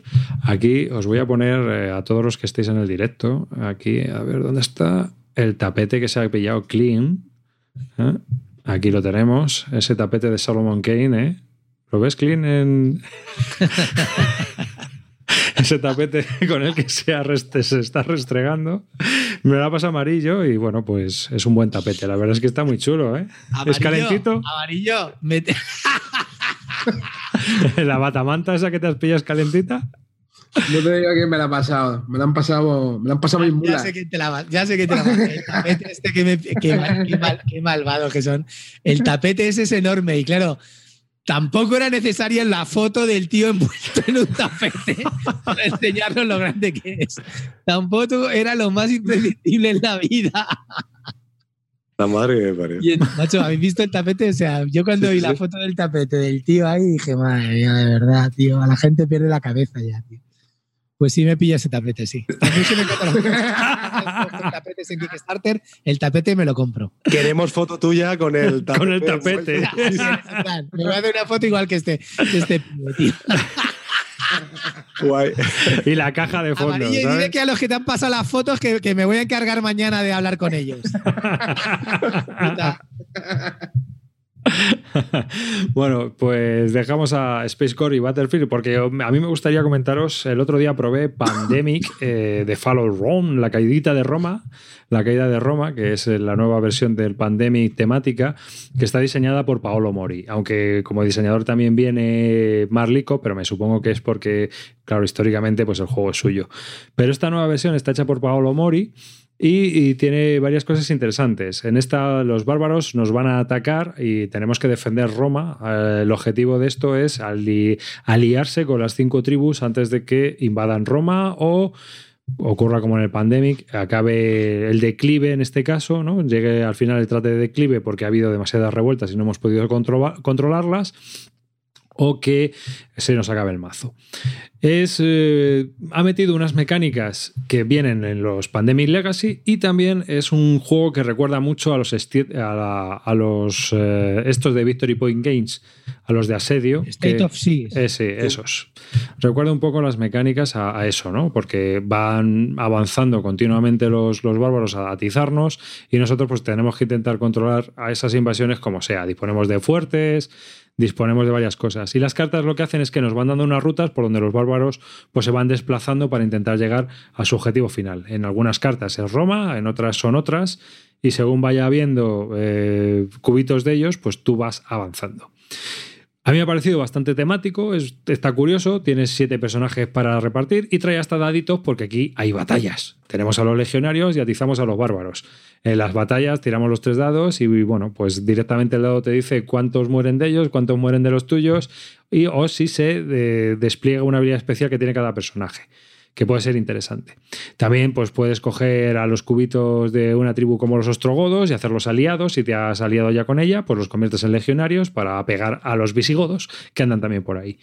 aquí os voy a poner eh, a todos los que estéis en el directo, aquí, a ver, ¿dónde está el tapete que se ha pillado clean? ¿Eh? Aquí lo tenemos, ese tapete de Solomon Kane, ¿eh? ¿Lo ves clean en... ese tapete con el que se, está restregando? Me la pasa amarillo y bueno, pues es un buen tapete. La verdad es que está muy chulo, ¿eh? ¿Es calentito? Amarillo. mete- ¿La batamanta esa que te has pillado es calentita? No te digo quién me la ha pasado. Me la han pasado, me la han pasado mis Ya mulas. sé que te la ya sé que te la va- El tapete este que me, qué, mal- qué mal- qué malvados que son. El tapete ese es enorme y claro, tampoco era necesaria la foto del tío envuelto en un tapete para enseñarnos lo grande que es. Tampoco era lo más imprescindible en la vida. La madre que me parece. Y, macho, ¿habéis visto el tapete? O sea, yo cuando Sí, vi sí, la foto del tapete del tío ahí dije, madre mía, de verdad, tío, a la gente pierde la cabeza ya, tío. Pues sí me pilla ese tapete, sí. A mí sí me los tapetes en Kickstarter, el tapete me lo compro. Queremos foto tuya con el tapete. Con el tapete. Me voy a hacer una foto igual que este, que este pibe, tío. Guay. Y la caja de fondo, Amarillo, y ¿sabes? dile que a los que te han pasado las fotos que, que me voy a encargar mañana de hablar con ellos. Bueno, pues dejamos a Space Core y Battlefield porque a mí me gustaría comentaros, el otro día probé Pandemic eh, de Fall of Rome, la caidita de Roma, la caída de Roma, que es la nueva versión del Pandemic temática, que está diseñada por Paolo Mori, aunque como diseñador también viene Marlico, pero me supongo que es porque, claro, históricamente pues el juego es suyo. Pero esta nueva versión está hecha por Paolo Mori y, tiene varias cosas interesantes. En esta los bárbaros nos van a atacar y tenemos que defender Roma. Eh, el objetivo de esto es ali- aliarse con las cinco tribus antes de que invadan Roma o ocurra como en el Pandemic, acabe el declive en este caso, ¿no? Llegue al final el trate de declive porque ha habido demasiadas revueltas y no hemos podido controla- controlarlas o que se nos acabe el mazo. Es, eh, ha metido unas mecánicas que vienen en los Pandemic Legacy y también es un juego que recuerda mucho a los, esti- a la- a los eh, estos de Victory Point Games, a los de Asedio. State que- of Seas. eh, sí, esos. Recuerda un poco las mecánicas a, a eso, ¿no? Porque van avanzando continuamente los, los bárbaros a atizarnos y nosotros pues tenemos que intentar controlar a esas invasiones como sea. Disponemos de fuertes, disponemos de varias cosas. Y las cartas lo que hacen es que nos van dando unas rutas por donde los bárbaros pues se van desplazando para intentar llegar a su objetivo final. En algunas cartas es Roma, en otras son otras, y según vaya habiendo eh, cubitos de ellos, pues tú vas avanzando. A mí me ha parecido bastante temático, es- está curioso, tienes siete personajes para repartir y trae hasta daditos porque aquí hay batallas. Tenemos a los legionarios y atizamos a los bárbaros. En las batallas tiramos los tres dados y bueno, pues directamente el dado te dice cuántos mueren de ellos, cuántos mueren de los tuyos y o si se eh, despliega una habilidad especial que tiene cada personaje que puede ser interesante. También pues, puedes coger a los cubitos de una tribu como los ostrogodos y hacerlos aliados. Si te has aliado ya con ella, pues los conviertes en legionarios para pegar a los visigodos que andan también por ahí.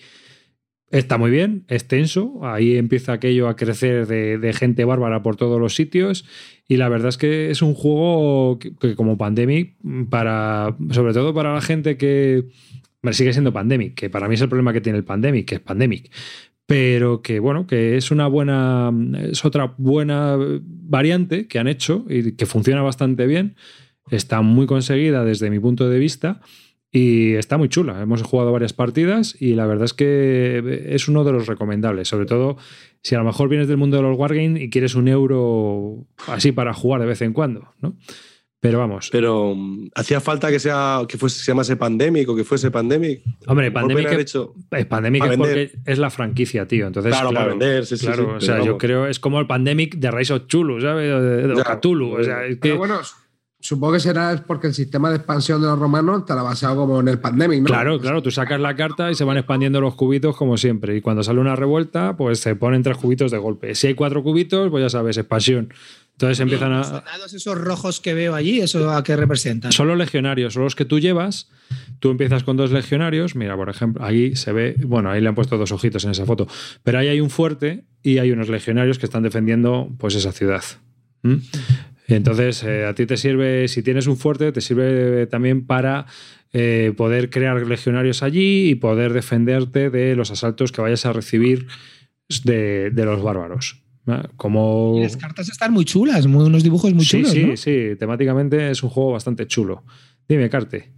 Está muy bien, es tenso, ahí empieza aquello a crecer de, gente bárbara por todos los sitios y la verdad es que es un juego que, que como Pandemic, para, sobre todo para la gente que sigue siendo Pandemic, que para mí es el problema que tiene el Pandemic, que es Pandemic, pero que bueno, que es una buena, es otra buena variante que han hecho y que funciona bastante bien, está muy conseguida desde mi punto de vista y está muy chula. Hemos jugado varias partidas y la verdad es que es uno de los recomendables, sobre todo si a lo mejor vienes del mundo de los wargames y quieres un euro así para jugar de vez en cuando, ¿no? Pero vamos. Pero um, hacía falta que sea que fuese, se llamase Pandemic o que fuese Pandemic. Hombre, Pandemic, hecho- es Pandemic es porque es la franquicia, tío. Entonces, Claro, claro, para vender, sí, sí, claro, sí, o pero sea, yo vamos. creo es como el Pandemic de Rise of Chulu, ¿sabes? O De, de. Cthulhu, o sea, es que Pero bueno, supongo que será porque el sistema de expansión de los romanos estará basado como en el pandemic, ¿no? Claro, claro, tú sacas la carta y se van expandiendo los cubitos como siempre. Y cuando sale una revuelta, pues se ponen tres cubitos de golpe. Si hay cuatro cubitos, pues ya sabes, expansión. Entonces empiezan Los a. dados esos rojos que veo allí, ¿eso a qué representan? Son los legionarios, son los que tú llevas. Tú empiezas con dos legionarios. Mira, por ejemplo, ahí se ve. Bueno, ahí le han puesto dos ojitos en esa foto. Pero ahí hay un fuerte y hay unos legionarios que están defendiendo pues esa ciudad. ¿Mm? Entonces, eh, a ti te sirve, si tienes un fuerte, te sirve también para eh, poder crear legionarios allí y poder defenderte de los asaltos que vayas a recibir de, de los bárbaros. Como... Y las cartas están muy chulas, muy- unos dibujos muy sí, chulos. sí, ¿no? sí, temáticamente es un juego bastante chulo. Dime, Carte.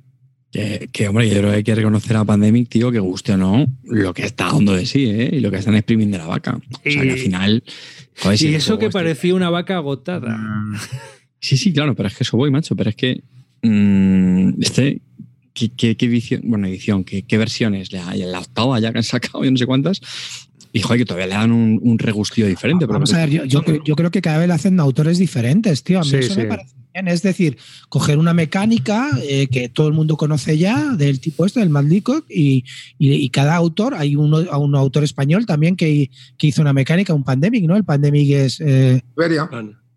Que, que, hombre, yo creo que hay que reconocer a Pandemic, tío, que guste o no, lo que está dando de sí, ¿eh? Y lo que está en exprimiendo de la vaca. O sea, Y- que al final. joder, si y eso que este- parecía una vaca agotada. Sí, sí, claro, pero es que eso voy, macho. Pero es que. mm, este. ¿Qué, qué- qué edición? Bueno, edición, ¿qué, qué versiones? La, la octava ya que han sacado, yo no sé cuántas. Y joder, que todavía le dan un, un regustillo diferente. pero- Vamos a ver, yo, yo, yo creo que cada vez le hacen autores diferentes, tío. A mí Sí, eso sí. me parece bien. Es decir, coger una mecánica eh, que todo el mundo conoce ya, del tipo este, del Mad Leacock, y, y, y cada autor, hay uno, a un autor español también que, que hizo una mecánica, un Pandemic, ¿no? El Pandemic es. eh, Iberia.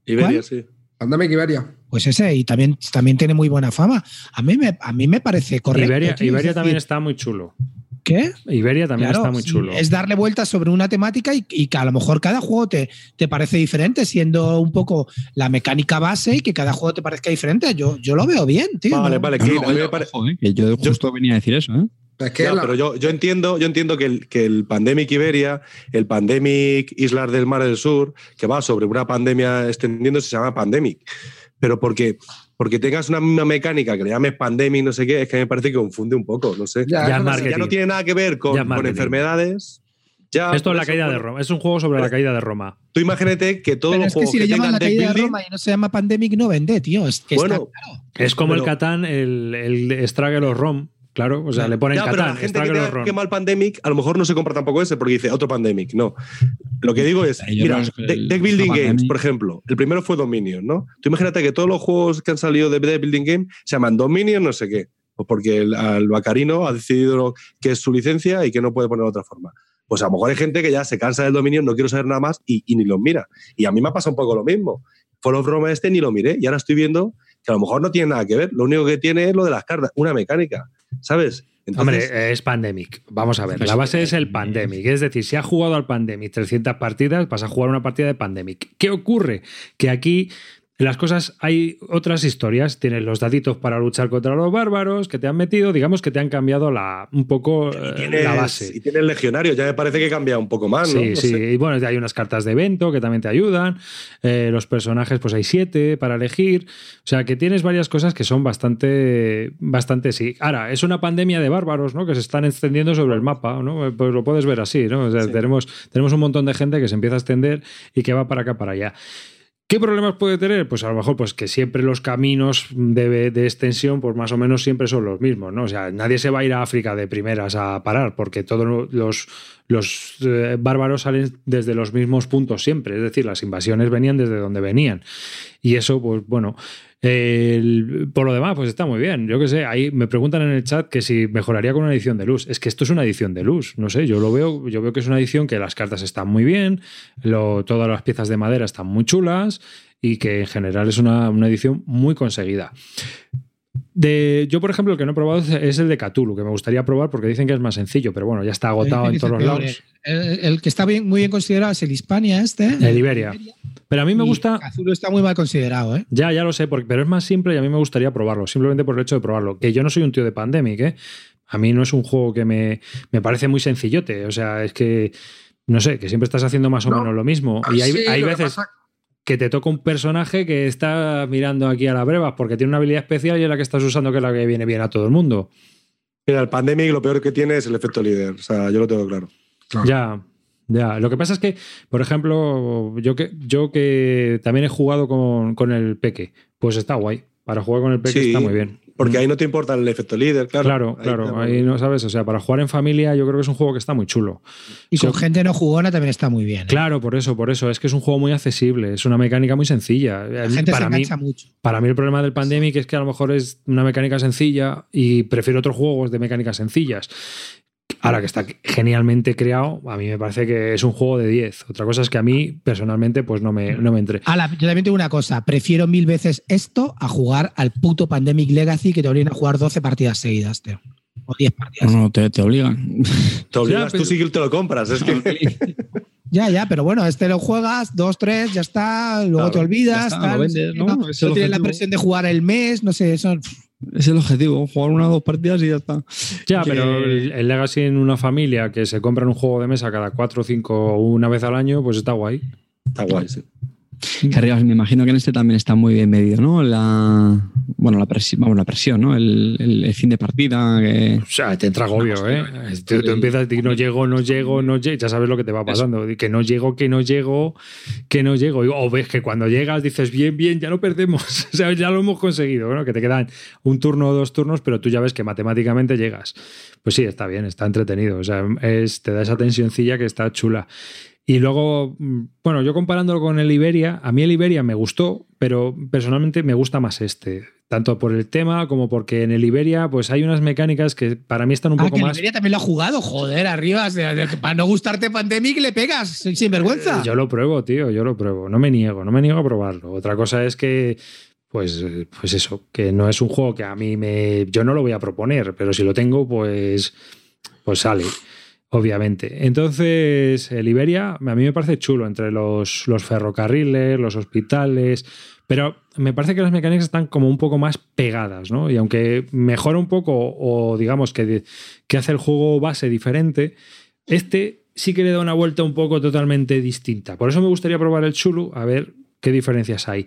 Iberia, ¿Cuál? sí. Pandemic Iberia. pues ese, y también, también tiene muy buena fama. A mí me, a mí me parece correcto. Iberia, también está muy chulo. ¿Qué? Iberia también Claro, está muy chulo. Es darle vueltas sobre una temática y, y que a lo mejor cada juego te, te parece diferente, siendo un poco la mecánica base y que cada juego te parezca diferente. Yo, yo lo veo bien, tío. Vale, ¿no? vale, No, que no, a mí me oye, pare- ojo, ¿eh? que yo justo venía a decir eso, ¿eh? Es que la- pero yo, yo entiendo, yo entiendo que el, que el Pandemic Iberia, el Pandemic Islas del Mar del Sur, que va sobre una pandemia extendiéndose, se llama Pandemic. Pero porque, porque tengas una misma mecánica que le llames Pandemic, no sé qué, es que me parece que confunde un poco, no sé. Ya, Ya ya no tiene nada que ver con, con enfermedades. Ya, Esto es la caída de Roma. Es un juego sobre la caída de Roma. Tú imagínate que todos Pero los es que juegos si le llaman la caída de building- Roma y no se llama Pandemic, no vende, tío. Es que Bueno, está claro. Es como el Pero- Catán, el, el Estrague los ROM. Claro, o sea, le ponen Ya, pero la Catán, gente que ROM. que mal Pandemic, a lo mejor no se compra tampoco ese porque dice otro Pandemic. No. Lo que digo es, mira, no que el- Deck Building Pandemic- Games, por ejemplo, el primero fue Dominion, ¿no? Tú imagínate que todos los juegos que han salido de Deck Building Game se llaman Dominion, no sé qué. Pues porque el, el Bacarino ha decidido que es su licencia y que no puede poner otra forma. Pues a lo mejor hay gente que ya se cansa del Dominion, no quiero saber nada más y, y ni los mira. Y a mí me ha pasado un poco lo mismo. Fall of Rome este ni lo miré y ahora estoy viendo que a lo mejor no tiene nada que ver. Lo único que tiene es lo de las cartas, una mecánica, ¿sabes? Hombre, Entonces, es Pandemic. Vamos a ver, la base es el Pandemic. Es decir, si has jugado al Pandemic 300 partidas, vas a jugar una partida de Pandemic. ¿Qué ocurre? Que aquí las cosas hay otras historias. Tienes los daditos para luchar contra los bárbaros que te han metido, digamos que te han cambiado la, un poco eh, tienes, la base. y tienes legionarios, ya me parece que cambia un poco más, ¿no? Sí, No sí. sé. Y bueno, hay unas cartas de evento que también te ayudan. Eh, los personajes, pues hay siete para elegir. O sea, que tienes varias cosas que son bastante, bastante sí. Ahora, es una pandemia de bárbaros, ¿no? Que se están extendiendo sobre el mapa, ¿no? Pues lo puedes ver así, ¿no? O sea, Sí. tenemos, tenemos un montón de gente que se empieza a extender y que va para acá, para allá. ¿Qué problemas puede tener? Pues a lo mejor pues que siempre los caminos de, extensión pues más o menos siempre son los mismos, ¿no? O sea, nadie se va a ir a África de primeras a parar porque todos los, los eh, bárbaros salen desde los mismos puntos siempre, es decir, las invasiones venían desde donde venían. Y eso, pues bueno, el- por lo demás, pues está muy bien. Yo qué sé, ahí me preguntan en el chat que si mejoraría con una edición de luz. Es que esto es una edición de luz, no sé, yo lo veo, yo veo que es una edición que las cartas están muy bien, lo- todas las piezas de madera están muy chulas y que en general es una, una edición muy conseguida. De, yo, por ejemplo, el que no he probado es- el de Cthulhu, que me gustaría probar porque dicen que es más sencillo, pero bueno, ya está agotado en todos los lados. El, el que está bien, muy bien considerado es el Hispania este. El Iberia. Pero a mí me Y gusta. Cthulhu está muy mal considerado, ¿eh? Ya, ya lo sé, porque, pero es más simple y a mí me gustaría probarlo, simplemente por el hecho de probarlo. Que yo no soy un tío de Pandemic, ¿eh? A mí no es un juego que me, me parece muy sencillote. O sea, es que, no sé, que siempre estás haciendo más o No. menos lo mismo. Y hay, Sí, hay veces que te toca un personaje que está mirando aquí a la breva porque tiene una habilidad especial y es la que estás usando que es la que viene bien a todo el mundo. Mira, el Pandemic lo peor que tiene es el efecto líder. O sea, yo lo tengo claro. Claro. Ya, ya. Lo que pasa es que, por ejemplo, yo que, yo que también he jugado con, con el Peque, pues está guay. Para jugar con el Peque Sí, está muy bien. Porque ahí no te importa el efecto líder, claro. Claro, Ahí claro, te- ahí no sabes, o sea, para jugar en familia yo creo que es un juego que está muy chulo. Y con Sí. gente no jugona también está muy bien. ¿eh? Claro, por eso, por eso, es que es un juego muy accesible, es una mecánica muy sencilla. La gente para se mí, engancha mucho. para mí el problema del Pandemic es que a lo mejor es una mecánica sencilla y prefiero otros juegos de mecánicas sencillas. Ahora que está genialmente creado, a mí me parece que es un juego de 10. Otra cosa es que a mí personalmente pues no me, no me entre. Ala, yo también tengo una cosa. Prefiero mil veces esto a jugar al puto Pandemic Legacy que te obligan a jugar 12 partidas seguidas, tío. O 10 partidas. No, no, te, te obligan. Te obligas, Ya, pero- tú sí que te lo compras. Es que Ya, ya, pero bueno, este lo juegas, dos, tres, ya está, luego Claro, te olvidas, está, tal, lo vendes, no, ¿no? no tienes la presión de jugar el mes, no sé, son. Es el objetivo, jugar una o dos partidas y ya está. Ya, Que- pero el, el Legacy en una familia que se compran un juego de mesa cada cuatro o cinco una vez al año, pues está guay. Está guay, sí. Que arriba, me imagino que en este también está muy bien medido, ¿no? La, bueno, la presión, vamos, la presión, ¿no? El, el- el fin de partida. Que... O sea, te entra agobio, ¿eh? Tú, tú empiezas a decir, no llego, no llego, no llego, ya sabes lo que te va pasando. Que no llego, que no llego, que no llego. O ves que cuando llegas dices, bien, bien, ya no perdemos. O sea, ya lo hemos conseguido, ¿no? Que te quedan un turno o dos turnos, pero tú ya ves que matemáticamente llegas. Pues sí, está bien, está entretenido. O sea, es, te da esa tensioncilla que está chula. Y luego, mm, bueno, yo comparándolo con el Iberia, a mí el Iberia me gustó, pero personalmente me gusta más este. Tanto por el tema como porque en el Iberia, pues hay unas mecánicas que para mí están un Ah, poco que más. Liberia también lo ha jugado, joder, arriba. para no gustarte Pandemic le pegas, sin vergüenza. Yo lo pruebo, tío, yo lo pruebo. No me niego, no me niego a probarlo. Otra cosa es que, pues, eh, pues eso, que no es un juego que a mí me. Yo no lo voy a proponer, pero si lo tengo, pues, pues sale. Obviamente. Entonces, el Iberia a mí me parece chulo entre los, los ferrocarriles, los hospitales, pero me parece que las mecánicas están como un poco más pegadas, ¿no? Y aunque mejora un poco o digamos que, que hace el juego base diferente, este sí que le da una vuelta un poco totalmente distinta. Por eso me gustaría probar el Chulu, a ver qué diferencias hay.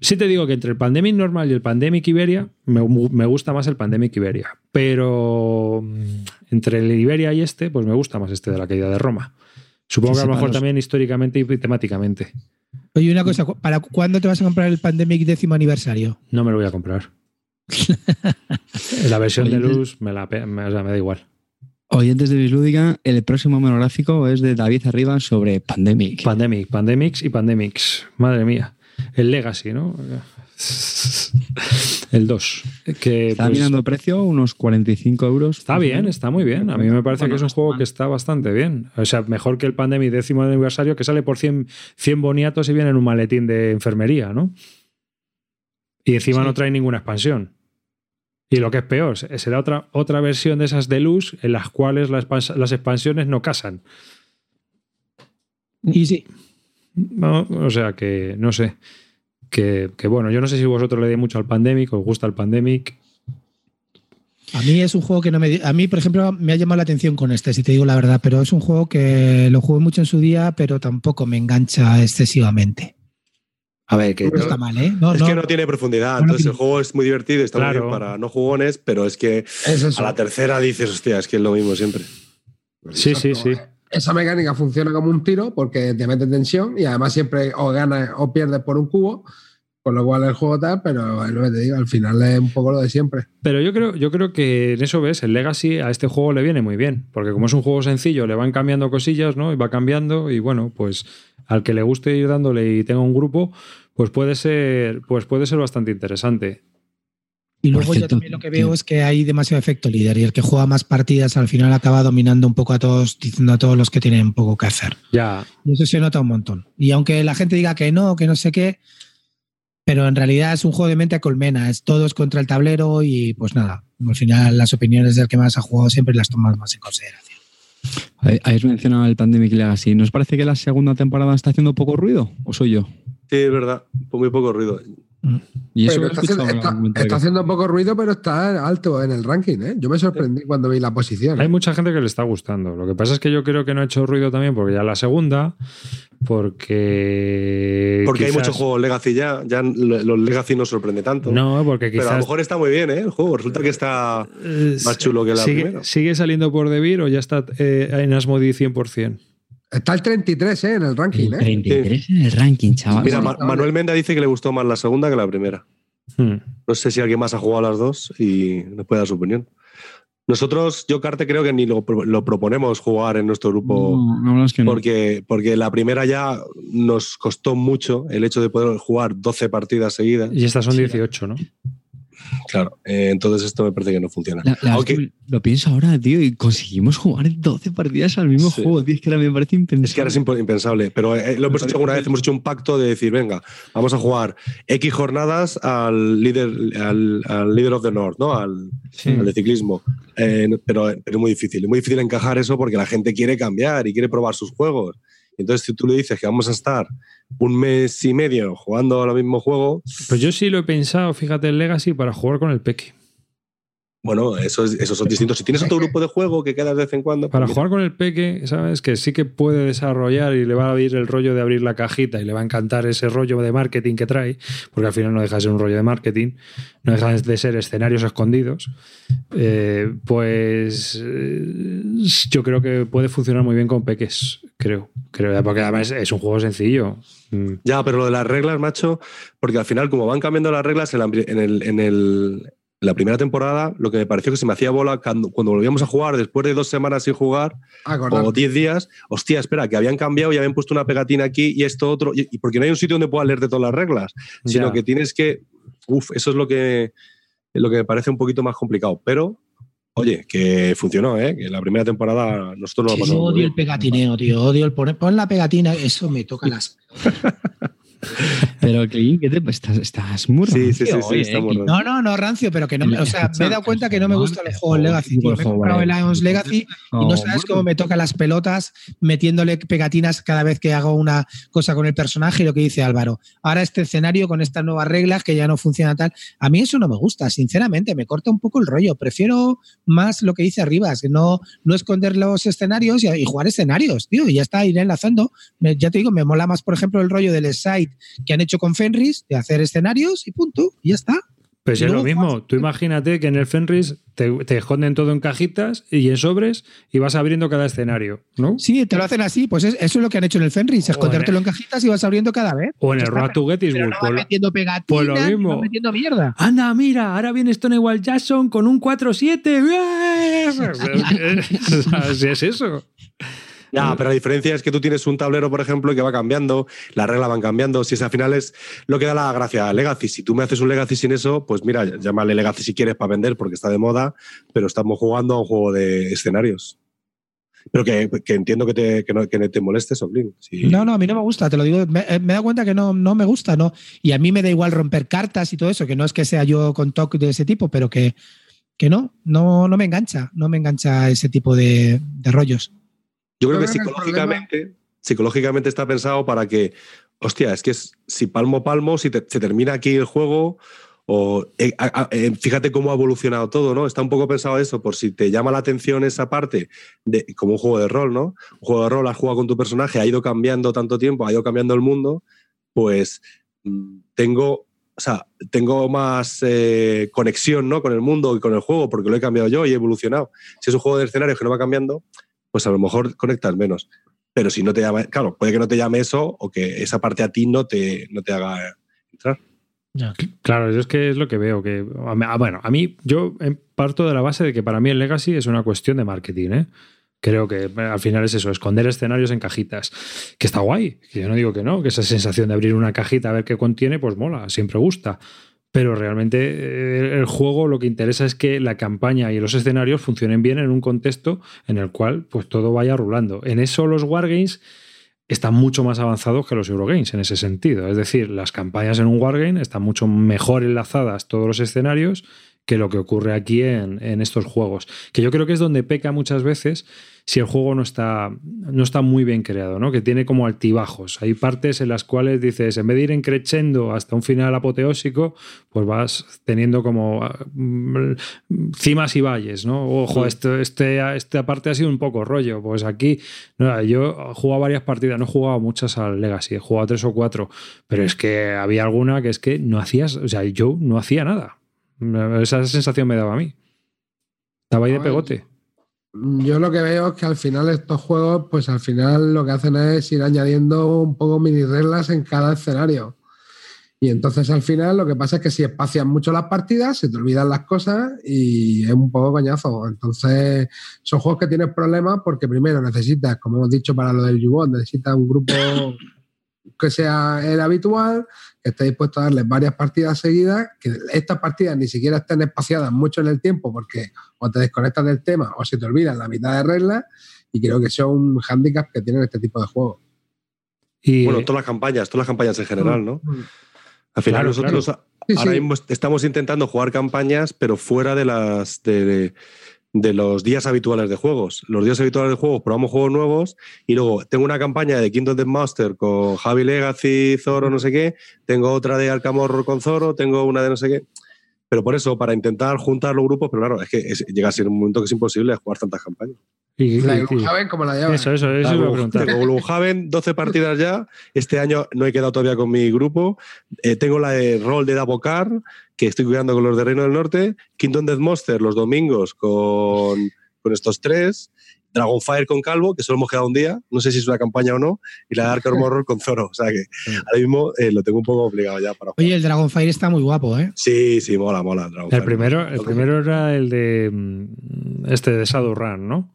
Sí te digo que entre el Pandemic normal y el Pandemic Iberia, me, me gusta más el Pandemic Iberia. Pero entre el Iberia y este, pues me gusta más este de la caída de Roma. Supongo Que que a lo mejor también históricamente y temáticamente. Oye, una cosa, ¿para cuándo te vas a comprar el Pandemic décimo aniversario? No me lo voy a comprar. la versión de luz me, la, me- o sea, me da igual. Oyentes de Bislúdica, el próximo monográfico es de David Arriba sobre Pandemic. Pandemic, Pandemics y Pandemics. Madre mía. El Legacy, ¿no? El 2. Que, Está pues, mirando precio, unos 45 euros. Está bien, está muy bien. A mí me parece Bueno, que es un juego que está bastante bien. O sea, mejor que el Pandemic décimo aniversario que sale por 100, 100 boniatos y viene en un maletín de enfermería, ¿no? Y encima Sí. no trae ninguna expansión. Y lo que es peor, será otra, otra versión de esas de luz en las cuales las, las expansiones no casan. Y sí, No, o sea que, no sé. Que, que bueno, yo no sé si vosotros le dais mucho al Pandemic, os gusta el Pandemic. a mí es un juego que no me. A mí, por ejemplo, me ha llamado la atención con este, si te digo la verdad, pero es un juego que lo jugué mucho en su día, pero tampoco me engancha excesivamente. A ver, que No está mal, ¿eh? No, es no, que no tiene profundidad. no Entonces tiene- el juego es muy divertido, está muy Claro. bien para no jugones, pero es que Es a la tercera dices, hostia, es que es lo mismo siempre. Sí, sí, sí. Esa mecánica funciona como un tiro porque te mete tensión y además siempre o ganas o pierdes por un cubo, con lo cual el juego tal, pero es lo que te digo, al final es un poco lo de siempre. Pero yo creo, yo creo que en eso ves, el Legacy a este juego le viene muy bien, porque como es un juego sencillo, le van cambiando cosillas, ¿no? Y va cambiando, y bueno, pues al que le guste ir dándole y tenga un grupo, pues puede ser, pues puede ser bastante interesante. Y luego yo también lo que veo tío. es que hay demasiado efecto líder y el que juega más partidas al final acaba dominando un poco a todos, diciendo a todos los que tienen poco que hacer. Ya, Y eso se nota un montón. Y aunque la gente diga que no, que no sé qué, pero en realidad es un juego de mente a colmena, es todos contra el tablero y pues nada, al final las opiniones del que más ha jugado siempre las tomas más en consideración. Habéis mencionado el Pandemic Legacy. ¿Nos parece que la segunda temporada está haciendo poco ruido? ¿O soy yo? Sí, es verdad, muy poco ruido. Y eso he está, haciendo, está- está haciendo poco ruido, pero está alto en el ranking. ¿eh? Yo me sorprendí cuando vi la posición. hay mucha gente que le está gustando. Lo que pasa es que yo creo que no ha hecho ruido también porque ya la segunda, porque. Porque hay quizás- muchos juegos Legacy ya, ya los Legacy no sorprende tanto. No, porque pero a lo quizás. mejor está muy bien, ¿eh? El juego resulta que está eh, más chulo que la sigue, primera. ¿Sigue saliendo por Debir o ya está eh, en Asmodi 100%? Está el 33 ¿eh? en el ranking. El ¿eh? 33 en el ranking, chaval. Mira, Ma-. Manuel Menda dice que le gustó más la segunda que la primera. Hmm. No sé si alguien más ha jugado a las dos y nos puede dar su opinión. Nosotros, yo, Carte, creo que ni lo, lo proponemos jugar en nuestro grupo No, la verdad es que no. porque, porque la primera ya nos costó mucho el hecho de poder jugar 12 partidas seguidas. Y estas son 18, ¿no? Claro, eh, entonces esto me parece que no funciona. La- la- Aunque- es que lo pienso ahora, tío, y conseguimos jugar 12 partidas al mismo Sí. juego, tío. Es que ahora me parece impensable. Es que ahora es impensable, pero eh, lo hemos hecho alguna vez, hemos hecho un pacto de decir, venga, vamos a jugar X jornadas al líder, al, al líder of the North, ¿no? Al, al de ciclismo. Eh, pero, pero es muy difícil, es muy difícil encajar eso porque la gente quiere cambiar y quiere probar sus juegos. Entonces, si tú le dices que vamos a estar un mes y medio jugando al mismo juego. Pues yo sí lo he pensado, fíjate, el Legacy para jugar con el Peque. Bueno, eso es, esos son distintos. Si tienes otro grupo de juego que queda de vez en cuando. Para pues jugar con el peque, ¿sabes? Que sí que puede desarrollar y le va a abrir el rollo de abrir la cajita y le va a encantar ese rollo de marketing que trae, porque al final no deja de ser un rollo de marketing, no deja de ser escenarios escondidos. eh, pues eh, yo creo que puede funcionar muy bien con peques, creo. creo porque además es un juego sencillo. Mm. Ya, pero lo de las reglas, macho, porque al final, como van cambiando las reglas en, el, en el en la primera temporada, lo que me pareció que se me hacía bola cuando, cuando volvíamos a jugar después de dos semanas sin jugar Acordarte. o diez días, hostia, espera, que habían cambiado y habían puesto una pegatina aquí y esto otro, y, y porque no hay un sitio donde puedas leerte todas las reglas, sino Ya. que tienes que, uff, eso es lo que, lo que me parece un poquito más complicado, pero, oye, que funcionó, ¿eh? que la primera temporada nosotros no lo pasamos muy odio el pegatineo, tío. Odio el poner. Pon la pegatina, eso me toca las. Pero, Clean, ¿qué te estás, estás muy Sí, sí, sí, rancio sí, eh. No, no, no, rancio, pero que no me. O sea, me he dado cuenta que no me gustan los juegos Legacy. Tío. Me he comprado el Lions Legacy y no sabes cómo me toca las pelotas metiéndole pegatinas cada vez que hago una cosa con el personaje y lo que dice Álvaro. Ahora este escenario con estas nuevas reglas que ya no funciona tal. A mí eso no me gusta, sinceramente, me corta un poco el rollo. Prefiero más lo que dice Arribas, que no, no esconder los escenarios y, y jugar escenarios, tío, y ya está, ir enlazando. Me- ya te digo, me mola más, por ejemplo, el rollo del site que han hecho con Fenris, de hacer escenarios y punto, y ya está. Pues es lo mismo. Tú imagínate que en el Fenris te, te esconden todo en cajitas y en sobres y vas abriendo cada escenario, ¿no? Sí, te lo hacen así, pues es- eso es lo que han hecho en el Fenris, escondértelo en cajitas y vas abriendo cada vez. O en el Road to Gettysburg. no lo- metiendo pegatinas, lo mismo. metiendo mierda. Anda, mira, ahora viene Stonewall Jackson con un 4-7. Así es eso. Ya, pero la diferencia es que tú tienes un tablero, por ejemplo, que va cambiando, las reglas van cambiando. Si es al final es lo que da la gracia a Legacy. Si tú me haces un Legacy sin eso, pues mira, llámale Legacy si quieres para vender porque está de moda, pero estamos jugando a un juego de escenarios. Pero que, que entiendo que, te, que, no, que te moleste eso. Sí. No, no, a mí no me gusta, te lo digo, me, eh, me he dado cuenta que no, no me gusta, ¿no? Y a mí me da igual romper cartas y todo eso, que no es que sea yo con TOC de ese tipo, pero que, que no, no, no me engancha, no me engancha ese tipo de, de rollos. Yo creo que psicológicamente, psicológicamente está pensado para que, hostia, es que es, si palmo palmo, si te- se termina aquí el juego, o eh, eh, fíjate cómo ha evolucionado todo, ¿no? Está un poco pensado eso, por si te llama la atención esa parte, de, como un juego de rol, ¿no? Un juego de rol, has jugado con tu personaje, ha ido cambiando tanto tiempo, ha ido cambiando el mundo, pues mm, tengo, o sea, tengo más eh, conexión, ¿no? Con el mundo y con el juego, porque lo he cambiado yo y he evolucionado. Si es un juego de escenarios que no va cambiando, pues a lo mejor conectas menos. Pero si no te llama, claro, puede que no te llame eso o que esa parte a ti no te, no te haga entrar. Claro, yo es que es lo que veo. Que, ah, bueno, a mí yo eh, parto de la base de que para mí el Legacy es una cuestión de marketing. ¿eh? Creo que eh, al final es eso, esconder escenarios en cajitas. Que está guay, que yo no digo que no, que esa sensación de abrir una cajita a ver qué contiene, pues mola, siempre gusta. Pero realmente eh, el juego lo que interesa es que la campaña y los escenarios funcionen bien en un contexto en el cual pues todo vaya rulando. En eso los Wargames están mucho más avanzados que los Eurogames en ese sentido. Es decir, las campañas en un Wargame están mucho mejor enlazadas todos los escenarios que lo que ocurre aquí en, en, estos juegos. Que yo creo que es donde peca muchas veces si el juego no está, no está muy bien creado, ¿no? que tiene como altibajos. Hay partes en las cuales dices, en vez de ir encrechendo hasta un final apoteósico, pues vas teniendo como mm, cimas y valles. ¿no? Ojo, este, este, esta parte ha sido un poco rollo. Pues aquí, no, yo he jugado varias partidas, no he jugado muchas al Legacy, he jugado tres o cuatro, pero es que había alguna que es que no hacías, o sea, yo no hacía nada. Esa sensación me daba a mí. Estaba ahí de pegote. Yo lo que veo es que al final estos juegos, pues al final lo que hacen es ir añadiendo un poco mini reglas en cada escenario. Y entonces al final lo que pasa es que si espacian mucho las partidas, se te olvidan las cosas y es un poco coñazo. Entonces son juegos que tienes problemas porque primero necesitas, como hemos dicho para lo del Yubon, necesitas un grupo que sea el habitual, que esté dispuesto a darles varias partidas seguidas, que estas partidas ni siquiera estén espaciadas mucho en el tiempo porque o te desconectas del tema o se te olvidan la mitad de reglas y creo que es un hándicap que tienen este tipo de juegos. Y, bueno, todas las campañas, todas las campañas en general, ¿no? Al final Claro, nosotros claro. ahora mismo estamos intentando jugar campañas, pero fuera de las de, de los días habituales de juegos. Los días habituales de juegos probamos juegos nuevos y luego tengo una campaña de Kingdom Death Master con Javi Legacy, Zoro, no sé qué, tengo otra de Arkham Horror con Zoro, tengo una de no sé qué. Pero por eso, para intentar juntar los grupos, pero claro, es que llega a ser un momento que es imposible jugar tantas campañas. Y- La de Gloomhaven, ¿cómo la llaman? eso, eso, eso iba a preguntar. Tengo Gloomhaven, 12 partidas ya. Este año no he quedado todavía con mi grupo. Eh, tengo la de rol de Davocar, que estoy cuidando con los de Reino del Norte. Kingdom Death Monster los domingos con, con estos tres. Dragonfire con Calvo, que solo hemos quedado un día. No sé si es una campaña o no. Y la de Arkham Horror con Zoro. O sea que ahora mismo eh, lo tengo un poco obligado ya para jugar. Oye, el Dragonfire está muy guapo, ¿eh? Sí, sí, mola, mola. Dragonfire. El primero, el primero era el de mm, este de Shadowrun, ¿no?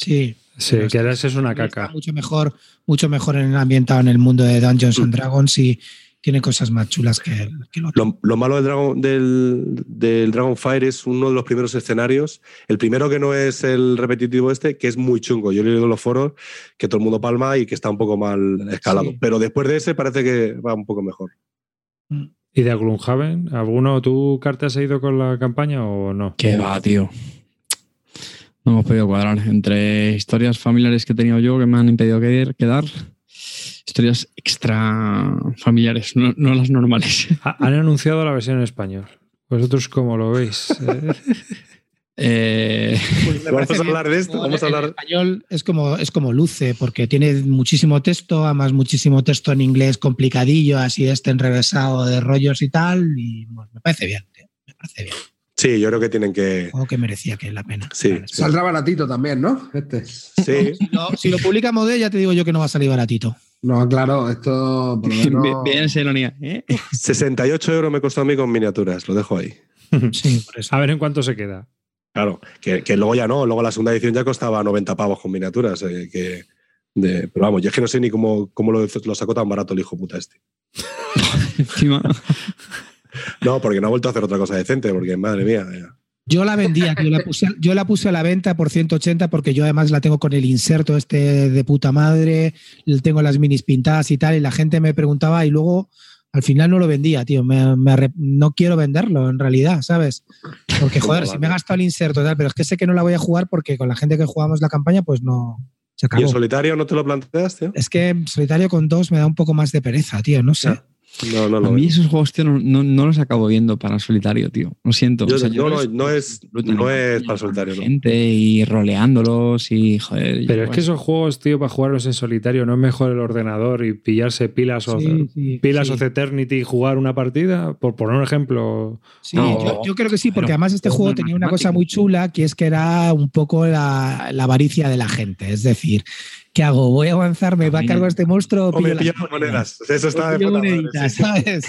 Sí. Sí, que ahora ese es una Está caca. mucho mejor, mucho mejor en ambientado en el mundo de Dungeons and Dragons y tiene cosas más chulas que el, que el otro. Lo, lo malo del, Dragon, del, del Dragonfire es uno de los primeros escenarios. El primero que no es el repetitivo este, que es muy chungo. Yo he leído en los foros que todo el mundo palma y que está un poco mal escalado. Sí. Pero después de ese parece que va un poco mejor. ¿Y de Gloomhaven? ¿Alguno, tú, Carte, has ido con la campaña o no? ¿Qué va, tío? No hemos podido cuadrar. Entre historias familiares que he tenido yo que me han impedido quedar, historias extra familiares, no, no las normales. Ha- Han anunciado la versión en español. ¿Vosotros cómo lo veis? Eh, Eh, Pues Vamos a hablar de esto, vamos a En español es como, es como luce, porque tiene muchísimo texto, además muchísimo texto en inglés complicadillo, así este enrevesado de rollos y tal, y pues, me parece bien, tío, me parece bien. Sí, yo creo que tienen que. Juego que merecía que la pena. Sí. Vale. Saldrá baratito también, ¿no? Este. Sí, Si lo, si lo publica Modé, ya te digo yo que no va a salir baratito. No, claro, esto por lo menos- bien esa ironía. ¿eh? 68 euros me costó a mí con miniaturas, lo dejo ahí. Sí, por eso. a ver en cuánto se queda. Claro, que, que luego ya no, luego la segunda edición ya costaba 90 pavos con miniaturas. eh, que, de- pero vamos, yo es que no sé ni cómo, cómo lo, lo sacó tan barato el hijo puta este. No, porque no ha vuelto a hacer otra cosa decente, porque madre mía. eh. Yo la vendía, tío, la puse, yo la puse a la venta por 180 porque yo además la tengo con el inserto este de puta madre, tengo las minis pintadas y tal, y la gente me preguntaba y luego al final no lo vendía, tío. Me, no quiero venderlo en realidad, ¿sabes? Porque, joder, si me he gastado el inserto y tal, pero es que sé que no la voy a jugar porque con la gente que jugamos la campaña, pues no. Se ¿Y en acabó. solitario no te lo planteas, tío? Es que en solitario con dos me da un poco más de pereza, tío, no sé. Ya. No, no, A no. mí esos juegos, tío, no, no, no los acabo viendo para solitario, tío. Lo siento. Yo- O sea, no, yo no, los- no es, no es para solitario, no. Gente y roleándolos y joder. Pero yo, es que esos juegos, tío, para jugarlos en solitario, ¿no es mejor el ordenador y pillarse pilas o Sí, sí, pilas sí. of Eternity y jugar una partida? Por poner un ejemplo. Sí, No, yo, yo creo que sí, porque pero además este es juego una tenía una cosa muy chula, que es que era un poco la, la avaricia de la gente. Es decir, ¿qué hago? ¿Voy a avanzar? ¿Me va a cargar este monstruo? O me pillo las monedas. Eso está de puta madre, moneditas, sí. ¿sabes?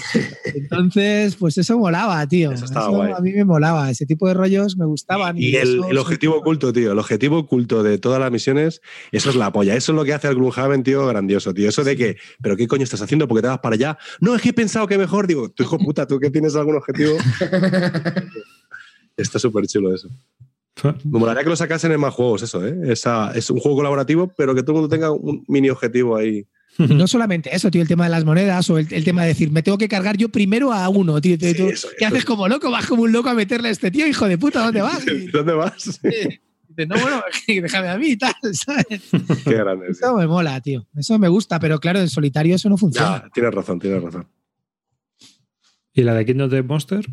Entonces, pues eso molaba, tío. Eso estaba guay. a mí me molaba. Ese tipo de rollos me gustaban. Y el, eso- el objetivo oculto, tío, el objetivo oculto de todas las misiones, eso es la polla. Eso es lo que hace al Gloomhaven, tío, grandioso, tío. Eso de que, ¿pero qué coño estás haciendo? porque te vas para allá? No, es que he pensado que mejor. Digo, tu hijo puta, ¿tú que tienes algún objetivo? Está súper chulo eso. Me molaría que lo sacasen en más juegos, eso, ¿eh? Esa, es un juego colaborativo, pero que todo el mundo tenga un mini objetivo ahí. No solamente eso, tío, el tema de las monedas o el, el tema de decir, me tengo que cargar yo primero a uno, tío. Sí, tú- eso, ¿Qué eso. haces como loco? Vas como un loco a meterle a este tío, hijo de puta, ¿dónde vas? ¿Dónde vas? Dice, no, bueno, déjame a mí y tal, ¿sabes? Qué grande. tío. Eso me mola, tío. Eso me gusta, pero claro, en solitario eso no funciona. Ya, tienes razón, tienes razón. ¿Y la de Kingdom Death Monster?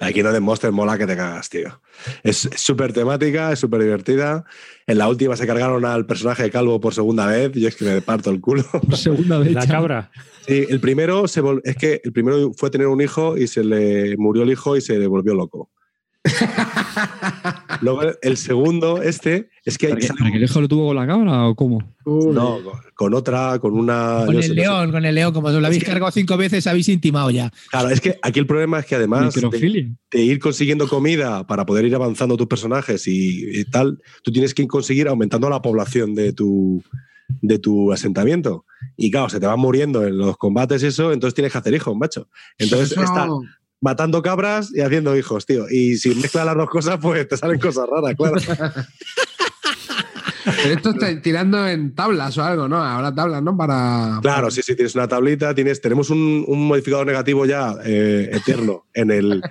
La Kingdom de Monster mola que te cagas, tío. Es súper temática, es súper divertida. En la última se cargaron al personaje de Calvo por segunda vez. Yo es que me parto el culo. Por segunda vez. La cabra. Sí, el primero se vol- es que el primero fue tener un hijo y se le murió el hijo y se le volvió loco. Luego el segundo, este, es que ¿Para qué, sale- para qué el hijo lo tuvo con la cabra o cómo? Uy. no, con otra, con una. Con no el sé, no sé. león, con el león, como os lo habéis Es que- cargado cinco veces, habéis intimado ya. Claro, es que aquí el problema es que además de, ir consiguiendo comida para poder ir avanzando tus personajes y, y tal, tú tienes que conseguir aumentando la población de tu, de tu asentamiento. Y claro, se te van muriendo en los combates y eso, entonces tienes que hacer hijos, macho. Entonces está matando cabras y haciendo hijos, tío. Y si mezclas las dos cosas, pues te salen cosas raras, claro. Pero esto está tirando en tablas o algo, ¿no? Habrá tablas, ¿no? Para. Claro, sí, sí, tienes una tablita, tienes, tenemos un, un modificador negativo ya eh, eterno en, el,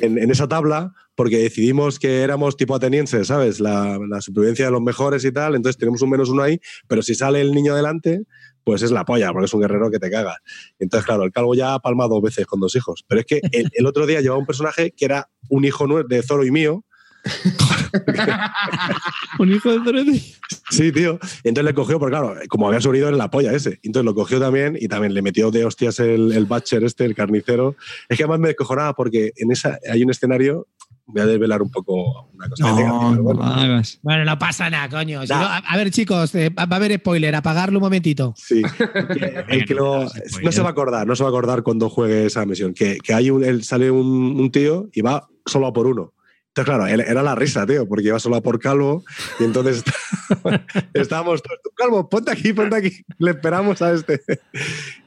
en, en esa tabla porque decidimos que éramos tipo atenienses, ¿sabes? La, la supervivencia de los mejores y tal, entonces tenemos un menos uno ahí, pero si sale el niño adelante, pues es la polla, porque es un guerrero que te caga. Entonces, claro, el calvo ya ha palmado dos veces con dos hijos. Pero es que el, el otro día llevaba un personaje que era un hijo de Zoro y mío. Un hijo de Zorete. Sí, tío. Entonces le cogió, porque claro, como había sobrevivido en la polla ese. Entonces lo cogió también y también le metió de hostias el, el Butcher este, el carnicero. Es que además me descojonaba porque en esa hay un escenario, voy a desvelar un poco una cosa negativa, No, no bueno. no pasa nada, coño. Si Nah. no- a, a ver, chicos, eh, va a haber spoiler, apagarlo un momentito. Sí. El que lo- no se va a acordar, no se va a acordar cuando juegue esa misión. Que, que hay un, él sale un, un tío y va solo a por uno. Entonces, claro, era la risa, tío, porque iba solo a por Calvo y entonces estábamos todos, "Tú, Calvo, ponte aquí, ponte aquí, le esperamos a este.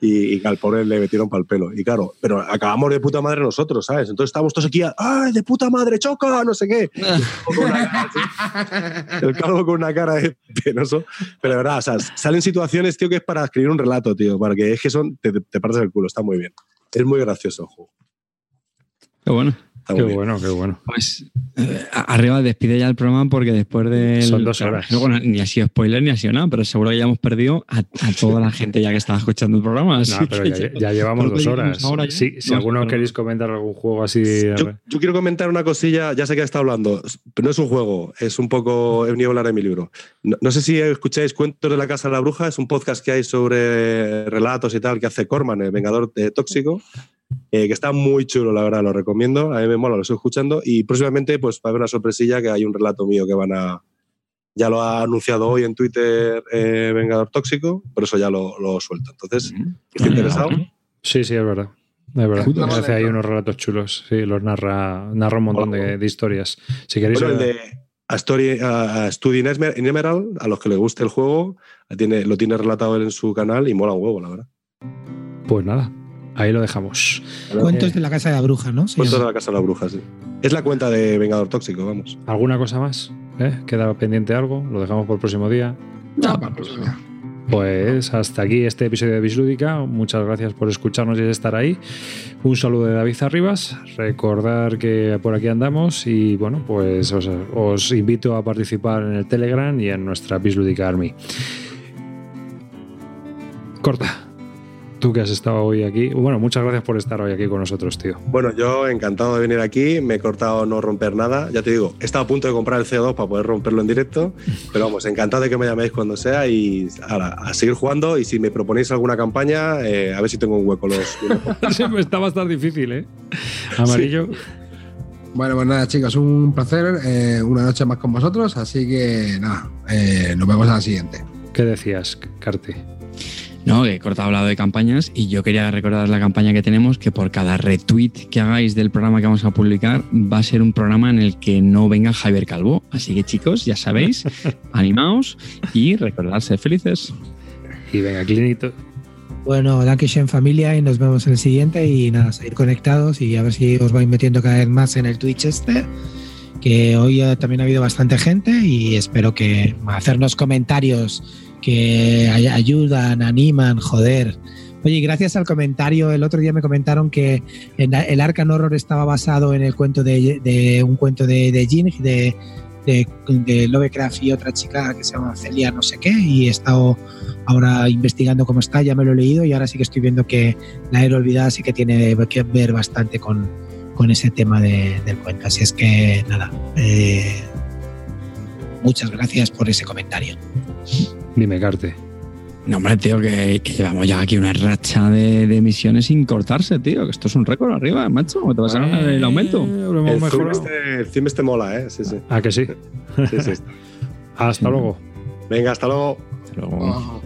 Y, y al pobre le metieron para el pelo. Y claro, pero acabamos de puta madre nosotros, ¿sabes? Entonces estábamos todos aquí, ¡ay, de puta madre, choca! No sé qué. El calvo con una cara de penoso. Pero de verdad, o sea, salen situaciones, tío, que es para escribir un relato, tío, para que es que son, te, te partes el culo, está muy bien. Es muy gracioso el juego. Qué bueno. Está Qué bien. bueno, qué bueno. Pues eh, arriba despide ya el programa porque después de. Son dos horas. Bueno, ni ha sido spoiler ni ha sido nada, pero seguro que ya hemos perdido a, a toda la gente ya que estaba escuchando el programa. No, pero que ya, ya llevamos dos horas. ahora ya. Sí, si No, alguno pero- queréis comentar algún juego así. Yo, yo quiero comentar una cosilla, ya sé que está hablando, pero no es un juego, es un poco, he venido a hablar de mi libro. No, no sé si escucháis Cuentos de la Casa de la Bruja, es un podcast que hay sobre relatos y tal que hace Corman, el Vengador eh, Tóxico, eh, que está muy chulo, la verdad, lo recomiendo, a mí me mola, lo estoy escuchando y próximamente pues va a haber una sorpresilla que hay un relato mío que van a... Ya lo ha anunciado hoy en Twitter eh, Vengador Tóxico, por eso ya lo, lo suelto. Entonces, Mm. ¿estás interesado? Sí, sí, es verdad. Es verdad. Nos hace ahí no. unos relatos chulos. Sí, los narra, narra un montón de, de historias. Si queréis. Bueno, el de a Story, a a Study in Emerald, a los que les guste el juego, tiene, lo tiene relatado él en su canal y mola un huevo, la verdad. Pues nada, ahí lo dejamos. Cuentos de la casa de la bruja, ¿no? Cuentos de la Casa de la Bruja, sí. Es la cuenta de Vengador Tóxico, vamos. ¿Alguna cosa más? ¿Eh? ¿Queda pendiente algo? ¿Lo dejamos por el próximo día? Para la próxima. Pues hasta aquí este episodio de Bislúdica. Muchas gracias por escucharnos y estar ahí. Un saludo de David Arribas. Recordar que por aquí andamos y bueno, pues os, os invito a participar en el Telegram y en nuestra Bislúdica Army. Corta. Tú que has estado hoy aquí. Bueno, muchas gracias por estar hoy aquí con nosotros, tío. Bueno, yo encantado de venir aquí, me he cortado no romper nada. Ya te digo, he estado a punto de comprar el CO2 para poder romperlo en directo, pero vamos, encantado de que me llaméis cuando sea y ala, a seguir jugando. Y si me proponéis alguna campaña, eh, a ver si tengo un hueco los. Siempre está bastante difícil, ¿eh? Amarillo. Bueno, pues nada, chicos, un placer. eh, una noche más con vosotros. Así que nada, eh, nos vemos a la siguiente. ¿Qué decías, Carte? No, que Corta ha hablado de campañas y yo quería recordar la campaña que tenemos, que por cada retweet que hagáis del programa que vamos a publicar va a ser un programa en el que no venga Javier Calvo. Así que chicos, ya sabéis, animaos y recordad ser felices. Y venga, Clinito. Bueno, Dankeschön familia y nos vemos en el siguiente y nada, seguir conectados y a ver si os vais metiendo cada vez más en el Twitch este, que hoy también ha habido bastante gente y espero que hacernos comentarios que ay- ayudan, animan, joder. Oye, gracias al comentario, el otro día me comentaron que el Arcan Horror estaba basado en el cuento de, de- un cuento de, de Jin, de, de, de Lovecraft y otra chica que se llama Celia no sé qué y he estado ahora investigando cómo está, ya me lo he leído y ahora sí que estoy viendo que la era olvidada sí que tiene que ver bastante con, con ese tema de- del cuento. Así es que nada, eh, muchas gracias por ese comentario. Dime, Carte. No, hombre, tío, que, que llevamos ya aquí una racha de, de emisiones sin cortarse, tío. Que esto es un récord arriba, macho. ¿Te vas a ganar el aumento? El zoom, este, el zoom este mola, ¿eh? Sí, sí. Ah, que sí. sí, sí. Hasta luego. Venga, hasta luego. Hasta luego. Oh.